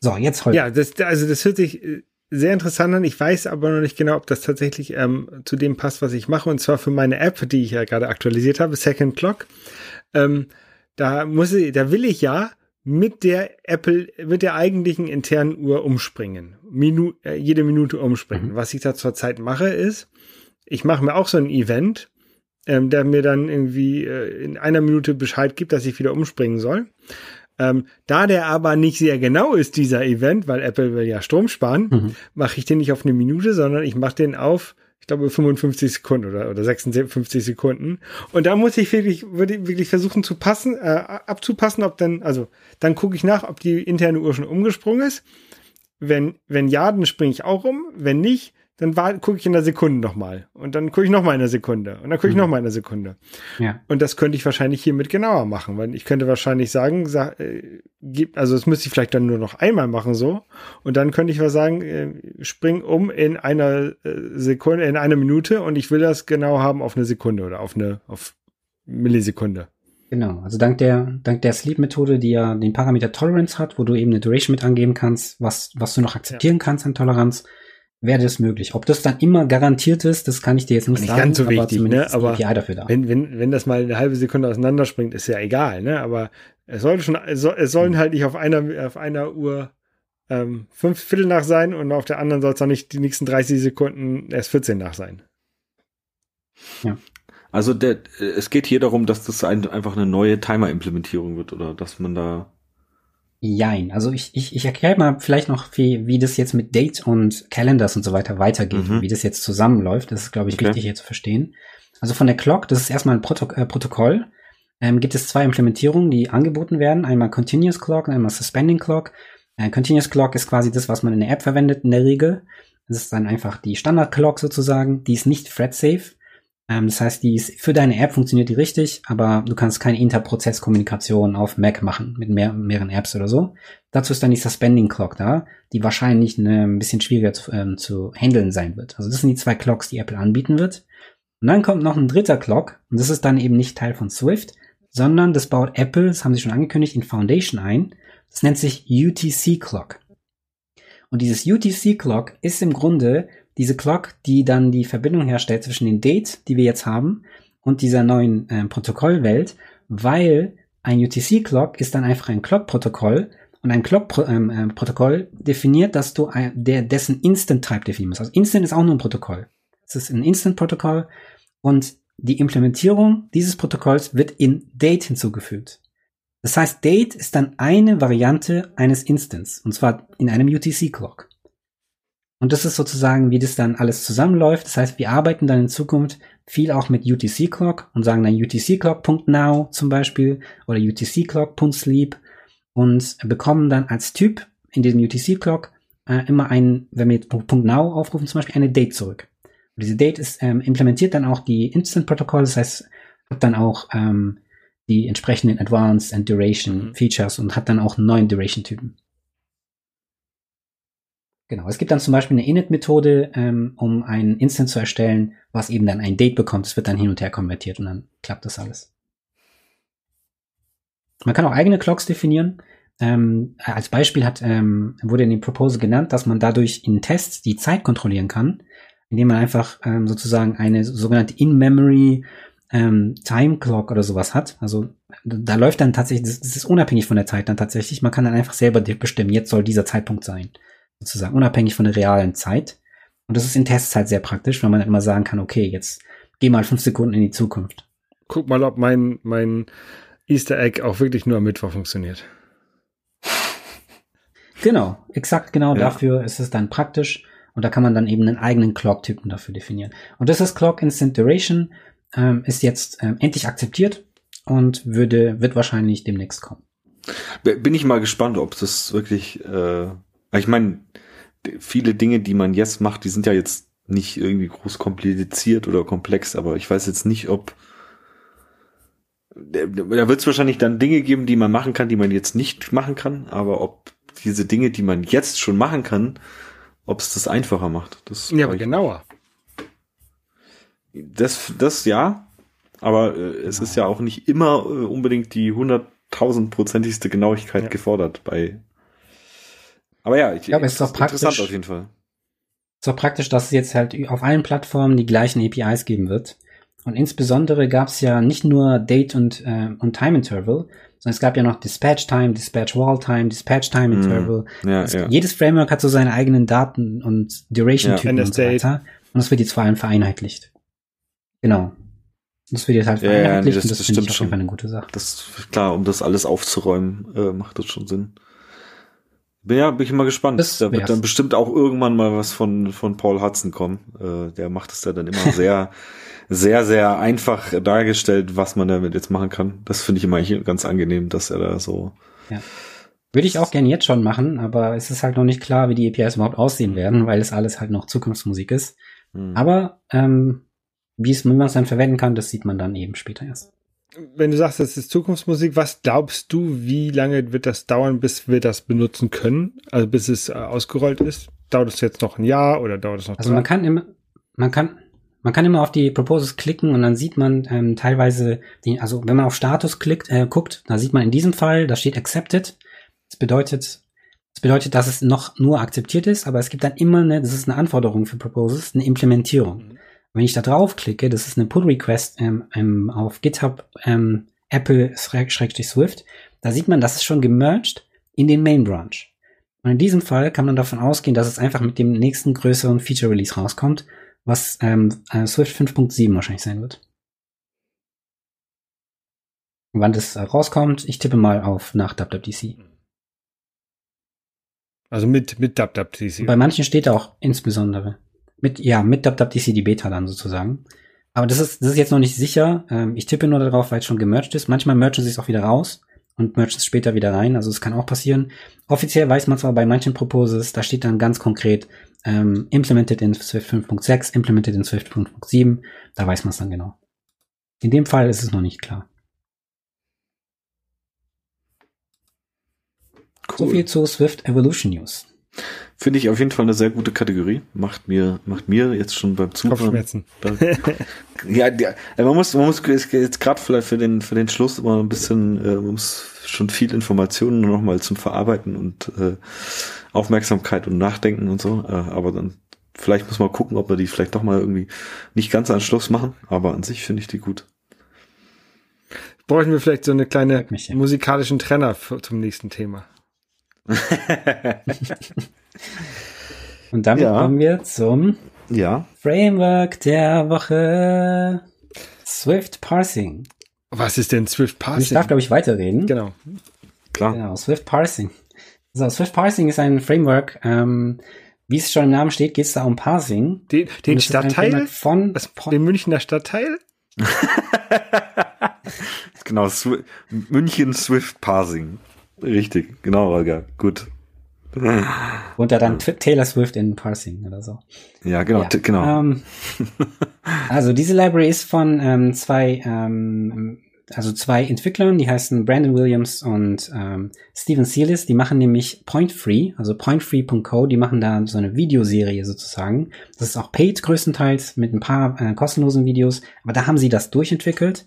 So, jetzt heute. Ja, das, also das hört sich äh, sehr interessant an. Ich weiß aber noch nicht genau, ob das tatsächlich ähm, zu dem passt, was ich mache. Und zwar für meine App, die ich ja gerade aktualisiert habe, Second Clock. Ähm, da muss ich, da will ich ja mit der Apple, mit der eigentlichen internen Uhr umspringen. Minu, äh, jede Minute umspringen. Mhm. Was ich da zurzeit mache, ist, ich mache mir auch so ein Event, ähm, der mir dann irgendwie äh, in einer Minute Bescheid gibt, dass ich wieder umspringen soll. Ähm, da der aber nicht sehr genau ist, dieser Event, weil Apple will ja Strom sparen, mhm. mache ich den nicht auf eine Minute, sondern ich mache den auf, ich glaube, 55 Sekunden oder, oder 56 Sekunden. Und da muss ich wirklich, würde wirklich versuchen zu passen, äh, abzupassen, ob dann, also dann gucke ich nach, ob die interne Uhr schon umgesprungen ist. Wenn, wenn ja, dann springe ich auch um. Wenn nicht, dann gucke ich in der Sekunde nochmal. Und dann gucke ich nochmal in der Sekunde. Und dann gucke ich mhm. nochmal in der Sekunde. Ja. Und das könnte ich wahrscheinlich hiermit genauer machen, weil ich könnte wahrscheinlich sagen, sag, äh, also das müsste ich vielleicht dann nur noch einmal machen so. Und dann könnte ich was sagen, äh, spring um in einer äh, Sekunde, in einer Minute und ich will das genau haben auf eine Sekunde oder auf eine, auf Millisekunde. Genau, also dank der, dank der Sleep-Methode, die ja den Parameter Tolerance hat, wo du eben eine Duration mit angeben kannst, was, was du noch akzeptieren ja. kannst an Toleranz, wäre das möglich. Ob das dann immer garantiert ist, das kann ich dir jetzt nicht, nicht sagen. Ganz so wichtig, ne? Aber dafür da. Wenn, wenn, wenn das mal eine halbe Sekunde auseinanderspringt, ist ja egal, ne? Aber es sollte schon, es, soll, es sollen halt nicht auf einer, auf einer Uhr ähm, fünf Viertel nach sein und auf der anderen soll es auch nicht die nächsten 30 Sekunden erst 14 nach sein. Ja. Also der, es geht hier darum, dass das ein, einfach eine neue Timer-Implementierung wird oder dass man da Jein. Also ich, ich, ich erkläre mal vielleicht noch, wie, wie das jetzt mit Date und Calendars und so weiter weitergeht, mhm. wie das jetzt zusammenläuft. Das ist, glaube ich, okay. wichtig hier zu verstehen. Also von der Clock, das ist erstmal ein Proto äh, Protokoll, ähm, gibt es zwei Implementierungen, die angeboten werden. Einmal Continuous Clock und einmal Suspending Clock. Äh, Continuous Clock ist quasi das, was man in der App verwendet in der Regel. Das ist dann einfach die Standard Clock sozusagen. Die ist nicht thread safe. Ähm, das heißt, die ist, für deine App funktioniert die richtig, aber du kannst keine Interprozesskommunikation auf Mac machen mit mehr, mehreren Apps oder so. Dazu ist dann die Suspending Clock da, die wahrscheinlich eine, ein bisschen schwieriger zu, ähm, zu handeln sein wird. Also das sind die zwei Clocks, die Apple anbieten wird. Und dann kommt noch ein dritter Clock und das ist dann eben nicht Teil von Swift, sondern das baut Apple, das haben sie schon angekündigt, in Foundation ein. Das nennt sich UTC Clock. Und dieses UTC Clock ist im Grunde diese Clock, die dann die Verbindung herstellt zwischen den Dates, die wir jetzt haben, und dieser neuen äh, Protokollwelt, weil ein UTC-Clock ist dann einfach ein Clock-Protokoll und ein Clock-Protokoll ähm, äh, definiert, dass du ein, der, dessen Instant-Type definieren musst. Also Instant ist auch nur ein Protokoll. Es ist ein Instant-Protokoll und die Implementierung dieses Protokolls wird in Date hinzugefügt. Das heißt, Date ist dann eine Variante eines Instants und zwar in einem UTC-Clock. Und das ist sozusagen, wie das dann alles zusammenläuft. Das heißt, wir arbeiten dann in Zukunft viel auch mit UTC Clock und sagen dann UTC Clock.now zum Beispiel oder UTC Clock.sleep und bekommen dann als Typ in diesem UTC Clock äh, immer ein, wenn wir jetzt .now aufrufen, zum Beispiel eine Date zurück. Und diese Date ist ähm, implementiert dann auch die Instant Protokoll, das heißt, hat dann auch ähm, die entsprechenden Advanced and Duration mhm. Features und hat dann auch einen neuen Duration Typen. Genau, es gibt dann zum Beispiel eine Init-Methode, ähm, um ein Instant zu erstellen, was eben dann ein Date bekommt. Es wird dann hin und her konvertiert und dann klappt das alles. Man kann auch eigene Clocks definieren. ähm, als Beispiel hat, ähm, wurde in dem Proposal genannt, dass man dadurch in Tests die Zeit kontrollieren kann, indem man einfach ähm, sozusagen eine sogenannte In-Memory ähm, Time Clock oder sowas hat. Also da läuft dann tatsächlich, das, das ist unabhängig von der Zeit dann tatsächlich. Man kann dann einfach selber bestimmen, jetzt soll dieser Zeitpunkt sein. Sozusagen unabhängig von der realen Zeit. Und das ist in Tests halt sehr praktisch, weil man dann immer sagen kann, okay, jetzt geh mal fünf Sekunden in die Zukunft. Guck mal, ob mein, mein Easter Egg auch wirklich nur am Mittwoch funktioniert. Genau, exakt genau ja. dafür ist es dann praktisch. Und da kann man dann eben einen eigenen Clock-Typen dafür definieren. Und das ist Clock Instant Duration, ähm, ist jetzt ähm, endlich akzeptiert und würde, wird wahrscheinlich demnächst kommen. Bin ich mal gespannt, ob das wirklich, äh, ich meine, viele Dinge, die man jetzt macht, die sind ja jetzt nicht irgendwie groß kompliziert oder komplex, aber ich weiß jetzt nicht, ob da wird es wahrscheinlich dann Dinge geben, die man machen kann, die man jetzt nicht machen kann, aber ob diese Dinge, die man jetzt schon machen kann, ob es das einfacher macht. Das ja, aber genauer. Das, das ja, aber äh, es ist ja auch nicht immer äh, unbedingt die hunderttausendprozentigste Genauigkeit ja. gefordert bei. Aber ja, ich, ja, aber es ist doch praktisch, interessant auf jeden Fall. Ist doch praktisch, dass es jetzt halt auf allen Plattformen die gleichen APIs geben wird. Und insbesondere gab es ja nicht nur Date und, äh, und Time Interval, sondern es gab ja noch Dispatch Time, Dispatch Wall Time, Dispatch Time mhm. Interval. Mm, ja, ja. Jedes Framework hat so seine eigenen Daten und Duration-Typen ja. und so weiter. Und das wird jetzt vor allem vereinheitlicht. Genau. Das wird jetzt halt vereinheitlicht ja, nee, das, und das, das finde ich auf jeden Fall eine gute Sache. Das, klar, um das alles aufzuräumen, äh, macht das schon Sinn. Ja, bin ich mal gespannt. Das da wird dann bestimmt auch irgendwann mal was von, von Paul Hudson kommen. Äh, der macht es ja dann immer sehr, sehr, sehr einfach dargestellt, was man damit jetzt machen kann. Das finde ich immer ganz angenehm, dass er da so. Ja. Würde ich auch gerne jetzt schon machen, aber es ist halt noch nicht klar, wie die APIs überhaupt aussehen werden, weil es alles halt noch Zukunftsmusik ist. Hm. Aber ähm, wie es, wie man es dann verwenden kann, das sieht man dann eben später erst wenn du sagst, das ist Zukunftsmusik, was glaubst du, wie lange wird das dauern, bis wir das benutzen können? Also bis es äh, ausgerollt ist? Dauert es jetzt noch ein Jahr oder dauert es noch Also man kann immer, man kann, man kann immer auf die Proposals klicken und dann sieht man ähm, teilweise, die, also wenn man auf Status klickt, äh, guckt, da sieht man in diesem Fall, da steht accepted. Das bedeutet, das bedeutet, dass es noch nur akzeptiert ist, aber es gibt dann immer eine, das ist eine Anforderung für Proposals, eine Implementierung. Wenn ich da draufklicke, das ist eine Pull Request ähm, ähm, auf GitHub ähm, Apple-Swift, da sieht man, das ist schon gemerged in den Main Branch. Und in diesem Fall kann man davon ausgehen, dass es einfach mit dem nächsten größeren Feature Release rauskommt, was ähm, äh, Swift 5.7 wahrscheinlich sein wird. Wann das äh, rauskommt, ich tippe mal auf nach WWDC. Also mit, mit WWDC. Bei manchen steht auch insbesondere. Mit, ja, mit WWDC die Beta dann sozusagen. Aber das ist, das ist jetzt noch nicht sicher. Ähm, ich tippe nur darauf, weil es schon gemerged ist. Manchmal mergen sie es auch wieder raus und mergen es später wieder rein. Also es kann auch passieren. Offiziell weiß man zwar bei manchen Proposes, da steht dann ganz konkret ähm, implemented in Swift 5.6, implemented in Swift 5.7. Da weiß man es dann genau. In dem Fall ist es noch nicht klar. Cool. So viel zu Swift Evolution News. Finde ich auf jeden Fall eine sehr gute Kategorie. Macht mir, macht mir jetzt schon beim Zuhören. Kopfschmerzen. ja, ja, man muss, man muss jetzt gerade vielleicht für den, für den Schluss immer ein bisschen, äh, man muss schon viel Informationen noch mal zum Verarbeiten und äh, Aufmerksamkeit und Nachdenken und so. Äh, aber dann vielleicht muss man gucken, ob wir die vielleicht doch mal irgendwie nicht ganz an Schluss machen. Aber an sich finde ich die gut. Bräuchten wir vielleicht so eine kleine musikalischen Trenner für, zum nächsten Thema. Und damit ja. kommen wir zum ja. Framework der Woche. Swift Parsing. Was ist denn Swift Parsing? Ich darf, glaube ich, weiterreden. Genau. Klar. Genau, Swift Parsing. So, Swift Parsing ist ein Framework, ähm, wie es schon im Namen steht, geht es da um Parsing. Den, den Stadtteil? Von, das, den Münchner Stadtteil? genau, Sw München Swift Parsing. Richtig, genau, Holger. Gut. Und da dann Taylor Swift in Parsing oder so. Ja, genau, ja. genau. Ähm, also diese Library ist von ähm, zwei, ähm, also zwei Entwicklern, die heißen Brandon Williams und ähm, Steven Sealis. Die machen nämlich Point Free, also pointfree.co. Die machen da so eine Videoserie sozusagen. Das ist auch paid größtenteils mit ein paar äh, kostenlosen Videos, aber da haben sie das durchentwickelt.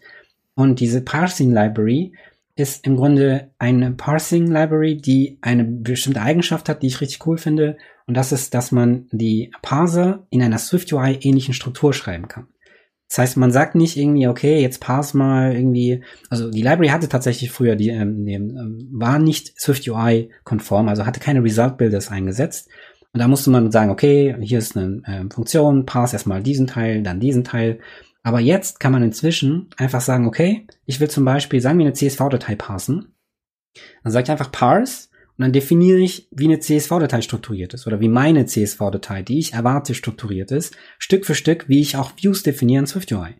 Und diese Parsing Library ist im Grunde eine Parsing Library, die eine bestimmte Eigenschaft hat, die ich richtig cool finde. Und das ist, dass man die Parser in einer Swift UI ähnlichen Struktur schreiben kann. Das heißt, man sagt nicht irgendwie, okay, jetzt parse mal irgendwie, also die Library hatte tatsächlich früher, die, ähm, die ähm, war nicht Swift UI konform, also hatte keine Result Builders eingesetzt. Und da musste man sagen, okay, hier ist eine äh, Funktion, parse erstmal diesen Teil, dann diesen Teil. Aber jetzt kann man inzwischen einfach sagen, okay, ich will zum Beispiel, sagen wir eine CSV-Datei parsen. Dann sage ich einfach parse und dann definiere ich, wie eine CSV-Datei strukturiert ist oder wie meine CSV-Datei, die ich erwarte, strukturiert ist, Stück für Stück, wie ich auch Views definiere in SwiftUI.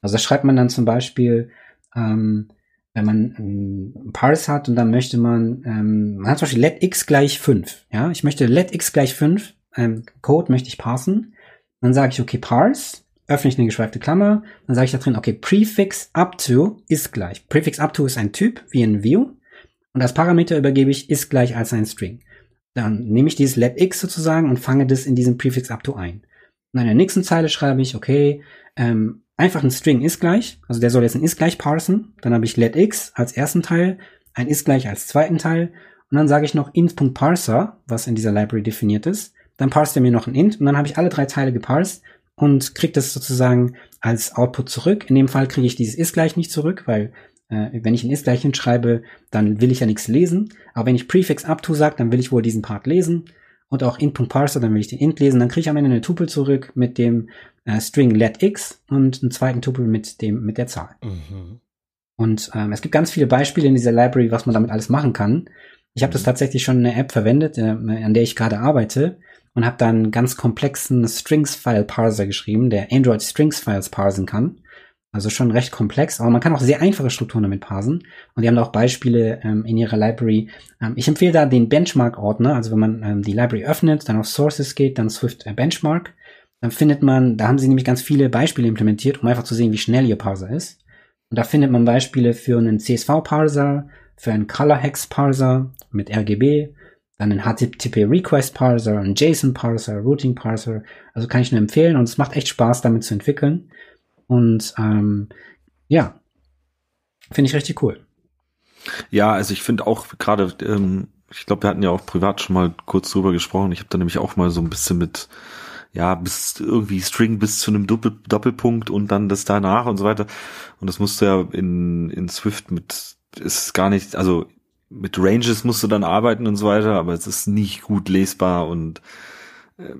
Also da schreibt man dann zum Beispiel, ähm, wenn man ähm, Parse hat und dann möchte man, ähm, man hat zum Beispiel let x gleich 5. Ja, ich möchte let x gleich 5, ähm, Code möchte ich parsen. Dann sage ich, okay, parse, öffne ich eine geschweifte Klammer, dann sage ich da drin, okay, prefix up to ist gleich. Prefix up to ist ein Typ, wie in View. Und als Parameter übergebe ich ist gleich als ein String. Dann nehme ich dieses let x sozusagen und fange das in diesem Prefix up to ein. Und in der nächsten Zeile schreibe ich, okay, ähm, einfach ein String ist gleich, also der soll jetzt ein ist gleich parsen. Dann habe ich let x als ersten Teil, ein ist gleich als zweiten Teil und dann sage ich noch int.parser, was in dieser Library definiert ist. Dann parst er mir noch ein int und dann habe ich alle drei Teile geparsed und kriege das sozusagen als Output zurück. In dem Fall kriege ich dieses ist gleich nicht zurück, weil äh, wenn ich ein ist gleich hinschreibe, dann will ich ja nichts lesen. Aber wenn ich Prefix up to sage, dann will ich wohl diesen Part lesen. Und auch int.parser, dann will ich den int lesen. Dann kriege ich am Ende eine Tupel zurück mit dem äh, String let x und einen zweiten Tupel mit dem mit der Zahl. Mhm. Und ähm, es gibt ganz viele Beispiele in dieser Library, was man damit alles machen kann. Ich habe das mhm. tatsächlich schon in einer App verwendet, äh, an der ich gerade arbeite und habe dann ganz komplexen Strings-File-Parser geschrieben, der Android Strings-Files parsen kann. Also schon recht komplex, aber man kann auch sehr einfache Strukturen damit parsen. Und die haben da auch Beispiele ähm, in ihrer Library. Ähm, ich empfehle da den Benchmark-Ordner. Also wenn man ähm, die Library öffnet, dann auf Sources geht, dann Swift äh, Benchmark, dann findet man, da haben sie nämlich ganz viele Beispiele implementiert, um einfach zu sehen, wie schnell ihr Parser ist. Und da findet man Beispiele für einen CSV-Parser, für einen Color-Hex-Parser mit RGB, dann einen HTTP-Request-Parser, einen JSON-Parser, Routing-Parser. Also kann ich nur empfehlen und es macht echt Spaß, damit zu entwickeln. Und ähm, ja, finde ich richtig cool. Ja, also ich finde auch gerade, ähm, ich glaube, wir hatten ja auch privat schon mal kurz drüber gesprochen. Ich habe da nämlich auch mal so ein bisschen mit, ja, bis irgendwie String bis zu einem Doppel Doppelpunkt und dann das danach und so weiter. Und das musste ja in, in Swift mit, ist gar nicht, also mit Ranges musst du dann arbeiten und so weiter, aber es ist nicht gut lesbar und äh,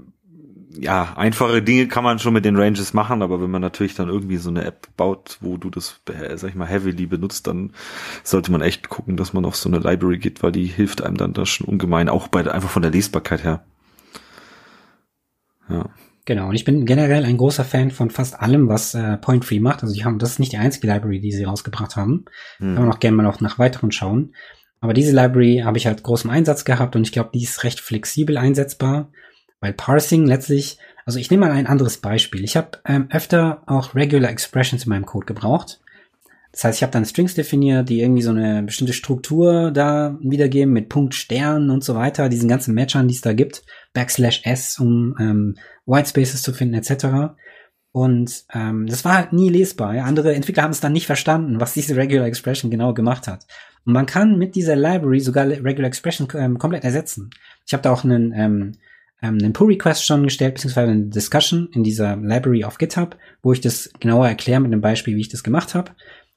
ja, einfache Dinge kann man schon mit den Ranges machen, aber wenn man natürlich dann irgendwie so eine App baut, wo du das, äh, sag ich mal, heavily benutzt, dann sollte man echt gucken, dass man auf so eine Library geht, weil die hilft einem dann da schon ungemein, auch bei einfach von der Lesbarkeit her. Ja. Genau, und ich bin generell ein großer Fan von fast allem, was äh, Point Free macht. Also die haben, das ist nicht die einzige Library, die sie rausgebracht haben. Hm. Kann man auch gerne mal noch nach weiteren schauen. Aber diese Library habe ich halt großen Einsatz gehabt und ich glaube, die ist recht flexibel einsetzbar. Weil Parsing letztlich, also ich nehme mal ein anderes Beispiel. Ich habe ähm, öfter auch Regular Expressions in meinem Code gebraucht. Das heißt, ich habe dann Strings definiert, die irgendwie so eine bestimmte Struktur da wiedergeben mit Punkt, Stern und so weiter, diesen ganzen Matchern, die es da gibt, Backslash S, um ähm, Whitespaces zu finden, etc. Und ähm, das war halt nie lesbar. Ja? Andere Entwickler haben es dann nicht verstanden, was diese Regular Expression genau gemacht hat. Und man kann mit dieser Library sogar Regular Expression ähm, komplett ersetzen. Ich habe da auch einen ähm, ähm, einen Pull-Request schon gestellt, beziehungsweise eine Discussion in dieser Library auf GitHub, wo ich das genauer erkläre mit einem Beispiel, wie ich das gemacht habe.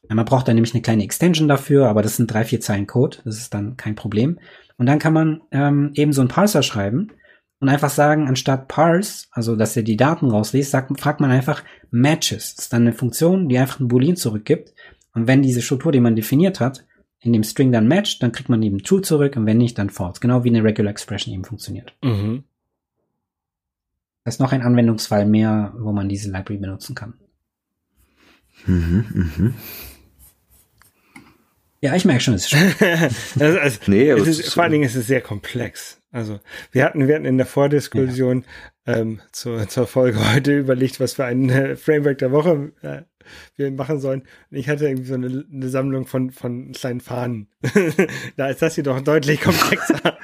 Man braucht dann nämlich eine kleine Extension dafür, aber das sind drei, vier Zeilen Code, das ist dann kein Problem. Und dann kann man ähm, eben so einen Parser schreiben und einfach sagen, anstatt parse, also dass er die Daten rausliest, sagt, fragt man einfach matches. Das ist dann eine Funktion, die einfach ein Boolean zurückgibt. Und wenn diese Struktur, die man definiert hat, in dem String dann matcht, dann kriegt man eben true zurück und wenn nicht, dann false. Genau wie eine Regular Expression eben funktioniert. Mhm. Das ist noch ein Anwendungsfall mehr, wo man diese Library benutzen kann. Mhm, mhm. Ja, ich merke schon, es ist schon. also, also, nee, es ist, vor allen Dingen ist es sehr komplex. Also wir hatten, wir hatten in der Vordiskussion ja. ähm, zur, zur Folge heute überlegt, was für ein äh, Framework der Woche äh, wir machen sollen. Und ich hatte irgendwie so eine, eine Sammlung von, von kleinen Fahnen. da ist das hier doch deutlich komplexer.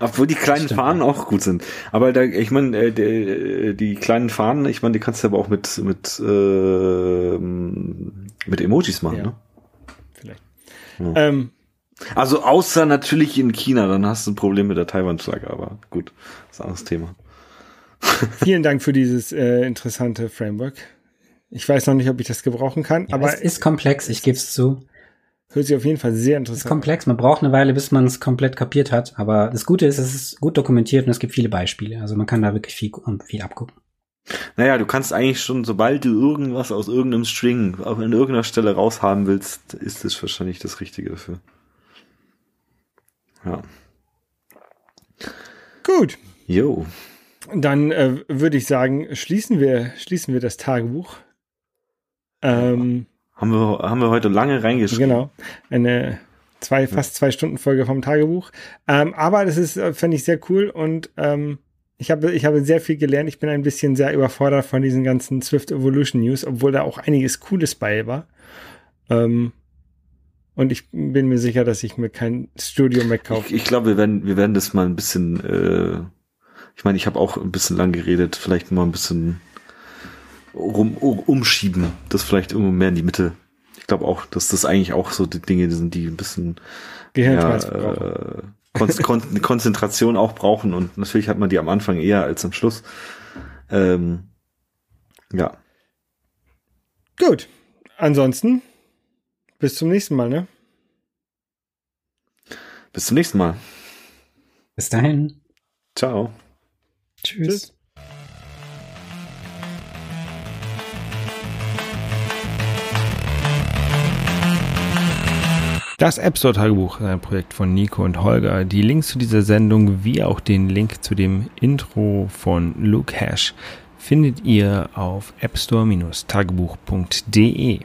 Obwohl die kleinen Stimmt, Fahnen auch gut sind. Aber da, ich meine, äh, die, die, kleinen Fahnen, ich meine, die kannst du aber auch mit mit äh, mit Emojis machen, ja. ne? Ja. Ähm, also außer natürlich in China, dann hast du ein Problem mit der Taiwan-Flagge, aber gut, das ist ein anderes Thema. Vielen Dank für dieses äh, interessante Framework. Ich weiß noch nicht, ob ich das gebrauchen kann, ja, aber es ist komplex, ich gebe es zu. Hört sich auf jeden Fall sehr interessant. Es ist komplex, man braucht eine Weile, bis man es komplett kapiert hat, aber das Gute ist, es ist gut dokumentiert und es gibt viele Beispiele, also man kann da wirklich viel, viel abgucken. Naja, du kannst eigentlich schon, sobald du irgendwas aus irgendeinem String auch an irgendeiner Stelle raushaben willst, ist es wahrscheinlich das Richtige dafür. Ja. Gut. Jo. Dann äh, würde ich sagen, schließen wir, schließen wir das Tagebuch. Ähm, haben wir, haben wir heute lange reingeschrieben. Genau. Eine zwei, fast zwei Stunden Folge vom Tagebuch. Ähm, aber das ist, äh, fände ich sehr cool und ähm, ich habe, ich habe sehr viel gelernt. Ich bin ein bisschen sehr überfordert von diesen ganzen Swift Evolution News, obwohl da auch einiges Cooles bei war. Ähm, und ich bin mir sicher, dass ich mir kein Studio Mac kaufe. Ich, ich glaube, wir werden, wir werden das mal ein bisschen, äh, ich meine, ich habe auch ein bisschen lang geredet, vielleicht mal ein bisschen rum, umschieben, das vielleicht irgendwo mehr in die Mitte. Ich glaube auch, dass das eigentlich auch so die Dinge sind, die ein bisschen ja, äh, Kon Konzentration auch brauchen und natürlich hat man die am Anfang eher als am Schluss. Ähm, ja. Gut. Ansonsten bis zum nächsten Mal, ne? Bis zum nächsten Mal. Bis dahin. Ciao. Tschüss. Tschüss. Das App Store Tagebuch ist ein Projekt von Nico und Holger. Die Links zu dieser Sendung wie auch den Link zu dem Intro von Luke Hash findet ihr auf appstore-tagebuch.de.